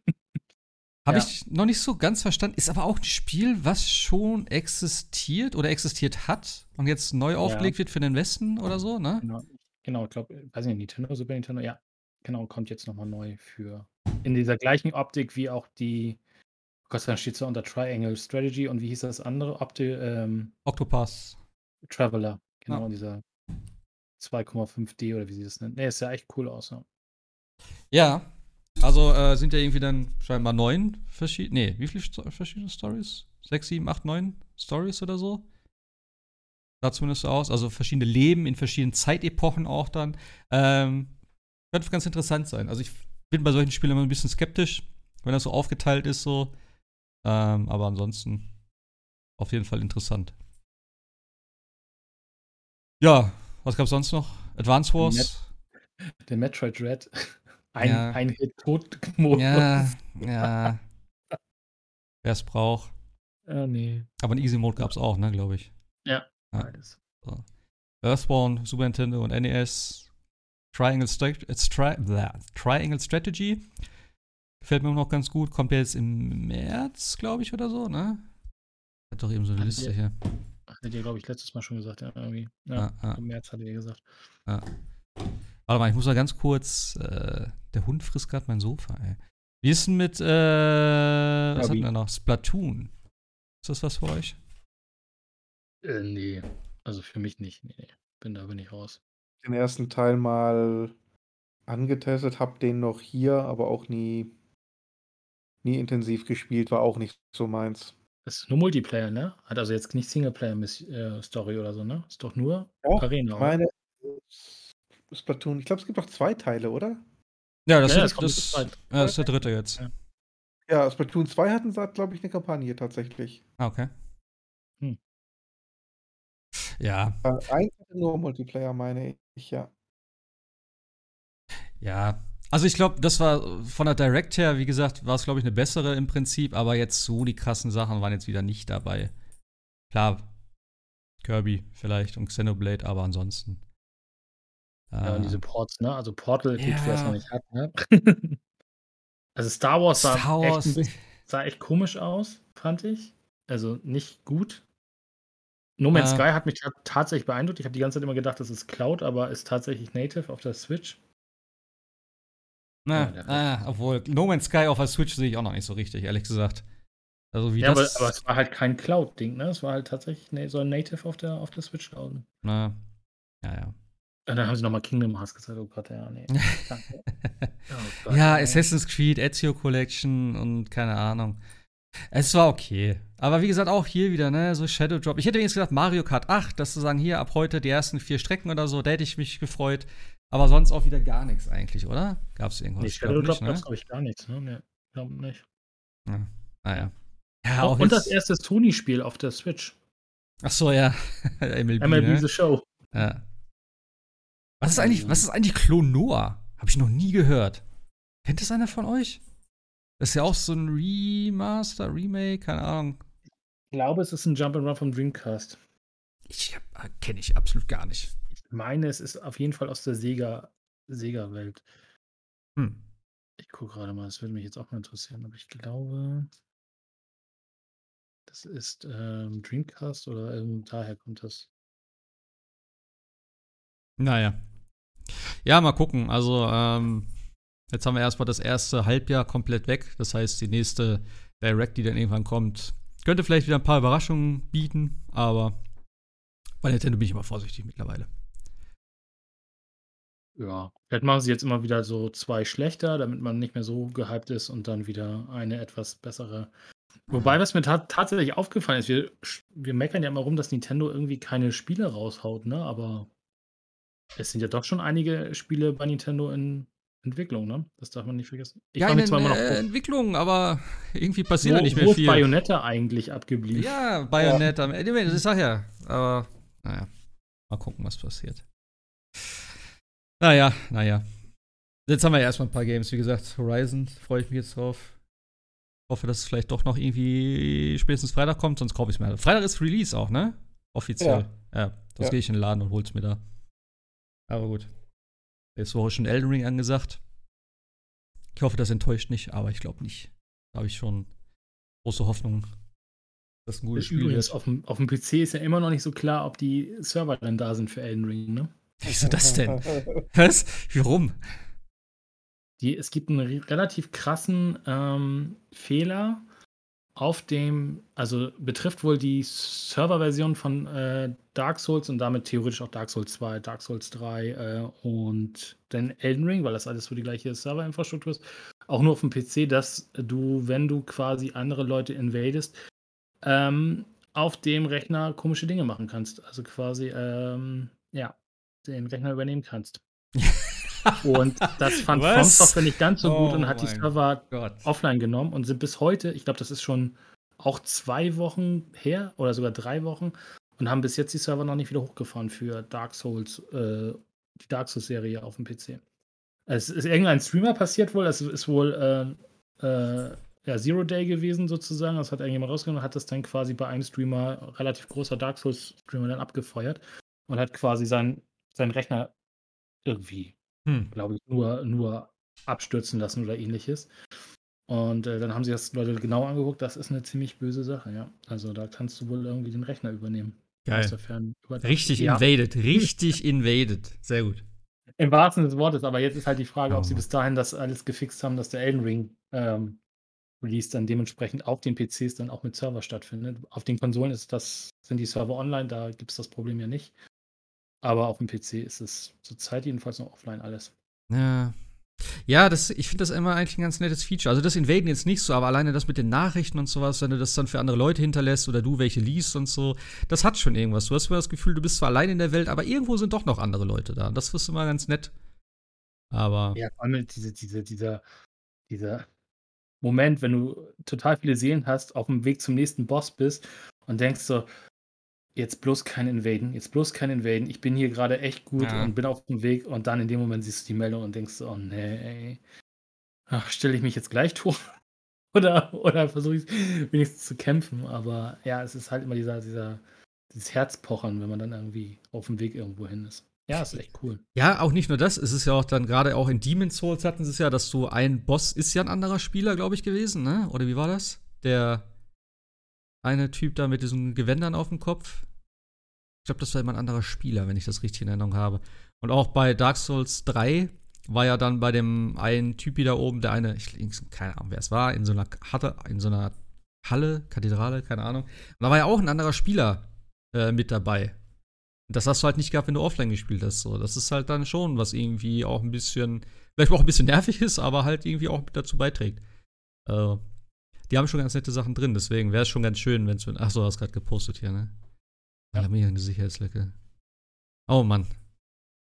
Habe Ja. ich noch nicht so ganz verstanden. Ist aber auch ein Spiel, was schon existiert oder existiert hat und jetzt neu aufgelegt wird für den Westen oder so, ne? Genau, genau ich glaube, weiß nicht, Nintendo, Super Nintendo, ja. Genau, kommt jetzt nochmal neu für. In dieser gleichen Optik wie auch die. oh Gott sei Dank steht so unter Triangle Strategy und wie hieß das andere? Opti ähm, Octopass. Traveler. Genau, Ja. dieser 2,5D oder wie sie das nennen. Ne, ist ja echt cool aus. Ja. Ja. Also äh, sind ja irgendwie dann scheinbar neun verschiedene. Nee, wie viele Sto verschiedene Stories? Sechs, sieben, acht, neun Stories oder so? Sah zumindest so aus. Also verschiedene Leben in verschiedenen Zeitepochen auch dann. Ähm, könnte ganz interessant sein. Also ich bin bei solchen Spielen immer ein bisschen skeptisch, wenn das so aufgeteilt ist, so. Ähm, aber ansonsten auf jeden Fall interessant. Ja, was gab's sonst noch? Advance Wars? Der Metroid Dread. Ein, Ja. ein Hit-Tot-Modus. Ja, ja. Wer es braucht. Ah, nee. Aber einen Easy Mode gab es auch, ne, glaube ich. Ja. Beides. Earthbound, Super Nintendo und NES. Triangle, Strat äh, blah. Triangle Strategy. Gefällt mir noch ganz gut. Kommt ja jetzt im März, glaube ich, oder so, ne? Hat doch eben so eine Liste hier. Hattet ihr, glaube ich, letztes Mal schon gesagt, ja, irgendwie. Ja, Ah, ah. im März hattet ihr gesagt. Ja. Warte mal, ich muss mal ganz kurz. Äh, der Hund frisst gerade mein Sofa, ey. Wie ist denn mit, äh, was Kirby. hatten wir noch? Splatoon. Ist das was für euch? Äh, nee. Also für mich nicht. Nee, nee. Bin da bin ich raus. Den ersten Teil mal angetestet, hab den noch hier, aber auch nie, nie intensiv gespielt, war auch nicht so meins. Das ist nur Multiplayer, ne? Hat also jetzt nicht Singleplayer-Story oder so, ne? Ist doch nur Doch, Arena, Ich meine, äh, Splatoon, ich glaube, es gibt noch zwei Teile, oder? Ja, das, Ja, ist, kommt das, zu zweit. ja, das ist der dritte jetzt. Ja. Ja, Splatoon 2 hatten sie, glaube ich, eine Kampagne tatsächlich. Ah, okay. Hm. Ja, Äh, eins hatte nur Multiplayer, meine ich, ja. ja. Also ich glaube, das war von der Direct her, wie gesagt, war es, glaube ich, eine bessere im Prinzip, aber jetzt so die krassen Sachen waren jetzt wieder nicht dabei. Klar, Kirby vielleicht und Xenoblade, aber ansonsten. Ja, und äh, diese Ports, ne? Also Portal, gut, wer es Ja. noch nicht hat, ne? also Star Wars sah, Star echt, Wars. bisschen, sah echt komisch aus, fand ich. Also nicht gut. No Man's Ja. Sky hat mich ta- tatsächlich beeindruckt. Ich habe die ganze Zeit immer gedacht, das ist Cloud, aber ist tatsächlich native auf der Switch. Na, Ja, ah, obwohl, No Man's Sky auf der Switch sehe ich auch noch nicht so richtig, ehrlich gesagt. Also wie Ja, aber, das. aber es war halt kein Cloud-Ding, ne? Es war halt tatsächlich ne, so ein Native auf der, auf der Switch laufen. na, ja, ja. Und dann haben sie nochmal Kingdom Hearts gesagt. Oh Gott, ja, nee. Danke. Oh Gott, ja, ey. Assassin's Creed, Ezio Collection und keine Ahnung. Es war okay. Aber wie gesagt, auch hier wieder, ne, so Shadow Drop. Ich hätte wenigstens gesagt, Mario Kart 8, dass zu sagen, hier ab heute die ersten vier Strecken oder so, da hätte ich mich gefreut. Aber sonst auch wieder gar nichts eigentlich, oder? Gab es irgendwas? Nee, Ich glaub Shadow Drop nicht, gab's, ne? glaube ich, gar nichts, ne? Nee, glaub nicht. Ja. Naja. Ja, Oh, auch und das erste Sony-Spiel auf der Switch. Ach so, ja. MLB, MLB ne? The Show. Ja. Was ist eigentlich, was ist eigentlich Klonoa? Habe ich noch nie gehört. Kennt das einer von euch? Das ist ja auch so ein Remaster, Remake, keine Ahnung. Ich glaube, es ist ein Jump'n'Run vom Dreamcast. Ich kenne ich absolut gar nicht. Meine, es ist auf jeden Fall aus der Sega- Sega-Welt. Hm. ich gucke gerade mal, das würde mich jetzt auch mal interessieren, aber ich glaube, das ist ähm, Dreamcast oder ähm, daher kommt das. Naja. Ja, mal gucken. Also, ähm, jetzt haben wir erstmal das erste Halbjahr komplett weg. Das heißt, die nächste Direct, die dann irgendwann kommt, könnte vielleicht wieder ein paar Überraschungen bieten, aber bei Nintendo bin ich immer vorsichtig mittlerweile. Ja. Vielleicht machen sie jetzt immer wieder so zwei schlechter, damit man nicht mehr so gehypt ist und dann wieder eine etwas bessere. Wobei, was mir ta tatsächlich aufgefallen ist, wir, wir meckern ja immer rum, dass Nintendo irgendwie keine Spiele raushaut, ne? Aber es sind ja doch schon einige Spiele bei Nintendo in Entwicklung, ne? Das darf man nicht vergessen. Ich ja, in zwar immer noch, äh, wo, Entwicklungen, aber irgendwie passiert wo, nicht wo mehr ist viel. Bayonetta eigentlich abgeblieben? Ja, Bayonetta. am Ende, Ich sag ja, aber naja, mal gucken, was passiert. Naja, naja. Jetzt haben wir ja erstmal ein paar Games. Wie gesagt, Horizon freue ich mich jetzt drauf. Hoffe, dass es vielleicht doch noch irgendwie spätestens Freitag kommt, sonst kaufe ich es mir. Freitag ist Release auch, ne? Offiziell. Ja, sonst Ja. gehe ich in den Laden und hol's mir da. Aber gut. Nächste Woche schon Elden Ring angesagt. Ich hoffe, das enttäuscht nicht, aber ich glaube nicht. Da habe ich schon große Hoffnung, dass ein gutes Spiel Übrigens, wird. auf dem, auf dem PC ist ja immer noch nicht so klar, ob die Server dann da sind für Elden Ring, ne? Wieso das denn? Was? Warum? Die, es gibt einen re- relativ krassen ähm, Fehler auf dem, also betrifft wohl die Serverversion von äh, Dark Souls und damit theoretisch auch Dark Souls 2, Dark Souls 3 äh, und den Elden Ring, weil das alles so die gleiche Serverinfrastruktur ist, auch nur auf dem PC, dass du, wenn du quasi andere Leute invadest, ähm, auf dem Rechner komische Dinge machen kannst. Also quasi, ähm, ja, den Rechner übernehmen kannst. Und das fand Was? FromSoftware nicht ganz so gut Oh und hat die Server Gott. offline genommen und sind bis heute, ich glaube, das ist schon auch zwei Wochen her oder sogar drei Wochen und haben bis jetzt die Server noch nicht wieder hochgefahren für Dark Souls, äh, die Dark Souls-Serie auf dem PC. Es ist irgendein Streamer passiert wohl, es ist wohl äh, äh, ja, Zero Day gewesen sozusagen, das hat irgendjemand rausgenommen und hat das dann quasi bei einem Streamer, relativ großer Dark Souls-Streamer, dann abgefeuert und hat quasi seinen sein Rechner irgendwie Hm. glaube ich, nur, nur abstürzen lassen oder ähnliches. Und äh, dann haben sie das Leute genau angeguckt, das ist eine ziemlich böse Sache, ja. Also da kannst du wohl irgendwie den Rechner übernehmen. Geil. Richtig Ja. invaded, richtig invaded. Sehr gut. Im wahrsten Sinne des Wortes, aber jetzt ist halt die Frage, ob sie Oh. bis dahin das alles gefixt haben, dass der Elden Ring ähm, Release dann dementsprechend auf den PCs dann auch mit Server stattfindet. Auf den Konsolen ist das, sind die Server online, da gibt es das Problem ja nicht. Aber auf dem PC ist es zurzeit jedenfalls noch offline alles. Ja. Ja, das, ich finde das immer eigentlich ein ganz nettes Feature. Also das Invaden jetzt nicht so, aber alleine das mit den Nachrichten und sowas, wenn du das dann für andere Leute hinterlässt oder du welche liest und so, das hat schon irgendwas. Du hast immer das Gefühl, du bist zwar allein in der Welt, aber irgendwo sind doch noch andere Leute da. Das ist immer ganz nett. Aber Ja, vor allem diese, diese, dieser, dieser Moment, wenn du total viele Seelen hast, auf dem Weg zum nächsten Boss bist und denkst so, jetzt bloß kein Invaden, jetzt bloß kein Invaden, ich bin hier gerade echt gut Ja. und bin auf dem Weg und dann in dem Moment siehst du die Meldung und denkst so, oh nee, ey. Ach, stelle ich mich jetzt gleich tot? oder oder versuche ich wenigstens zu kämpfen, aber ja, es ist halt immer dieser, dieser, dieses Herzpochern, wenn man dann irgendwie auf dem Weg irgendwo hin ist. Ja, ist echt cool. Ja, auch nicht nur das. Es ist ja auch dann gerade auch in Demon's Souls hatten sie es ja, dass du ein Boss ist ja ein anderer Spieler, glaube ich, gewesen, ne? Oder wie war das? Der eine Typ da mit diesen Gewändern auf dem Kopf. Ich glaube, das war immer ein anderer Spieler, wenn ich das richtig in Erinnerung habe. Und auch bei Dark Souls 3 war ja dann bei dem einen Typi da oben, der eine, ich keine Ahnung, wer es war, in so einer Hatte, in so einer Halle, Kathedrale, keine Ahnung. Und da war ja auch ein anderer Spieler äh, mit dabei. Das hast du halt nicht gehabt, wenn du offline gespielt hast. So. Das ist halt dann schon, was irgendwie auch ein bisschen, vielleicht auch ein bisschen nervig ist, aber halt irgendwie auch dazu beiträgt. Äh, die haben schon ganz nette Sachen drin, deswegen wäre es schon ganz schön, wenn es. Ach so, hast gerade gepostet hier, ne? Ja. Eine Sicherheitslücke. Oh Mann.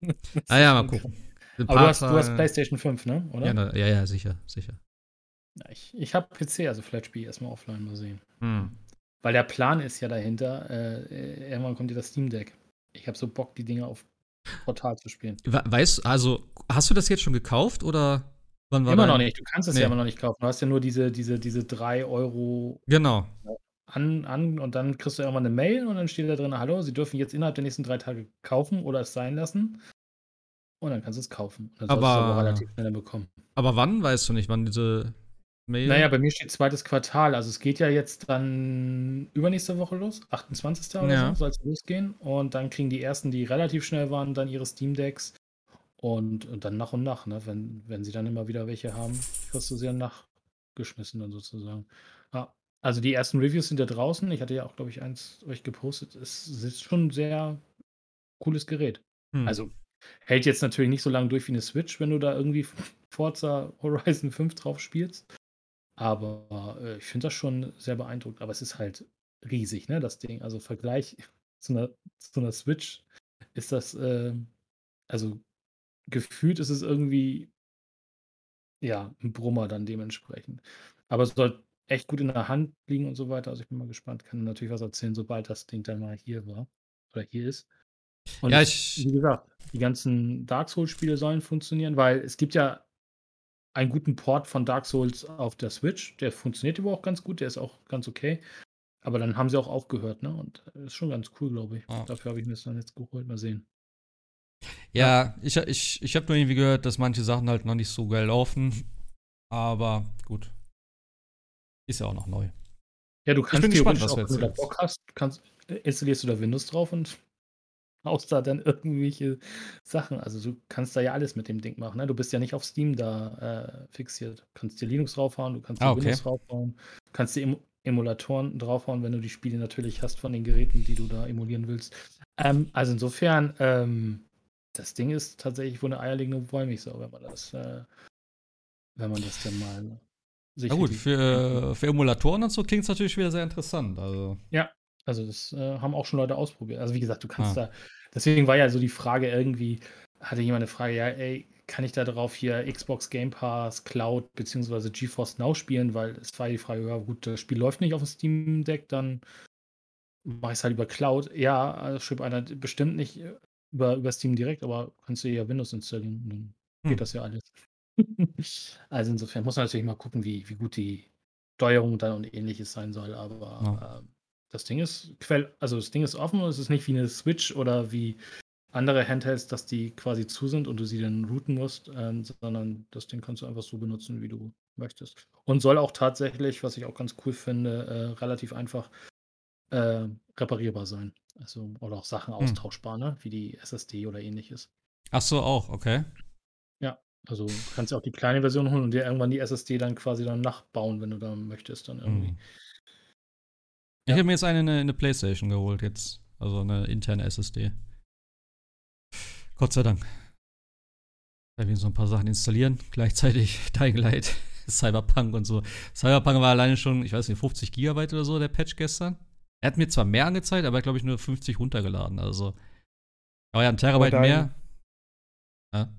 Ah ja, mal gucken. Aber du hast, du hast PlayStation 5, ne? Oder? ja, na, ja, ja, sicher, sicher. Ja, ich ich habe PC, also vielleicht spiele ich erstmal offline mal sehen. Hm. Weil der Plan ist ja dahinter, äh, irgendwann kommt ja das Steam Deck. Ich habe so Bock, die Dinge auf Portal zu spielen. We- Weißt also, hast du das jetzt schon gekauft oder wann war Immer noch nicht, du kannst es Nee. ja immer noch nicht kaufen. Du hast ja nur diese, diese, diese 3 Euro Genau. an, an und dann kriegst du irgendwann eine Mail und dann steht da drin, hallo, Sie dürfen jetzt innerhalb der nächsten drei Tage kaufen oder es sein lassen. Und dann kannst du es kaufen. Dann Aber- aber relativ schnell bekommen. Aber wann weißt du nicht, wann diese Mail? Naja, bei mir steht zweites Quartal. Also es geht ja jetzt dann übernächste Woche los. 28. oder Ja. so soll es losgehen. Und dann kriegen die ersten, die relativ schnell waren, dann ihre Steam Decks. Und, und dann nach und nach, ne? wenn, wenn sie dann immer wieder welche haben, kriegst du sie dann nachgeschmissen dann sozusagen. Ja, also die ersten Reviews sind ja draußen. Ich hatte ja auch, glaube ich, eins euch gepostet. Es ist schon ein sehr cooles Gerät. Hm. Also hält jetzt natürlich nicht so lange durch wie eine Switch, wenn du da irgendwie Forza Horizon 5 drauf spielst. Aber äh, ich finde das schon sehr beeindruckend. Aber es ist halt riesig, ne, das Ding. Also Vergleich zu einer, zu einer Switch ist das, äh, also gefühlt ist es irgendwie, ja, ein Brummer dann dementsprechend. Aber es soll echt gut in der Hand liegen und so weiter. Also ich bin mal gespannt. Kann natürlich was erzählen, sobald das Ding dann mal hier war. Oder hier ist. Und Ja, ich, wie gesagt, die ganzen Dark Souls-Spiele sollen funktionieren, weil es gibt ja einen guten Port von Dark Souls auf der Switch. Der funktioniert aber auch ganz gut, der ist auch ganz okay. Aber dann haben sie auch aufgehört, ne? Und äh, ist schon ganz cool, glaube ich. Ja. Dafür habe ich mir das dann jetzt geholt. Mal sehen. Ja, ich, ich, ich habe nur irgendwie gehört, dass manche Sachen halt noch nicht so geil laufen. Aber gut. Ist ja auch noch neu. Ja, du kannst gespannt, theoretisch du auch, wenn du da. Bock hast, kannst, installierst du da Windows drauf und haust da dann irgendwelche Sachen. Also du kannst da ja alles mit dem Ding machen. Ne? Du bist ja nicht auf Steam da äh, fixiert. Du kannst dir Linux draufhauen, du kannst dir Ah, okay. Windows draufhauen, du kannst dir Em Emulatoren draufhauen, wenn du die Spiele natürlich hast von den Geräten, die du da emulieren willst. Ähm, also insofern, ähm, das Ding ist tatsächlich wohl eine eierlegende Wollmilchsau, wenn man das, äh, wenn man das dann mal sich Na gut, für, für Emulatoren und so klingt es natürlich wieder sehr interessant. Also, Also das äh, haben auch schon Leute ausprobiert. Also wie gesagt, du kannst Ah. da. Deswegen war ja so die Frage irgendwie, hatte jemand eine Frage, ja, ey, kann ich da drauf hier Xbox Game Pass, Cloud beziehungsweise GeForce Now spielen? Weil es war die Frage, ja gut, das Spiel läuft nicht auf dem Steam Deck, dann mache ich es halt über Cloud. Ja, also schreibt einer bestimmt nicht über, über Steam direkt, aber kannst du ja Windows installieren. Dann geht Hm. das ja alles. also insofern muss man natürlich mal gucken, wie, wie gut die Steuerung dann und ähnliches sein soll. Aber Ja. ähm, das Ding ist quell, also das Ding ist offen und es ist nicht wie eine Switch oder wie andere Handhelds, dass die quasi zu sind und du sie dann routen musst, ähm, sondern das Ding kannst du einfach so benutzen, wie du möchtest. Und soll auch tatsächlich, was ich auch ganz cool finde, äh, relativ einfach äh, reparierbar sein. Also, oder auch Sachen Hm. austauschbar, ne? Wie die SSD oder ähnliches. Ach so, auch, okay. Ja, also du kannst ja auch die kleine Version holen und dir irgendwann die SSD dann quasi dann nachbauen, wenn du dann möchtest, dann irgendwie. Hm. Ich Ja. habe mir jetzt eine, eine, eine Playstation geholt jetzt. Also eine interne SSD. Gott sei Dank. Da ich so ein paar Sachen installieren. Gleichzeitig Dying Light, Cyberpunk und so. Cyberpunk war alleine schon, ich weiß nicht, 50 Gigabyte oder so, der Patch gestern. Er hat mir zwar mehr angezeigt, aber glaube ich nur 50 runtergeladen. Also. Aber ja, ein Terabyte Dying- mehr. Ja.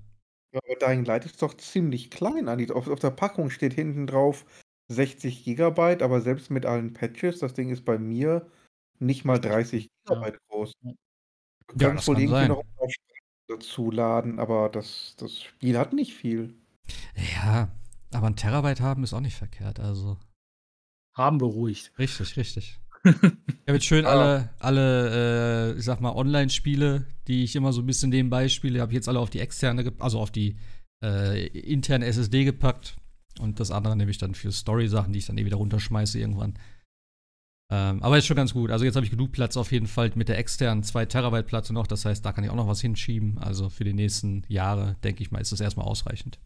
Ja, aber Dying Light ist doch ziemlich klein, Andi. Auf, auf der Packung steht hinten drauf 60 Gigabyte, aber selbst mit allen Patches, das Ding ist bei mir nicht mal 30 Gigabyte groß. Ja. Du Ja, kannst das wohl kann irgendwie sein. noch ein paar Sprachen dazu laden, aber das, das Spiel hat nicht viel. Ja, aber ein Terabyte haben ist auch nicht verkehrt. Also. Haben beruhigt. Richtig, richtig. Ich habe jetzt schön Ah. alle, alle, äh, ich sag mal, Online-Spiele, die ich immer so ein bisschen nebenbei spiele, habe ich jetzt alle auf die externe, also auf die äh, interne SSD gepackt. Und das andere nehme ich dann für Story-Sachen, die ich dann eh wieder runterschmeiße irgendwann. Ähm, aber ist schon ganz gut. Also jetzt habe ich genug Platz auf jeden Fall mit der externen 2 Terabyte Platte noch. Das heißt, da kann ich auch noch was hinschieben. Also für die nächsten Jahre, denke ich mal, ist das erstmal ausreichend.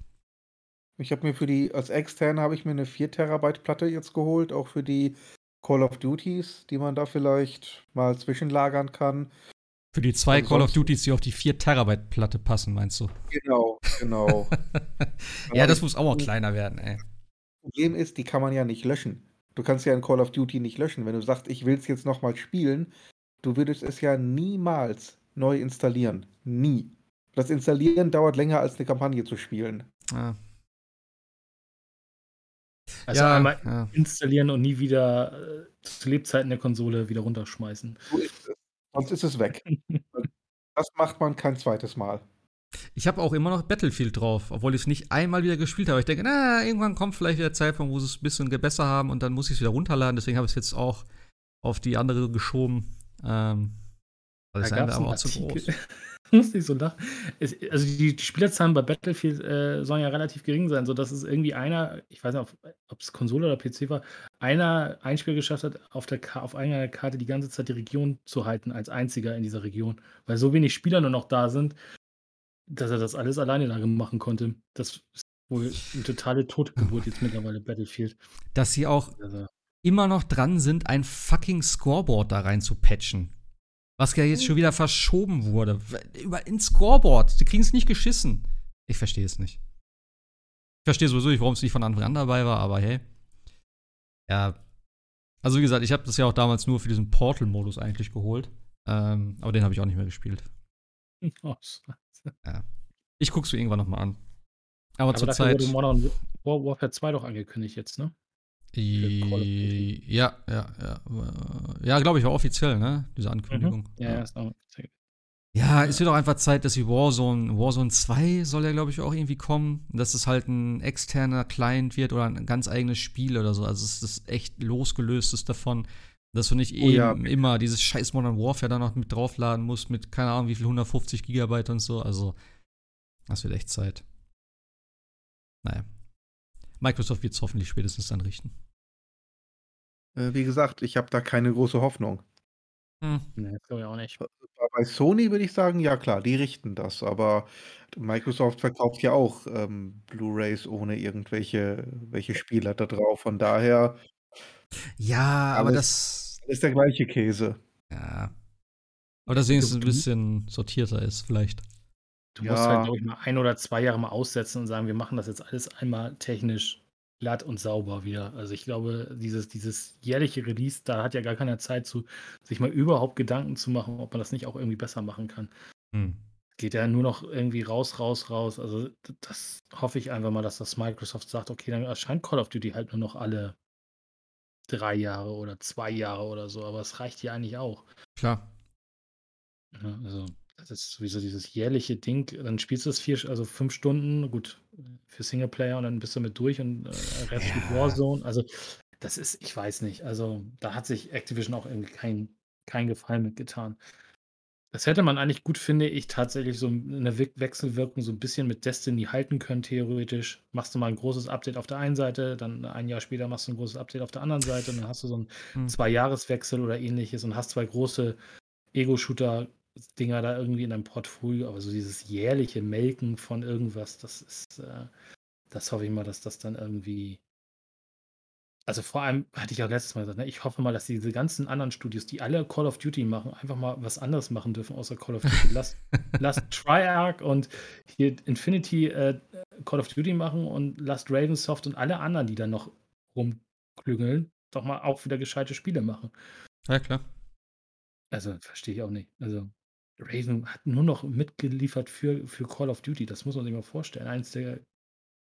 Ich habe mir für die, als externe habe ich mir eine 4 Terabyte Platte jetzt geholt, auch für die Call of Duties, die man da vielleicht mal zwischenlagern kann. Für die zwei Call of Ansonsten- Duties, die auf die 4 Terabyte Platte passen, meinst du? Genau, genau. ja, das muss auch mal kleiner werden, ey. Problem ist, die kann man ja nicht löschen. Du kannst ja in Call of Duty nicht löschen. Wenn du sagst, ich will es jetzt nochmal spielen, du würdest es ja niemals neu installieren. Nie. Das Installieren dauert länger als eine Kampagne zu spielen. Ja. Also ja, einmal ja. installieren und nie wieder äh, zu Lebzeiten der Konsole wieder runterschmeißen. So ist es. Sonst ist es weg. Das macht man kein zweites Mal. Ich habe auch immer noch Battlefield drauf, obwohl ich es nicht einmal wieder gespielt habe. Ich denke, na, irgendwann kommt vielleicht wieder der Zeitpunkt, wo sie es ein bisschen besser haben und dann muss ich es wieder runterladen. Deswegen habe ich es jetzt auch auf die andere geschoben. Ähm, weil es Da gab's einfach auch zu groß. Muss ich so lachen. Es, also die, die Spielerzahlen bei Battlefield äh, sollen ja relativ gering sein, sodass es irgendwie einer, ich weiß nicht, ob es Konsole oder PC war, einer ein Spiel geschafft hat, auf, der auf einer Karte die ganze Zeit die Region zu halten, als einziger in dieser Region. Weil so wenig Spieler nur noch da sind, dass er das alles alleine da machen konnte. Das ist wohl eine totale Totgeburt jetzt mittlerweile, Battlefield. Dass sie auch Also, immer noch dran sind, ein fucking Scoreboard da rein zu patchen. Was ja jetzt schon wieder verschoben wurde. Über ins Scoreboard. Sie kriegen es nicht geschissen. Ich verstehe es nicht. Ich verstehe sowieso nicht, warum es nicht von Anfang an dabei war, aber hey. Ja. Also wie gesagt, ich habe das ja auch damals nur für diesen Portal-Modus eigentlich geholt. Ähm, aber den habe ich auch nicht mehr gespielt. oh, scheiße. Ich guck's mir irgendwann noch mal an. Aber, Aber zur Zeit. wurde Modern War- Warfare 2 doch angekündigt jetzt, ne? Ja, ja, ja. Ja, glaube ich, war offiziell, ne? Diese Ankündigung. Mhm. Ja, ja, ist auch Ja, es wird auch einfach Zeit, dass die Warzone, Warzone 2 soll ja, glaube ich, auch irgendwie kommen, dass es halt ein externer Client wird oder ein ganz eigenes Spiel oder so. Also es ist echt losgelöst ist davon, dass du nicht Oh eben ja. immer dieses scheiß Modern Warfare da noch mit draufladen musst, mit keine Ahnung wie viel, 150 Gigabyte und so. Also, das wird echt Zeit. Naja. Microsoft wird es hoffentlich spätestens dann richten. Äh, wie gesagt, ich habe da keine große Hoffnung. Hm. Ne, das glaube ich auch nicht. Bei Sony würde ich sagen, ja klar, die richten das, aber Microsoft verkauft ja auch ähm, Blu-rays ohne irgendwelche welche Spiele da drauf. Von daher Ja, aber Alles- das. ist der gleiche Käse. Ja. Aber deswegen ist es ein bisschen sortierter ist, vielleicht. Du musst Ja. halt, glaube ich, mal ein oder zwei Jahre mal aussetzen und sagen, wir machen das jetzt alles einmal technisch glatt und sauber wieder. Also ich glaube, dieses, dieses jährliche Release, da hat ja gar keiner Zeit zu, sich mal überhaupt Gedanken zu machen, ob man das nicht auch irgendwie besser machen kann. Hm. Geht ja nur noch irgendwie raus, raus, raus. Also d- das hoffe ich einfach mal, dass das Microsoft sagt, okay, dann erscheint Call of Duty halt nur noch alle drei Jahre oder zwei Jahre oder so, aber es reicht ja eigentlich auch. Klar. Ja, also, das ist sowieso dieses jährliche Ding. Dann spielst du es vier, also fünf Stunden, gut, für Singleplayer und dann bist du mit durch und äh, Rest spielt Ja. Warzone. Also, das ist, ich weiß nicht. Also, da hat sich Activision auch irgendwie kein, kein Gefallen mitgetan. Das hätte man eigentlich gut, finde ich, tatsächlich so 'ne We Wechselwirkung so 'n bisschen mit Destiny halten können theoretisch. Machst du mal 'n großes Update auf der einen Seite, dann ein Jahr später machst du 'n großes Update auf der anderen Seite und dann hast du so 'n Mhm. Zwei-Jahres-Wechsel oder Ähnliches und hast 2 große Ego-Shooter-Dinger da irgendwie in deinem Portfolio. Aber so dieses jährliche Melken von irgendwas, das ist, äh das hoffe ich mal, dass das dann irgendwie also, vor allem hatte ich auch letztes Mal gesagt, ne, ich hoffe mal, dass diese ganzen anderen Studios, die alle Call of Duty machen, einfach mal was anderes machen dürfen außer Call of Duty. Lass lass Triarch und hier Infinity, äh, Call of Duty machen und lasst Ravensoft und alle anderen, die da noch rumklüngeln, doch mal auch wieder gescheite Spiele machen. Ja, klar. Also, verstehe ich auch nicht. Also, Raven hat nur noch mitgeliefert für für Call of Duty. Das muss man sich mal vorstellen. Eins der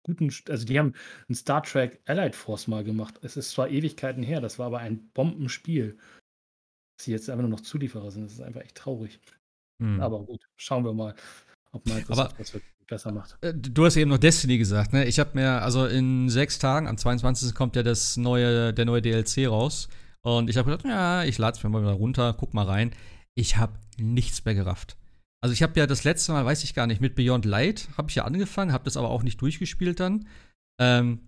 guten also, die haben 'n Star Trek Allied Force mal gemacht. Es ist zwar Ewigkeiten her, das war aber ein Bombenspiel. Dass sie jetzt einfach nur noch Zulieferer sind, das ist einfach echt traurig. Mhm. Aber gut, schauen wir mal, ob Aber Microsoft das wirklich besser macht. Äh, du hast eben noch Destiny gesagt, ne? Ich habe mir, also in sechs Tagen, am 22. kommt ja das neue, der neue DLC raus. Und ich habe gedacht, ja, ich lade es mir mal wieder runter, guck mal rein. Ich habe nichts mehr gerafft. Also ich habe ja das letzte Mal, weiß ich gar nicht, mit Beyond Light habe ich ja angefangen, habe das aber auch nicht durchgespielt dann. Ähm,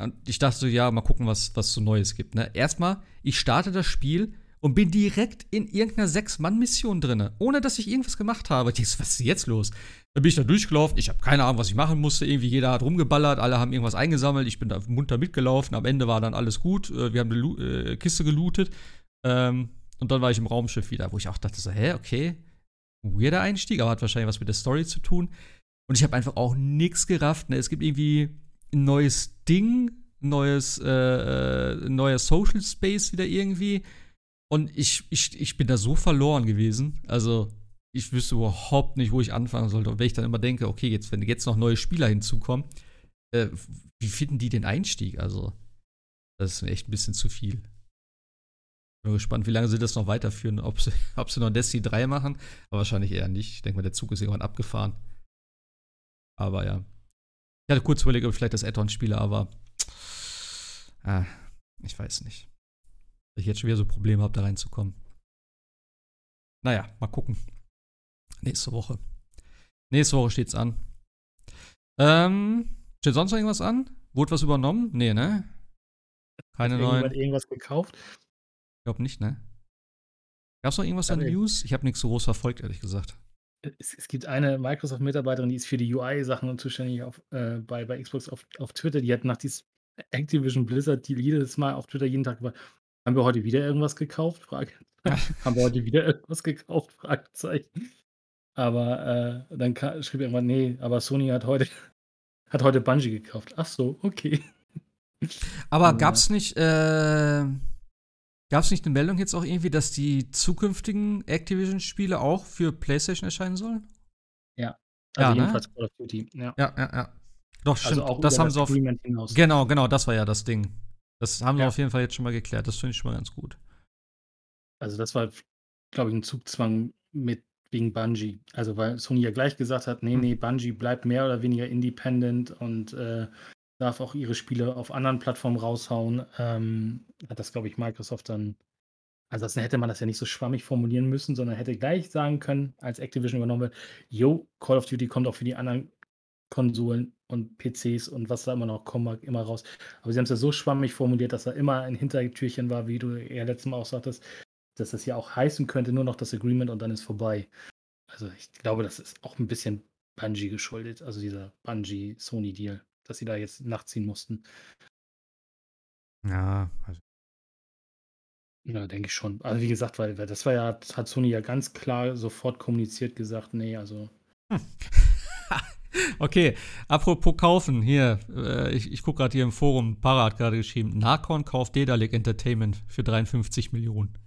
und ich dachte so, ja, mal gucken, was was so Neues gibt. Ne? Erstmal, ich starte das Spiel und bin direkt in irgendeiner Sechs-Mann-Mission drin, ohne dass ich irgendwas gemacht habe. Ich denk, so, was ist jetzt los? Dann bin ich da durchgelaufen, ich habe keine Ahnung, was ich machen musste. Irgendwie jeder hat rumgeballert, alle haben irgendwas eingesammelt, ich bin da munter mitgelaufen. Am Ende war dann alles gut, äh, wir haben eine Lu äh, Kiste gelootet. Ähm, und dann war ich im Raumschiff wieder, wo ich auch dachte so, hä, okay, weirder Einstieg, aber hat wahrscheinlich was mit der Story zu tun. Und ich habe einfach auch nichts gerafft. Ne? Es gibt irgendwie ein neues Ding, neues, äh, äh, neuer Social Space wieder irgendwie. Und ich, ich, ich bin da so verloren gewesen. Also, ich wüsste überhaupt nicht, wo ich anfangen sollte. Und wenn ich dann immer denke, okay, jetzt, wenn jetzt noch neue Spieler hinzukommen, äh, wie finden die den Einstieg? Also, das ist mir echt ein bisschen zu viel. Bin gespannt, wie lange sie das noch weiterführen. Ob sie, ob sie noch Destiny 3 machen. Aber wahrscheinlich eher nicht. Ich denke mal, der Zug ist irgendwann abgefahren. Aber ja. Ich hatte kurz überlegt, ob ich vielleicht das Add-on spiele, aber. Ah, ich weiß nicht. Dass ich jetzt schon wieder so Probleme habe, da reinzukommen. Naja, mal gucken. Nächste Woche. Nächste Woche steht's an. Ähm, steht sonst noch irgendwas an? Wurde was übernommen? Nee, ne? Keine neuen. irgendwas gekauft? Glaube nicht, ne? Gab's noch irgendwas an. News? Ich habe nichts so groß verfolgt, ehrlich gesagt. Es, es gibt eine Microsoft-Mitarbeiterin, die ist für die UI-Sachen zuständig auf, äh, bei, bei Xbox auf, auf Twitter. Die hat nach diesem Activision Blizzard Deal jedes Mal auf Twitter jeden Tag gefragt, haben wir heute wieder irgendwas gekauft? Fragezeichen. haben wir heute wieder irgendwas gekauft? Fragezeichen. Aber äh, dann ka- schrieb irgendwann, nee, aber Sony hat heute, hat heute Bungie gekauft. Ach so, okay. Aber Ja. gab's nicht, äh, gab's nicht eine Meldung jetzt auch irgendwie, dass die zukünftigen Activision-Spiele auch für PlayStation erscheinen sollen? Also Ja, ne? jedenfalls Call of Duty. Ja. Ja, ja, ja. Doch, stimmt. Also auch das haben sie auf. Hinaus. Genau, genau, das war ja das Ding. Das haben sie Ja. auf jeden Fall jetzt schon mal geklärt. Das finde ich schon mal ganz gut. Also das war, glaube ich, ein Zugzwang mit wegen Bungie. Also weil Sony ja gleich gesagt hat, nee, Hm. nee, Bungie bleibt mehr oder weniger independent und äh, darf auch ihre Spiele auf anderen Plattformen raushauen. Ähm, hat das, glaube ich, Microsoft dann. Ansonsten hätte man das ja nicht so schwammig formulieren müssen, sondern hätte gleich sagen können, als Activision übernommen wird, yo, Call of Duty kommt auch für die anderen Konsolen und PCs und was da immer noch kommen mag, immer raus. Aber sie haben es ja so schwammig formuliert, dass da immer ein Hintertürchen war, wie du ja letztes Mal auch sagtest, dass das ja auch heißen könnte, nur noch das Agreement und dann ist vorbei. Also ich glaube, das ist auch ein bisschen Bungie geschuldet, also dieser Bungie-Sony-Deal, dass sie da jetzt nachziehen mussten. Ja, also. Ja, denke ich schon. Also wie gesagt, weil, weil das war ja, hat Sony ja ganz klar sofort kommuniziert gesagt, nee, also okay, apropos kaufen, hier, äh, ich, ich gucke gerade hier im Forum, Para hat gerade geschrieben, Narcon kauft Dedalic Entertainment für 53 Millionen.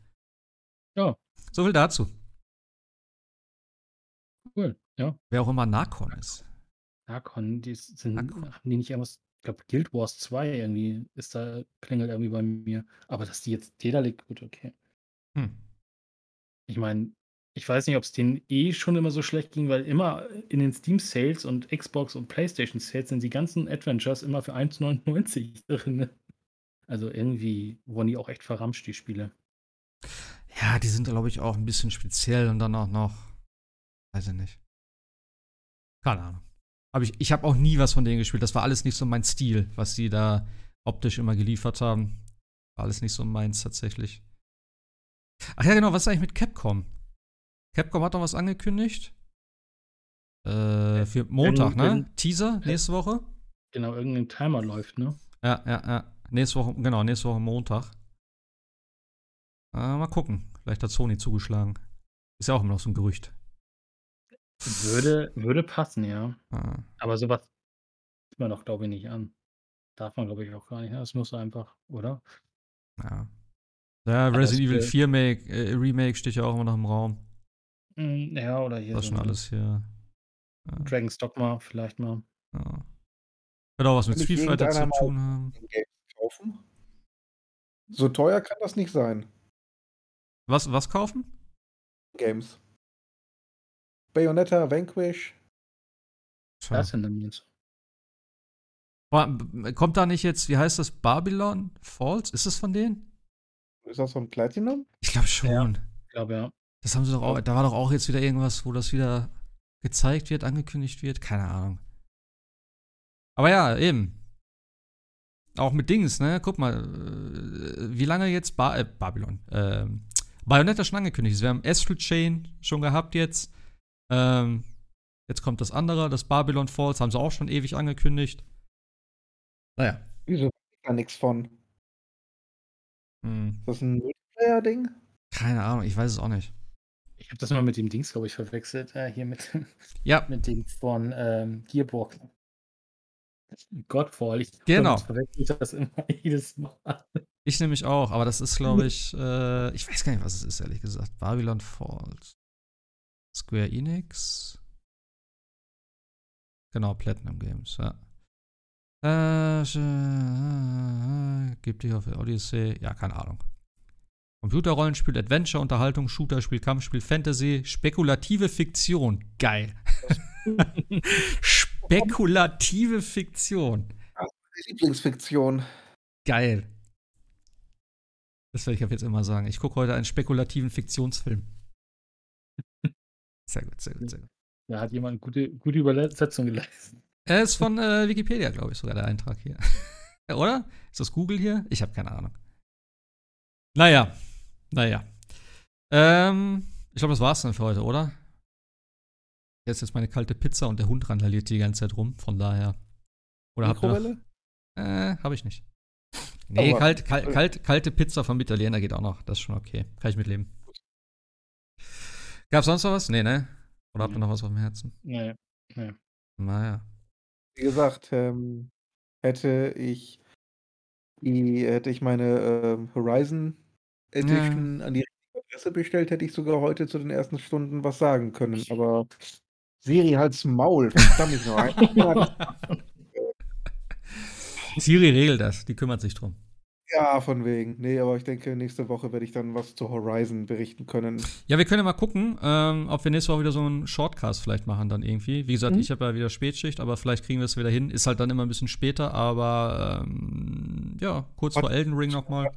Ja. So viel dazu. cool, ja. Wer auch immer Narcon ist. Narcon, die sind, haben die nicht irgendwas, ich glaube Guild Wars 2 irgendwie, ist da, klingelt irgendwie bei mir. Aber dass die jetzt Dedalic, gut, okay. Hm. Ich meine, ich weiß nicht, ob es denen eh schon immer so schlecht ging, weil immer in den Steam-Sales und Xbox und PlayStation-Sales sind die ganzen Adventures immer für 1,99 drin. Also irgendwie wurden die auch echt verramscht, die Spiele. Ja, die sind, glaube ich, auch ein bisschen speziell und dann auch noch. Weiß ich nicht. Keine Ahnung. Hab ich ich habe auch nie was von denen gespielt. Das war alles nicht so mein Stil, was die da optisch immer geliefert haben. War alles nicht so meins tatsächlich. Ach ja, genau, was ist eigentlich mit Capcom? Capcom hat noch was angekündigt. Äh, für Montag, ne? Teaser nächste Woche. Genau, irgendein Timer läuft, ne? Ja, ja, ja. Nächste Woche, genau, nächste Woche Montag. Äh, mal gucken. Vielleicht hat Sony zugeschlagen. Ist ja auch immer noch so ein Gerücht. Würde, würde passen, ja. Äh, Aber sowas sieht man doch, glaube ich, nicht an. Darf man, glaube ich, auch gar nicht. ne? Das muss einfach, oder? ja. Ja, Resident Evil will- 4 Make, äh, Remake steht ja auch immer noch im Raum. Mm, Ja, oder hier Das ist schon alles hier. Dragon's Dogma vielleicht mal. Ja. Wird auch was mit Street Fighter zu tun haben. Kaufen. So teuer kann das nicht sein. Was, was kaufen? Games. Bayonetta, Vanquish. Tja. Das sind dann jetzt. Kommt da nicht jetzt, wie heißt das, Babylon Falls? Ist das von denen? Ist das von Platinum? Ich glaube schon. Ja. Ich glaube, ja. Das haben sie doch auch, da war doch auch jetzt wieder irgendwas, wo das wieder gezeigt wird, angekündigt wird, keine Ahnung. Aber ja, eben. Auch mit Dings, ne? Guck mal, äh, wie lange jetzt ba äh, Babylon, ähm, Bayonetta schon angekündigt ist. Wir haben Astral Chain schon gehabt jetzt. Ähm, jetzt kommt das andere, das Babylon Falls, haben sie auch schon ewig angekündigt. Naja. Wieso da nichts von? Hm, Ist das ein Multiplayer-Ding? keine Ahnung, ich weiß es auch nicht. Ich habe das mal mit dem Dings, glaube ich, verwechselt. Äh, hier mit, Ja, mit dem von ähm, Gearbox. Godfall. Ich Genau. verwechsel das immer jedes Mal. Ich nämlich auch, aber das ist, glaube ich, äh, ich weiß gar nicht, was es ist, ehrlich gesagt. Babylon Falls. Square Enix. Genau, Platinum Games, ja. Äh, sch- äh, gibt dich auf Odyssey. Ja, keine Ahnung. Computerrollenspiel, Adventure, Unterhaltung, Shooter-Spiel, Kampfspiel, Fantasy, spekulative Fiktion. Geil. spekulative Fiktion. Lieblingsfiktion. Geil. Das werde ich ab jetzt immer sagen. Ich gucke heute einen spekulativen Fiktionsfilm. Sehr gut, sehr gut, sehr gut. Da hat jemand gute, gute Übersetzung geleistet. Er ist von äh, Wikipedia, glaube ich, sogar der Eintrag hier. Oder? Ist das Google hier? Ich habe keine Ahnung. Naja, naja. Ähm, ich glaube, das war's dann für heute, oder? Jetzt ist jetzt meine kalte Pizza und der Hund randaliert die ganze Zeit rum, von daher. Oder habt ihr noch? Äh, habe ich nicht. Nee, Oh, kalt, kalt, äh. kalt, kalte Pizza vom Italiener geht auch noch. Das ist schon okay. Kann ich mitleben. Gab's sonst noch was? Nee, ne? Oder habt ihr noch was auf dem Herzen? Nee. Naja. Wie gesagt, ähm, hätte ich die, hätte ich meine ähm, Horizon Edition an die richtige Adresse bestellt, hätte ich sogar heute zu den ersten Stunden was sagen können. Aber Siri halt's Maul, verdammt ich noch ein. Siri regelt das. Die kümmert sich drum. Ja, von wegen. Nee, aber ich denke, nächste Woche werde ich dann was zu Horizon berichten können. Ja, wir können ja mal gucken, ähm, ob wir nächste Woche wieder so einen Shortcast vielleicht machen dann irgendwie. Wie gesagt, Mhm. ich habe ja wieder Spätschicht, aber vielleicht kriegen wir es wieder hin. Ist halt dann immer ein bisschen später, aber ähm, ja, kurz vor Elden Ring nochmal.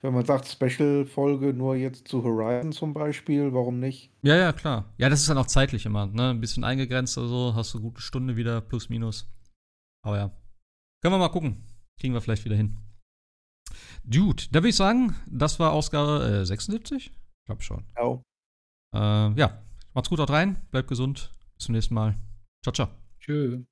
Wenn man sagt, Special-Folge nur jetzt zu Horizon zum Beispiel, warum nicht? Ja, ja, klar. Ja, das ist dann auch zeitlich immer, ne? Ein bisschen eingegrenzt oder so, hast du eine gute Stunde wieder, plus minus. Aber ja. Können wir mal gucken. Kriegen wir vielleicht wieder hin. Dude, da würde ich sagen, das war Ausgabe äh, 76? Ich glaube schon. Ja. Äh, ja, macht's gut, haut rein, bleibt gesund. Bis zum nächsten Mal. Ciao, ciao. Tschö.